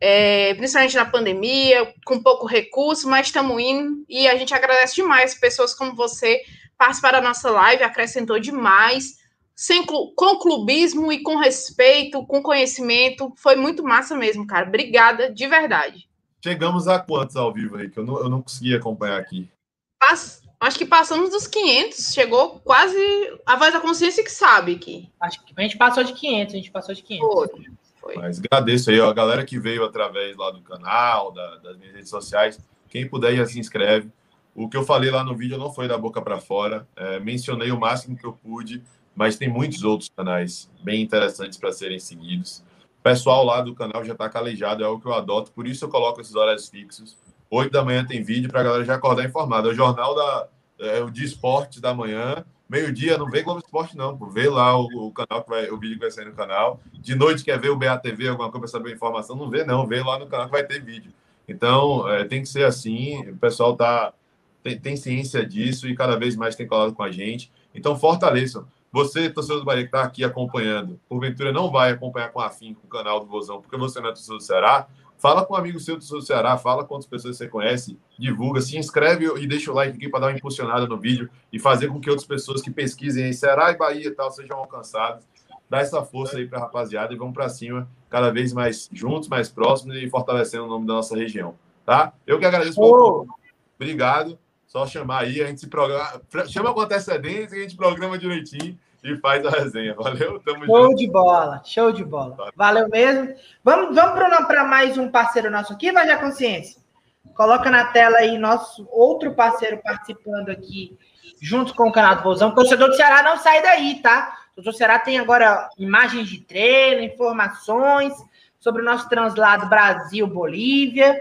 é, principalmente na pandemia, com pouco recurso, mas estamos indo e a gente agradece demais pessoas como você participar da nossa live, acrescentou demais, sem, com clubismo e com respeito, com conhecimento, foi muito massa mesmo, cara. Obrigada, de verdade. Chegamos a quantos ao vivo aí, que eu não, eu não consegui acompanhar aqui? Pass, acho que passamos dos 500, chegou quase a voz da consciência que sabe aqui. Acho que a gente passou de 500, a gente passou de 500. Foi. Foi. Mas agradeço aí, ó, a galera que veio através lá do canal, da, das minhas redes sociais. Quem puder já se inscreve. O que eu falei lá no vídeo não foi da boca para fora. É, mencionei o máximo que eu pude, mas tem muitos outros canais bem interessantes para serem seguidos. O pessoal lá do canal já está calejado, é algo que eu adoto, por isso eu coloco esses horários fixos. Oito da manhã tem vídeo para a galera já acordar informada. É o jornal da, é, o de esporte da manhã Meio-dia não vê Globo Esporte, não. Vê lá o, o, canal que vai, o vídeo que vai sair no canal. De noite quer ver o BATV, alguma coisa para saber informação, não vê, não. Vê lá no canal que vai ter vídeo. Então, é, tem que ser assim. O pessoal tá, tem, tem, ciência disso e cada vez mais tem colado com a gente. Então, fortaleçam. Você, torcedor do Bahia, que está aqui acompanhando, porventura não vai acompanhar com afim com o canal do Vozão, porque você não é torcedor do Ceará, Fala com um amigo seu do Ceará, fala quantas pessoas você conhece, divulga, se inscreve e deixa o like aqui para dar uma impulsionada no vídeo e fazer com que outras pessoas que pesquisem em Ceará e Bahia e tal sejam alcançadas. Dá essa força aí para a rapaziada e vamos para cima, cada vez mais juntos, mais próximos e fortalecendo o nome da nossa região. Tá? Eu que agradeço. Oh. Obrigado. Só chamar aí, a gente se programa. Chama com antecedência e a gente programa direitinho e faz a resenha. Valeu? Tamo show junto. de bola, show de bola. Valeu mesmo. Vamos, vamos para mais um parceiro nosso aqui, vai já consciência. Coloca na tela aí nosso outro parceiro participando aqui, junto com o canal do Vozão. O torcedor do Ceará não sai daí, tá? O torcedor do Ceará tem agora imagens de treino, informações sobre o nosso translado Brasil-Bolívia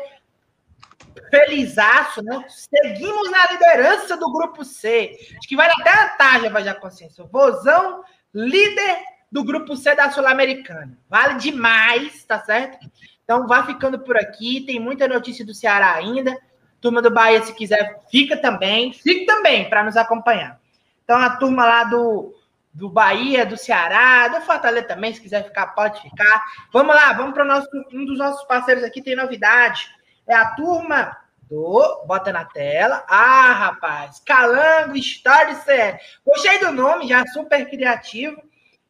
felizaço, né? Seguimos na liderança do grupo C. Acho que vai até a tarja, vai já consciência. Vozão, líder do grupo C da Sul-Americana. Vale demais, tá certo? Então vá ficando por aqui. Tem muita notícia do Ceará ainda. Turma do Bahia, se quiser, fica também. Fique também para nos acompanhar. Então a turma lá do, do Bahia, do Ceará, do Fortaleza também, se quiser ficar, pode ficar. Vamos lá, vamos para um dos nossos parceiros aqui tem novidade. É a turma do. Bota na tela. Ah, rapaz. Calango Story CR. Gostei do nome, já super criativo.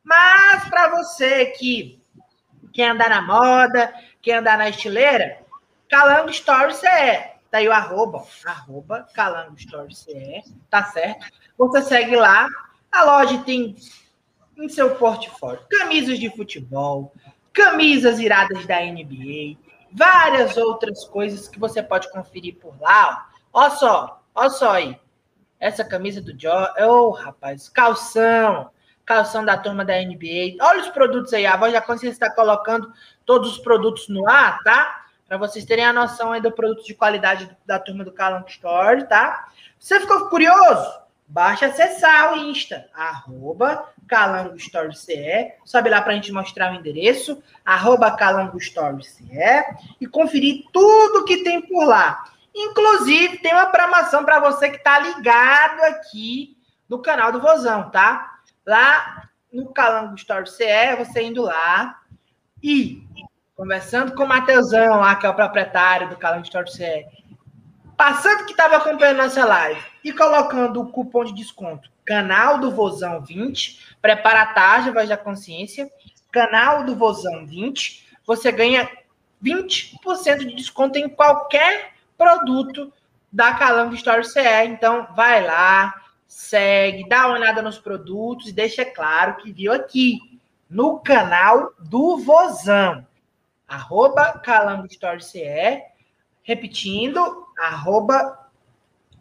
Mas para você que quer andar na moda, quer andar na estileira, Calango Story CR. Tá aí o arroba, arroba Calango Story CR. Tá certo? Você segue lá. A loja tem em seu portfólio camisas de futebol, camisas iradas da NBA, várias outras coisas que você pode conferir por lá. Ó, ó só, ó só aí. Essa camisa do Joe, oh, rapaz, calção, calção da turma da NBA. Olha os produtos aí, a voz da consciência está colocando todos os produtos no ar, tá? Para vocês terem a noção aí do produto de qualidade da turma do Calanco Store, tá? Você ficou curioso? Basta acessar o Insta, arroba Calango Story CE, sobe lá para a gente mostrar o endereço, arroba Calango Story CE, e conferir tudo que tem por lá. Inclusive, tem uma promoção para você que está ligado aqui no canal do Vozão, tá? Lá no Calango Story CE, você indo lá e conversando com o Mateusão lá, que é o proprietário do Calango Story CE, passando que estava acompanhando nossa live e colocando o cupom de desconto canal do Vozão 20, prepara a tarde, voz da consciência, canal do Vozão 20, você ganha 20% de desconto em qualquer produto da Calango Story CE. Então, vai lá, segue, dá uma olhada nos produtos e deixa claro que viu aqui no canal do Vozão. Arroba Calango Story CE. Repetindo, arroba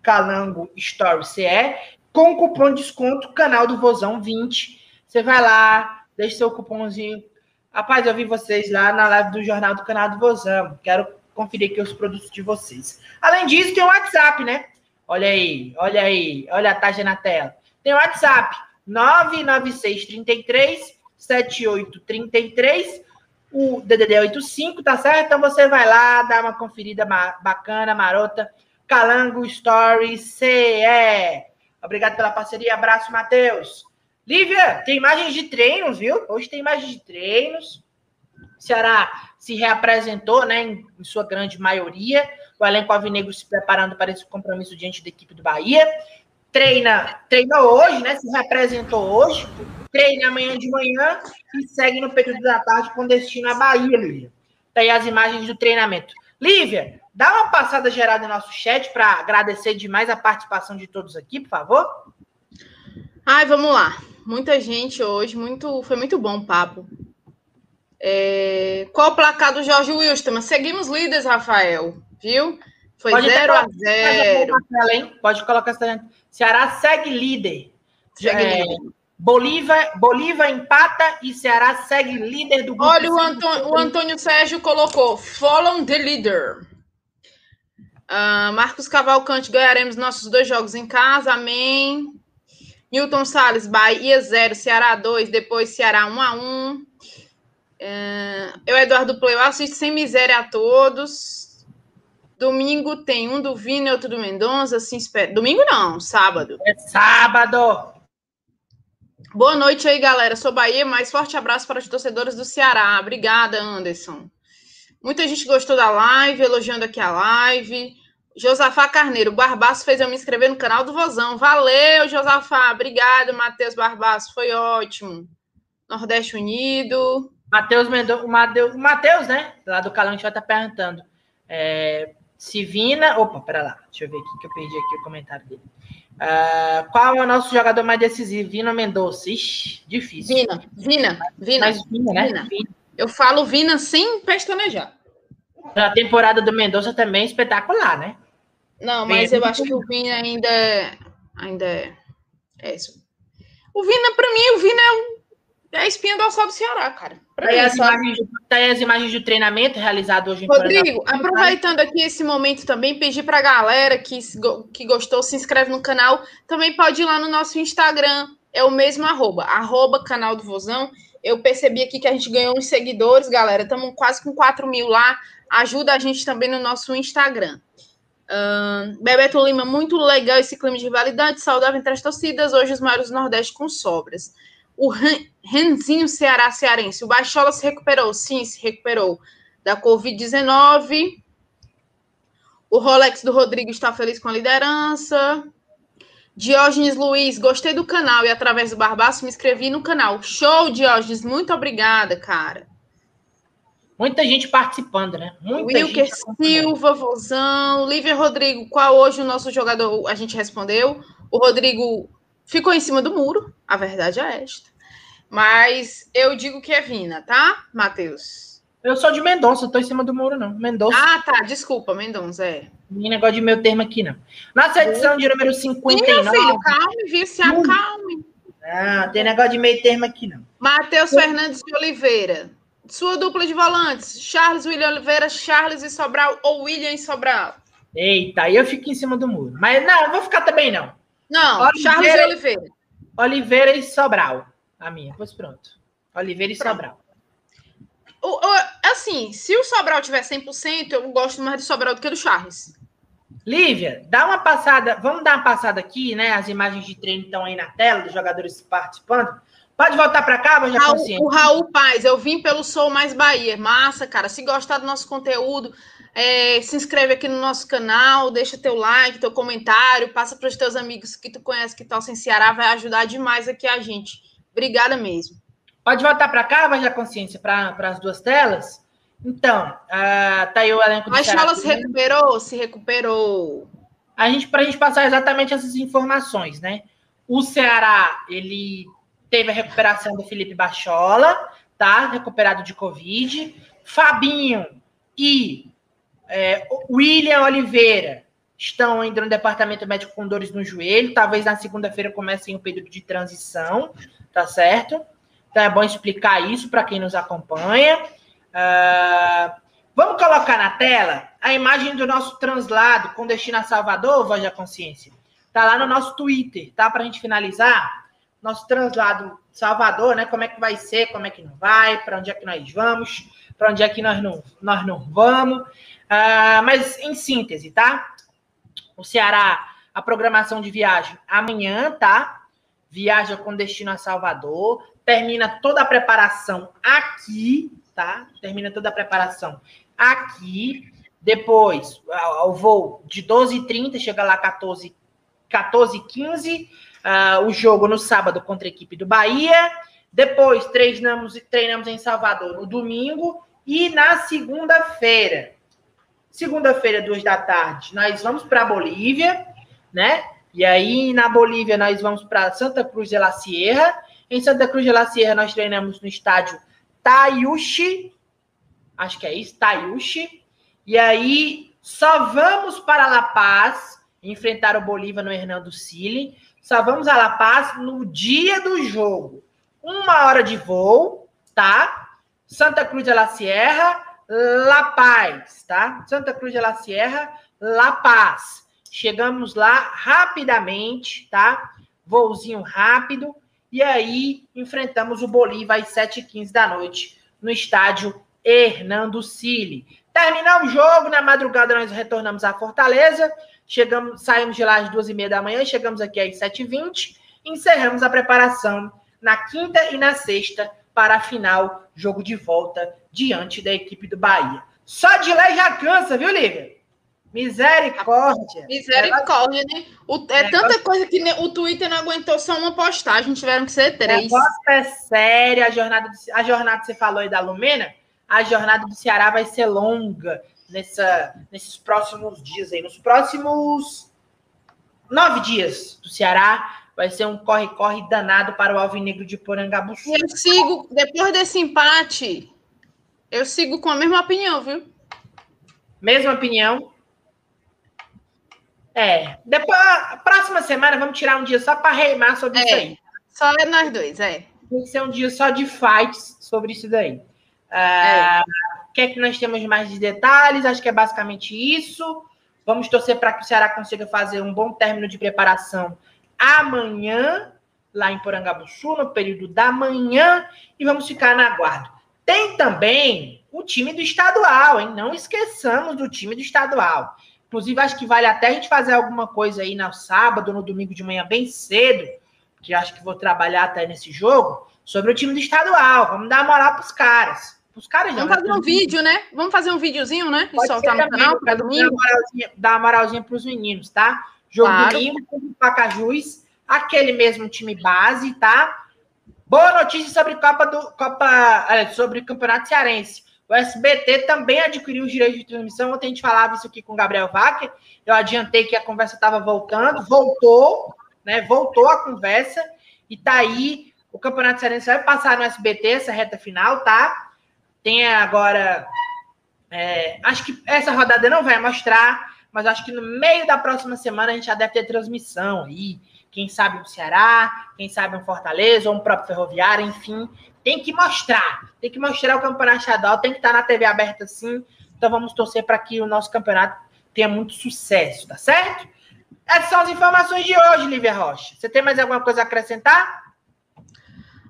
Calango Story CE com o cupom de desconto canal do Vozão 20. Você vai lá, deixa seu cupomzinho. Rapaz, eu vi vocês lá na live do Jornal do Canal do Vozão. Quero conferir aqui os produtos de vocês. Além disso, tem o WhatsApp, né? Olha aí, olha aí, olha a taxa na tela. Tem o WhatsApp 99633 7833, o DDD 85, tá certo? Então você vai lá, dá uma conferida bacana, marota. Calango Story CE. Obrigado pela parceria. Abraço, Matheus. Lívia, tem imagens de treinos, viu? Hoje tem imagens de treinos. O Ceará se reapresentou, né, em, em sua grande maioria. O elenco alvinegro se preparando para esse compromisso diante da equipe do Bahia. Treina, treinou hoje, né? Se representou hoje. Treina amanhã de manhã e segue no período da tarde com destino à Bahia, Lívia. Tá aí as imagens do treinamento. Lívia, dá uma passada gerada no nosso chat para agradecer demais a participação de todos aqui, por favor. Ai, vamos lá. Muita gente hoje, muito, foi muito bom o papo. É, qual o placar do Jorge Wilson? Seguimos líderes, Rafael, viu? Foi 0 a 0 Pode colocar essa. Ceará segue líder. Segue é, líder. Bolívia, Bolívia empata e Ceará segue líder do grupo. Olha, o Antônio, o Antônio Sérgio colocou: follow the leader. Uh, Marcos Cavalcante, ganharemos nossos dois jogos em casa, amém. Newton Salles, Bahia 0, Ceará 2, depois Ceará 1 a 1 é, eu, Eduardo Play, eu assisto sem miséria a todos. Domingo tem um do Vini, outro do Mendonça. Assim, espera. Domingo não, sábado. É sábado. Boa noite aí, galera. Sou Bahia, mas forte abraço para os torcedores do Ceará. Obrigada, Anderson. Muita gente gostou da live, elogiando aqui a live. Josafá Carneiro, Barbaço fez eu me inscrever no canal do Vozão. Valeu, Josafá. Obrigado, Matheus Barbaço. Foi ótimo. Nordeste Unido. Matheus Mendonça, o Matheus, né? Lá do canal a gente vai estar tá perguntando. É, se Vina. Opa, pera lá. Deixa eu ver aqui que eu perdi aqui o comentário dele. Uh, qual é o nosso jogador mais decisivo? Vina Mendonça? Ixi, difícil. Vina, Vina, Vina. Mas Vina, né? Vina. Vina. Eu falo Vina sem pestanejar. A temporada do Mendonça também é espetacular, né? Não, mas eu acho que o Vina ainda é. Ainda é. É isso. O Vina, para mim, o Vina é um é a espinha dorsal do Ceará, cara. Tá aí, as imagens, tá aí as imagens de treinamento realizado hoje em Rodrigo, aproveitando aqui esse momento também, pedir para a galera que, que gostou, se inscreve no canal. Também pode ir lá no nosso Instagram, é o mesmo arroba, arroba canal do Vozão. Eu percebi aqui que a gente ganhou uns seguidores, galera. Estamos quase com 4 mil lá. Ajuda a gente também no nosso Instagram. Uh, Bebeto Lima, muito legal esse clima de rivalidade, saudável entre as torcidas. Hoje os maiores do Nordeste com sobras. O Renzinho Ceará Cearense. O Baixola se recuperou. Sim, se recuperou da Covid-19. O Rolex do Rodrigo está feliz com a liderança. Diógenes Luiz, gostei do canal e através do Barbaço me inscrevi no canal. Show, Diógenes, muito obrigada, cara. Muita gente participando, né? Muita Wilker Silva, Vozão, Lívia Rodrigo, qual hoje o nosso jogador? A gente respondeu. O Rodrigo ficou em cima do muro, a verdade é esta. Mas eu digo que é Vina, tá, Matheus? Eu sou de Mendonça, não tô em cima do muro, não. Mendonça. Ah, tá, desculpa, Mendonça, é. Nem negócio de meu termo aqui, não. Nossa edição de número 59. Sim, meu filho, calme, viu? Se acalme. Não, tem negócio de meio termo aqui, não. Matheus Fernandes de Oliveira. Sua dupla de volantes, Charles William Oliveira, Charles e Sobral ou William e Sobral? Eita, aí eu fico em cima do muro. Mas não, não vou ficar também, não. Não, Oliveira, Charles e Oliveira. Oliveira e Sobral. A minha, pois pronto. Oliveira e pronto. Sobral. Assim, se o Sobral tiver 100%, eu gosto mais do Sobral do que do Charles. Lívia, dá uma passada, vamos dar uma passada aqui, né? As imagens de treino estão aí na tela, dos jogadores participando. Pode voltar para cá, já Raul, O Raul Paz, eu vim pelo Sou Mais Bahia. Massa, cara. Se gostar do nosso conteúdo, é, se inscreve aqui no nosso canal, deixa teu like, teu comentário, passa para os teus amigos que tu conhece que torcem Ceará, vai ajudar demais aqui a gente. Obrigada mesmo. Pode voltar para cá, vai já consciência para as duas telas. Então, uh, tá aí o elenco do A Ceará. se recuperou? Se recuperou. A gente, para a gente passar exatamente essas informações, né? O Ceará, ele teve a recuperação do Felipe Bachola, tá? Recuperado de Covid. Fabinho e é, William Oliveira estão ainda no departamento médico com dores no joelho. Talvez na segunda-feira comecem um período de transição, tá certo? Então é bom explicar isso para quem nos acompanha. Uh, vamos colocar na tela a imagem do nosso translado com destino a Salvador, Voz da Consciência. Tá lá no nosso Twitter, tá? Para a gente finalizar. Nosso translado Salvador, né? Como é que vai ser, como é que não vai, para onde é que nós vamos, para onde é que nós não, nós não vamos. Uh, mas em síntese, tá? O Ceará, a programação de viagem amanhã, tá? Viaja com destino a Salvador, termina toda a preparação aqui, tá? Termina toda a preparação aqui. Depois, o voo de 12h30, chega lá 14 14h15. Uh, o jogo no sábado contra a equipe do Bahia. Depois treinamos, treinamos em Salvador no domingo. E na segunda-feira, segunda-feira, duas da tarde, nós vamos para Bolívia, né? E aí na Bolívia nós vamos para Santa Cruz de la Sierra. Em Santa Cruz de la Sierra nós treinamos no estádio Tayushi, acho que é isso, Tayushi. E aí só vamos para La Paz enfrentar o Bolívia no Hernando Cili. Só vamos a La Paz no dia do jogo. Uma hora de voo, tá? Santa Cruz de la Sierra, La Paz, tá? Santa Cruz de la Sierra, La Paz. Chegamos lá rapidamente, tá? Voozinho rápido. E aí enfrentamos o Bolívia às 7h15 da noite no estádio Hernando Cili. Terminar o jogo, na madrugada nós retornamos à Fortaleza. Chegamos, saímos de lá às duas e meia da manhã, chegamos aqui às 7h20. Encerramos a preparação na quinta e na sexta para a final, jogo de volta diante da equipe do Bahia. Só de lei já cansa, viu, Lívia? Misericórdia. Misericórdia, né? O, é tanta coisa que o Twitter não aguentou só uma postagem, tiveram que ser três. O negócio é sério, a jornada, a jornada que você falou aí da Lumena, a jornada do Ceará vai ser longa nessa, nesses próximos dias aí. Nos próximos nove dias do Ceará, vai ser um corre-corre danado para o Alvinegro de Porangabuçu. Eu sigo, depois desse empate, eu sigo com a mesma opinião, viu? Mesma opinião. É. Depois, próxima semana, vamos tirar um dia só para reimar sobre é, isso aí. Só é nós dois, é. Tem que ser um dia só de fights sobre isso daí. Uh, é. O que é que nós temos mais de detalhes? Acho que é basicamente isso. Vamos torcer para que o Ceará consiga fazer um bom término de preparação amanhã, lá em Porangabuçu, no período da manhã, e vamos ficar na guarda. Tem também o time do estadual, hein? Não esqueçamos do time do estadual. Inclusive, acho que vale até a gente fazer alguma coisa aí no sábado, no domingo de manhã, bem cedo, que acho que vou trabalhar até nesse jogo, sobre o time do estadual. Vamos dar moral para os caras. Os caras Vamos fazer um vídeo, né? Vamos fazer um videozinho, né? E soltar no canal para domingo. Dar uma moralzinha para os meninos, tá? Jogo claro. domingo contra o Pacajus, aquele mesmo time base, tá? Boa notícia sobre Copa do Copa, é, sobre o Campeonato Cearense. O SBT também adquiriu os direitos de transmissão. Ontem a gente falava isso aqui com o Gabriel Wacker. Eu adiantei que a conversa estava voltando, voltou, né? Voltou a conversa e tá aí. O Campeonato Cearense vai passar no SBT essa reta final, tá? Tem agora. É, acho que essa rodada não vai mostrar, mas acho que no meio da próxima semana a gente já deve ter transmissão aí. Quem sabe um Ceará, quem sabe um Fortaleza, ou um próprio Ferroviário, enfim. Tem que mostrar. Tem que mostrar o campeonato estadual, tem que estar na TV aberta sim. Então vamos torcer para que o nosso campeonato tenha muito sucesso, tá certo? Essas são as informações de hoje, Lívia Rocha. Você tem mais alguma coisa a acrescentar?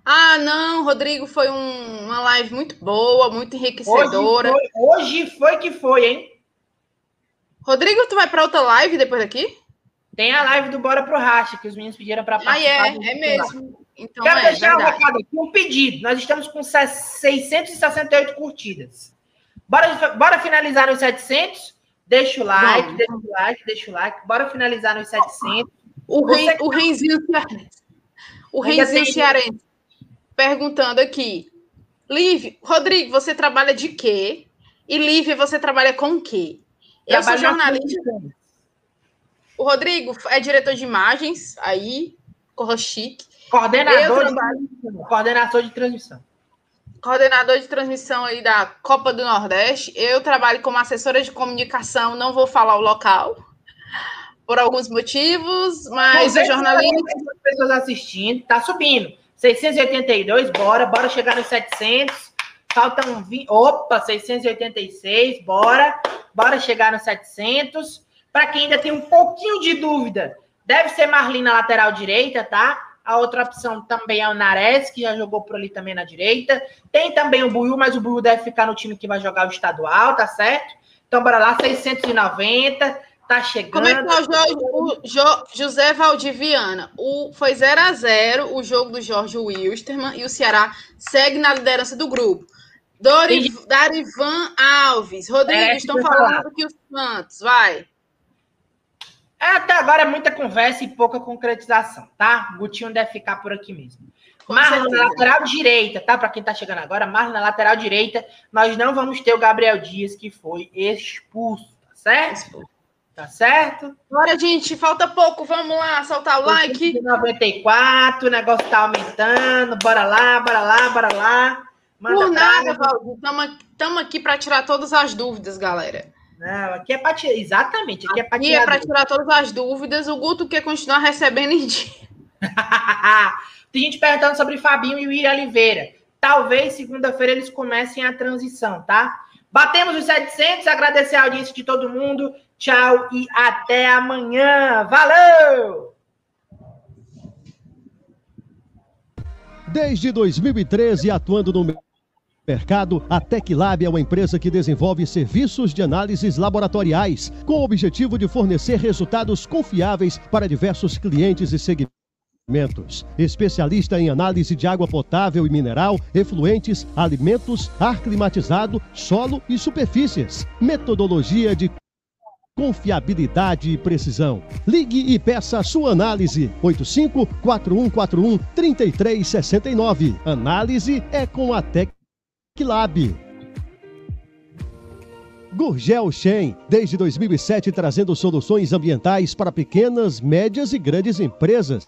Ah, não, Rodrigo, foi um, uma live muito boa, muito enriquecedora. Hoje foi, hoje foi, que foi, hein? Rodrigo, tu vai para outra live depois daqui? Tem a live do Bora pro Racha, que os meninos pediram para participar. Ah, é, é mesmo. Então, Quero é, deixar um recado aqui, um pedido. Nós estamos com 668 curtidas. Bora, bora finalizar nos 700? Deixa o like, Vamos. deixa o like, deixa o like. Bora finalizar nos 700. O, rei, o Renzinho Cearense. O Renzinho Cearense perguntando aqui. Liv, Rodrigo, você trabalha de quê? E Lívia, você trabalha com o quê? Eu sou jornalista. O Rodrigo é diretor de imagens, aí, corra chique. Coordenador, de, coordenador de transmissão. Coordenador de transmissão aí da Copa do Nordeste. Eu trabalho como assessora de comunicação, não vou falar o local, por alguns motivos, mas o jornalista. pessoas assistindo, tá subindo. 682, bora, bora chegar nos 700. Faltam 20, opa, 686, bora, bora chegar nos 700. Para quem ainda tem um pouquinho de dúvida, deve ser Marlin na lateral direita, tá? A outra opção também é o Nares, que já jogou por ali também na direita. Tem também o Buiu, mas o Buiu deve ficar no time que vai jogar o estadual, tá certo? Então, bora lá, 690. Tá chegando. Como é que tá o jogo? O jo, José Valdiviana. O, foi 0 a 0 o jogo do Jorge Wilstermann e o Ceará segue na liderança do grupo. Dori, Darivan Alves. Rodrigo, é, estão falando que os Santos, vai. É, até agora é muita conversa e pouca concretização, tá? O Gutinho deve ficar por aqui mesmo. Marlon na lateral direita, tá? Para quem tá chegando agora, Marlon na lateral direita, nós não vamos ter o Gabriel Dias, que foi expulso, tá certo? Tá certo? Bora, gente, falta pouco, vamos lá, soltar o like. 94, o negócio tá aumentando, bora lá, bora lá, bora lá. Manda Por nada, Valdir, estamos aqui para tirar todas as dúvidas, galera. Não, aqui é para tirar, exatamente, aqui, é para tirar. é para tirar todas as dúvidas, o Guto quer continuar recebendo em dia. [LAUGHS] Tem gente perguntando sobre Fabinho e o Iri Oliveira. Talvez segunda-feira eles comecem a transição, tá? Batemos os 700, agradecer a audiência de todo mundo. Tchau e até amanhã. Valeu! Desde 2013, atuando no mercado, a TecLab é uma empresa que desenvolve serviços de análises laboratoriais com o objetivo de fornecer resultados confiáveis para diversos clientes e segmentos. Especialista em análise de água potável e mineral, efluentes, alimentos, ar climatizado, solo e superfícies. Metodologia de confiabilidade e precisão. Ligue e peça sua análise. 85 4141 3369. Análise é com a TecLab. Gurgel Shen, desde 2007 trazendo soluções ambientais para pequenas, médias e grandes empresas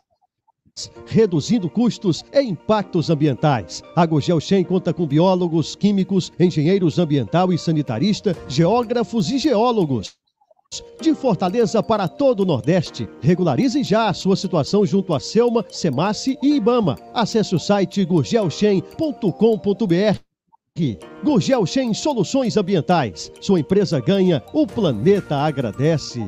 reduzindo custos e impactos ambientais. A Gurgel Shen conta com biólogos, químicos, engenheiros ambiental e sanitarista, geógrafos e geólogos de Fortaleza para todo o Nordeste. Regularize já a sua situação junto a Selma, Semace e Ibama. Acesse o site gurgelchem.com.br. Gurgel Soluções Ambientais. Sua empresa ganha, o planeta agradece.